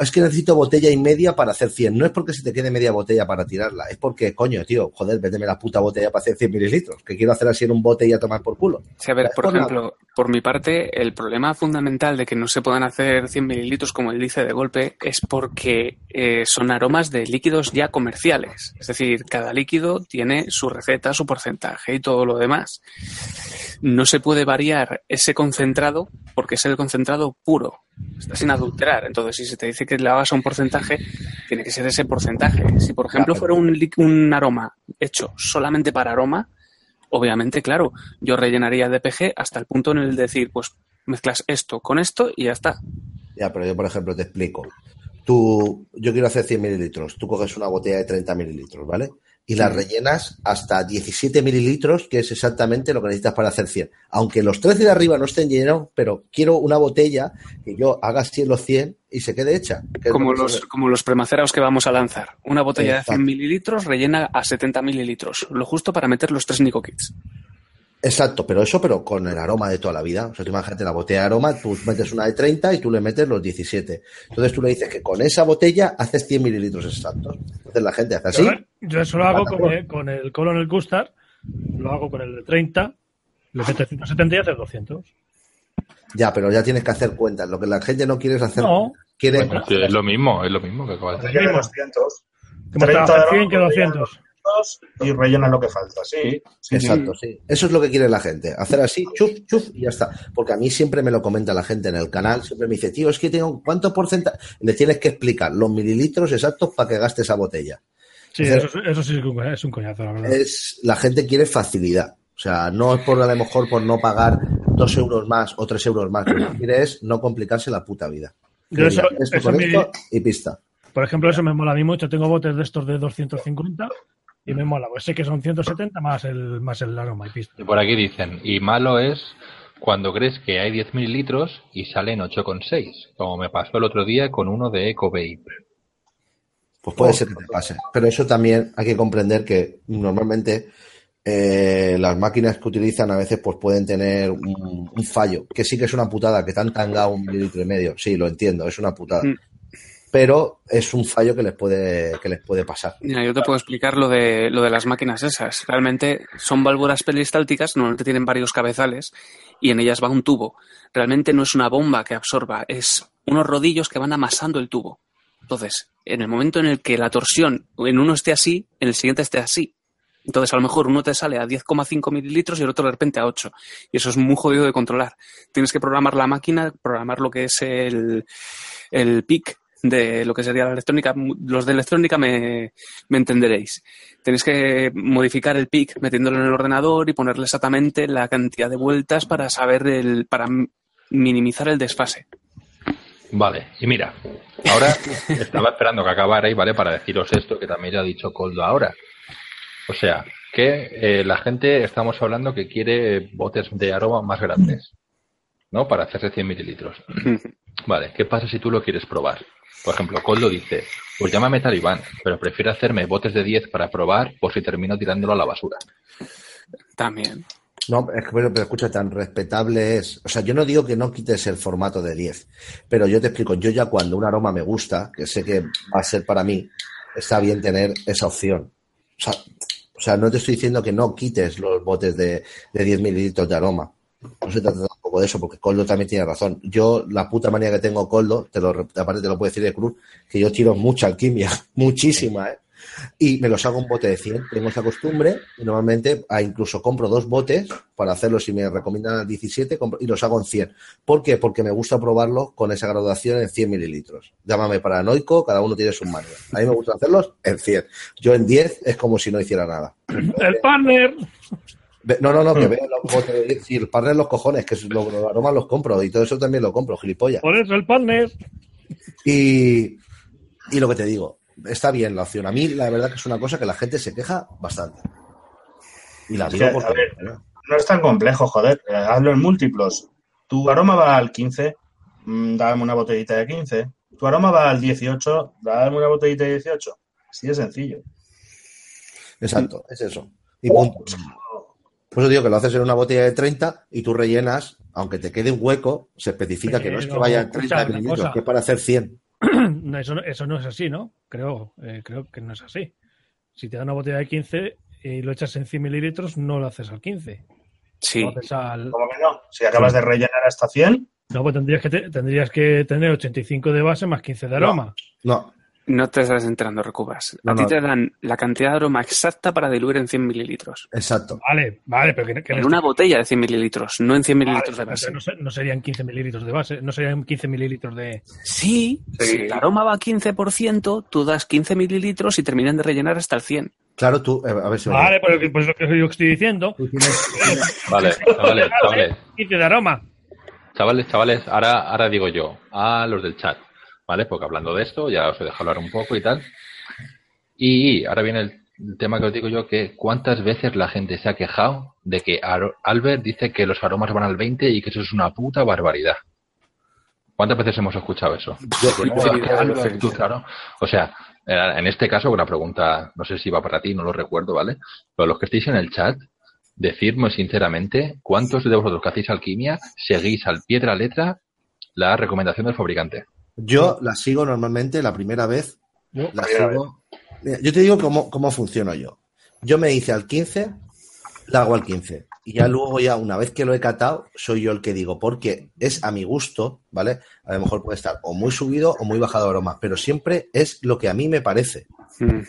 es que necesito botella y media para hacer 100. No es porque se te quede media botella para tirarla, es porque, coño, tío, joder, véndeme la puta botella para hacer 100 mililitros, que quiero hacer así en un bote y a tomar por culo. Sí, a ver, por ejemplo, por mi parte, el problema fundamental de que no se puedan hacer 100 mililitros, como él dice de golpe, es porque eh, son aromas de líquidos ya comerciales. Es decir, cada líquido tiene su receta, su porcentaje y todo lo demás. no se puede variar ese concentrado porque es el concentrado puro, está sin adulterar. Entonces, si se te dice que le hagas un porcentaje, tiene que ser ese porcentaje. Si, por ejemplo, fuera un, aroma hecho solamente para aroma, obviamente, claro, yo rellenaría de PG hasta el punto en el de decir, pues mezclas esto con esto y ya está. Ya, pero yo, por ejemplo, te explico. Tú, yo quiero hacer 100 mililitros. Tú coges una botella de 30 mililitros, ¿vale? Y la rellenas hasta 17 mililitros, que es exactamente lo que necesitas para hacer 100. Aunque los 13 de arriba no estén llenos, pero quiero una botella que yo haga 100 los 100 y se quede hecha. que Como lo los, como los premacerados que vamos a lanzar. Una botella de Exacto. 100 mililitros rellena a 70 mililitros, lo justo para meter los tres Nico Kits. Exacto, pero eso, pero con el aroma de toda la vida. O sea, tú imagínate la botella de aroma, tú metes una de 30 y tú le metes los 17. Entonces tú le dices que con esa botella haces 100 mililitros exactos. Entonces la gente hace así. Yo, eso lo hago con el, con el, Colonel Custard, lo hago con el de 30, le metes 170 y haces 200. Ya, pero ya tienes que hacer cuentas. Lo que la gente no quiere es hacer. No. Es, lo mismo, es lo mismo que acabas de decir. 30 100 que 200 y rellena lo que falta, sí. Exacto, sí. Eso es lo que quiere la gente, hacer así, chuf, chuf y ya está. Porque a mí siempre me lo comenta la gente en el canal, siempre me dice, tío, es que tengo cuánto porcentaje. Le tienes que explicar los mililitros exactos para que gaste esa botella. Sí, eso, eso, sí es un coñazo, la verdad. Es, la gente quiere facilidad. O sea, no es por a lo mejor por no pagar dos euros más o tres euros más. Lo que quiere es no complicarse la puta vida. Yo eso, esto, eso esto y pista. Por ejemplo, eso me mola a mí mucho. Tengo botes de estos de 250 y me mola. Pues sé que son 170 más el, más el aroma y pista. Y por aquí dicen, y malo es cuando crees que hay 10 mililitros y salen 8,6, como me pasó el otro día con uno de Eco Vape. Pues puede ser que te pase. Pero eso también hay que comprender que normalmente eh, las máquinas que utilizan a veces pues pueden tener un, un fallo. Que sí que es una putada, que te han tangado un mililitro y medio. Sí, lo entiendo, es una putada. Pero es un fallo que les puede, que les puede pasar. Mira, yo te puedo explicar lo de, lo de las máquinas esas. Realmente son válvulas peristálticas, normalmente tienen varios cabezales y en ellas va un tubo. Realmente no es una bomba que absorba, es unos rodillos que van amasando el tubo. Entonces, en el momento en el que la torsión en uno esté así, en el siguiente esté así. Entonces, a lo mejor uno te sale a 10,5 mililitros y el otro de repente a 8. Y eso es muy jodido de controlar. Tienes que programar la máquina, programar lo que es el, el PIC de lo que sería la electrónica. Los de electrónica me, me entenderéis. Tenéis que modificar el PIC metiéndolo en el ordenador y ponerle exactamente la cantidad de vueltas para saber el, para minimizar el desfase. Vale, y mira, ahora estaba esperando que acabarais, ¿vale? Para deciros esto que también ya ha dicho Coldo ahora. O sea, que eh, la gente, estamos hablando que quiere botes de aroma más grandes, ¿no? Para hacerse 100 mililitros. Vale, ¿qué pasa si tú lo quieres probar? Por ejemplo, Coldo dice, pues llámame talibán, pero prefiero hacerme botes de 10 para probar por si termino tirándolo a la basura. También. No, es que, pero, pero escucha, tan respetable es. O sea, yo no digo que no quites el formato de 10, pero yo te explico, yo ya cuando un aroma me gusta, que sé que va a ser para mí, está bien tener esa opción. O sea, o sea no te estoy diciendo que no quites los botes de, de 10 mililitros de aroma. No se trata tampoco de eso, porque Coldo también tiene razón. Yo, la puta manía que tengo Coldo, te lo, aparte te lo puedo decir de Cruz, que yo tiro mucha alquimia, muchísima, ¿eh? y me los hago un bote de 100. Tengo esa costumbre y normalmente ah, incluso compro dos botes para hacerlos si me recomiendan 17 compro- y los hago en 100. ¿Por qué? Porque me gusta probarlos con esa graduación en 100 mililitros. Llámame paranoico, cada uno tiene sus manías. A mí me gusta hacerlos en 100. Yo en 10 es como si no hiciera nada. ¡El partner! No, no, no, que veo los botes de 10 y el partner los cojones, que los aromas los compro y todo eso también lo compro, gilipollas. Por eso el partner. Y, y lo que te digo, está bien la opción. A mí la verdad que es una cosa que la gente se queja bastante. Y la digo que, porque... ver, No es tan complejo, joder. Eh, hazlo en múltiplos. Tu aroma va al 15, mm, dame una botellita de 15. Tu aroma va al 18, dame una botellita de 18. Así de sencillo. Exacto, es eso. Y punto. Por eso digo que lo haces en una botella de 30 y tú rellenas, aunque te quede un hueco, se especifica que no es que Pero, vaya escucha, 30 una mililitros, que es para hacer 100. No, eso, no- eso no es así, ¿no? Creo, eh, creo que no es así. Si te da una botella de 15 y lo echas en 100 mililitros, no lo haces al 15. Sí. Lo haces al... ¿Cómo que no? Si acabas de rellenar hasta 100, No, pues tendrías que, te- tendrías que tener 85 de base más 15 de aroma. No, No te estás enterando, Recubas. No, a ti no. te dan la cantidad de aroma exacta para diluir en 100 mililitros. Exacto. Vale, vale, pero que, que En una botella de 100 mililitros, no en 100 mililitros de Vale, base. no, se- no serían 15 mililitros de base, no serían 15 mililitros de. Sí, Sí. si el aroma va a 15%, tú das 15 mililitros y terminan de rellenar hasta el 100. Claro, tú, eh, a ver si. Vale, pues, pues lo que yo estoy diciendo. Tienes- Vale, chavales, chavales. 15 de aroma. Chavales, chavales, ahora, ahora digo yo, a los del chat, ¿vale? Porque hablando de esto, ya os he dejado hablar un poco y tal. Y ahora viene el, tema que os digo yo, que cuántas veces la gente se ha quejado de que Albert dice que los aromas van al 20 y que eso es una puta barbaridad. ¿Cuántas veces hemos escuchado eso? Yo- claro. O sea, eh, en este caso, una pregunta, no sé si va para ti, no lo recuerdo, ¿vale? Pero los que estéis en el chat, decidme sinceramente, ¿cuántos de vosotros que hacéis alquimia seguís al pie de la letra la recomendación del fabricante? Yo la sigo normalmente la primera vez. Yo- La primera sigo. Yo te digo cómo, cómo funciono yo. Yo me hice al 15, la hago al 15. Y ya luego, ya una vez que lo he catado, soy yo el que digo, porque es a mi gusto, ¿vale? A lo mejor puede estar o muy subido o muy bajado de aromas, pero siempre es lo que a mí me parece.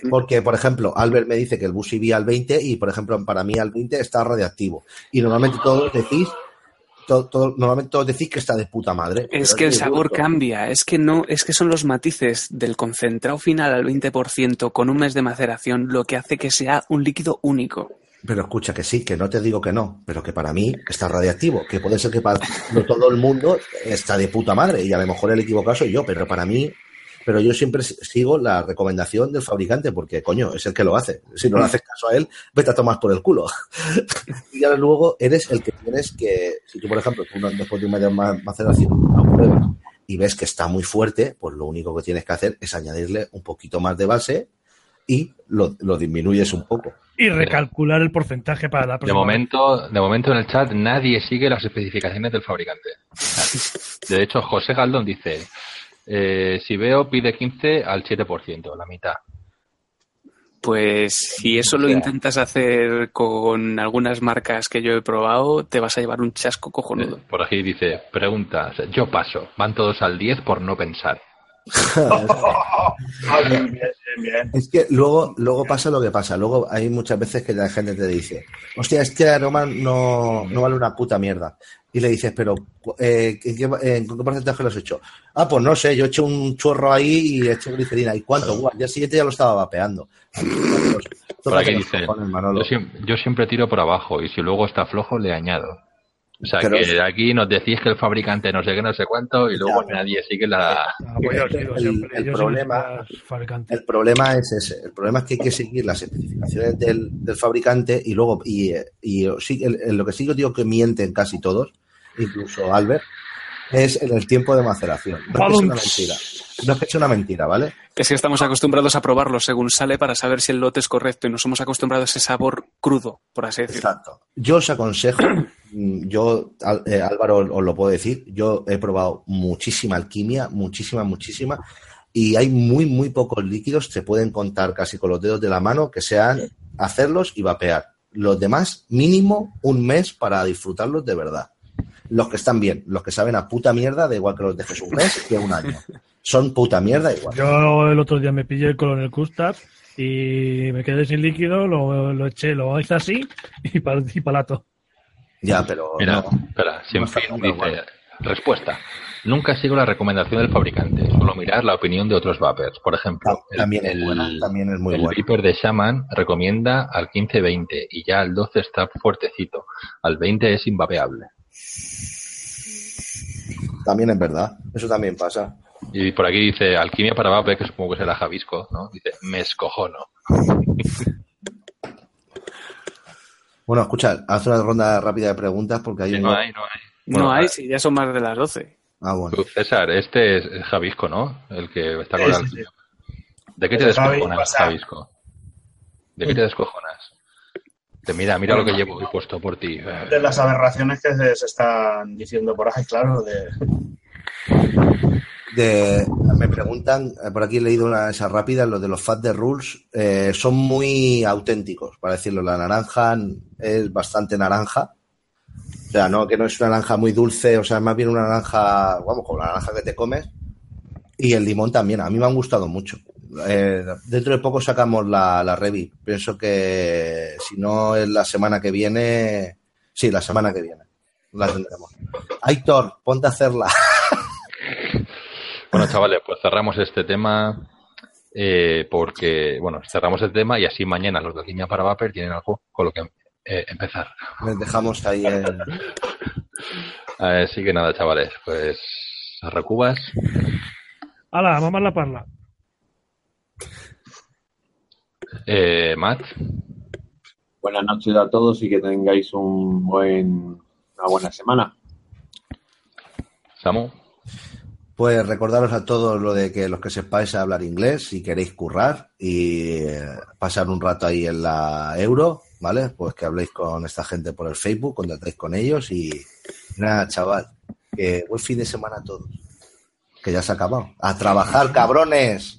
Porque, por ejemplo, Albert me dice que el bus iría al 20 y, por ejemplo, para mí al 20 está radiactivo. Y normalmente todos decís, todo- normalmente todos decís que está de puta madre. Es que el sabor cambia, es que no, es que son los matices del concentrado final al 20% con un mes de maceración lo que hace que sea un líquido único. Pero escucha que sí, que no te digo que no, pero que para mí está radiactivo, que puede ser que para no todo el mundo está de puta madre y a lo mejor el equivocado soy yo, pero para mí, pero yo siempre sigo la recomendación del fabricante porque coño, es el que lo hace. Si no le haces caso a él, vete a tomar por el culo. y ahora luego eres el que tienes que, si tú por ejemplo, tú no- después de un mes de ma- maceración pruebas y ves que está muy fuerte, pues lo único que tienes que hacer es añadirle un poquito más de base y lo, lo disminuyes un poco. Y recalcular el porcentaje para la De próxima. vez. momento, de momento en el chat nadie sigue las especificaciones del fabricante. De hecho, José Galdón dice, eh, si veo pide 15 al 7%, la mitad. Pues si eso lo intentas hacer con algunas marcas que yo he probado, te vas a llevar un chasco cojonudo. Eh, Por aquí dice, pregunta, yo paso, van todos al 10 por no pensar. Bien, bien, bien, bien. Es que luego, luego pasa lo que pasa. Luego hay muchas veces que la gente te dice, hostia, este aroma no, no vale una puta mierda. Y le dices, pero eh, ¿en, qué, en qué porcentaje lo has hecho? Ah, pues no sé, yo he hecho un chorro ahí y he hecho glicerina. ¿Y cuánto? Al día siguiente ya lo estaba vapeando. Por aquí dice, cojones, yo siempre tiro por abajo y si luego está flojo le añado. O sea, Pero que aquí nos decís que el fabricante no sé qué, no sé cuánto y luego Ya. nadie sigue la... Ah, pues yo sigo El- problema-. El es ese. El problema es que hay que seguir las especificaciones del, del fabricante y luego, y, y sí, el- el- lo que sí yo digo que mienten casi todos, incluso Albert, es en el tiempo de maceración. No es que sea una mentira. No es que sea una mentira, ¿vale? Es que estamos acostumbrados a probarlo según sale para saber si el lote es correcto y nos hemos acostumbrado a ese sabor crudo, por así decirlo. Exacto. Yo os aconsejo, yo, Al- eh, Álvaro, os lo puedo decir, yo he probado muchísima alquimia, muchísima, muchísima, y hay muy, muy pocos líquidos, se pueden contar casi con los dedos de la mano, que sean hacerlos y vapear. Los demás, mínimo un mes para disfrutarlos de verdad. Los que están bien, los que saben a puta mierda, da igual que los dejes un mes que un año. Son puta mierda igual. Yo el otro día me pillé el Colonel Custard y me quedé sin líquido, lo, lo eché, lo hice así y para y palato. Ya, pero Mira, no. espera, sin No fin dice, respuesta. Nunca sigo la recomendación del fabricante, solo mirar la opinión de otros vapers. Por ejemplo, el- también es el, buena, también es muy el. Viper de Shaman recomienda al 15-20 y ya al 12 está fuertecito. Al 20 es invapeable. También es verdad, eso también pasa. Y por aquí dice, alquimia para vape, que supongo que será Javisco, ¿no? Dice, me escojono. Bueno, escucha, haz una ronda rápida de preguntas porque hay Sí, un... no hay, no hay. No hay, si ya son más de las 12. Ah, bueno. César, este es Javisco, ¿no? El que está con Sí, la sí. ¿De qué te descojonas. Javisco? ¿De qué te descojonas? Te mira, mira lo que llevo he puesto por ti. De las aberraciones que se, se están diciendo por ahí, claro, de, De, me preguntan, eh, por aquí he leído una de esas rápidas, los de los Fat de Rules, eh, son muy auténticos, para decirlo. La naranja es bastante naranja. O sea, no, que no es una naranja muy dulce, o sea, más bien una naranja, vamos, como la naranja que te comes. Y el limón también, a mí me han gustado mucho. eh, dentro de poco sacamos la, la revi. Pienso que si no es la semana que viene, sí, la semana que viene la tendremos. Aitor, ponte a hacerla. Bueno, chavales, pues cerramos este tema eh, porque, bueno, cerramos el tema y así mañana los de Línea para Vapor tienen algo con lo que eh, empezar. Les dejamos ahí el... Así que nada, chavales, pues a recubas. ¡Hala, mamá la parla! Eh, Matt, Buenas noches a todos y que tengáis un buen, una buena semana. Samu, Pues recordaros a todos lo de que los que sepáis hablar inglés, si queréis currar y eh, pasar un rato ahí en la euro, ¿vale? Pues que habléis con esta gente por el Facebook, contactéis con ellos y nada, chaval, que buen fin de semana a todos. Que ya se ha acabado. ¡A trabajar, cabrones!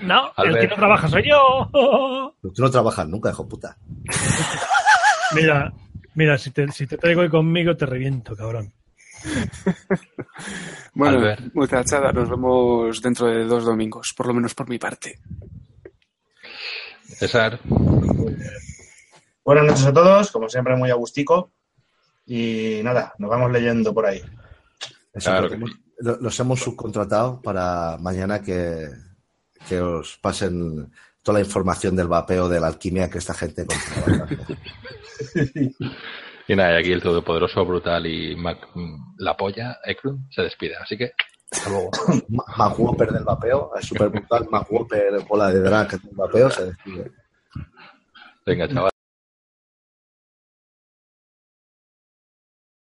No, el que no trabaja soy yo. Tú no trabajas nunca, hijo puta. Mira, mira, si te, si te traigo hoy conmigo te reviento, cabrón. Bueno, Albert. muchachada, nos vemos dentro de dos domingos, por lo menos por mi parte. César, Buenas noches a todos, como siempre muy agustico. Y nada, nos vamos leyendo por ahí. Eso, Claro que los hemos subcontratado para mañana que, que os pasen toda la información del vapeo, de la alquimia que esta gente controla. y nada, y aquí el todopoderoso, brutal y Mac- la polla, Ekrun, se despide. Así que, hasta luego. Mac Whopper del vapeo, es súper brutal. Mac Whopper, bola de drag del vapeo, se despide. Venga, chaval.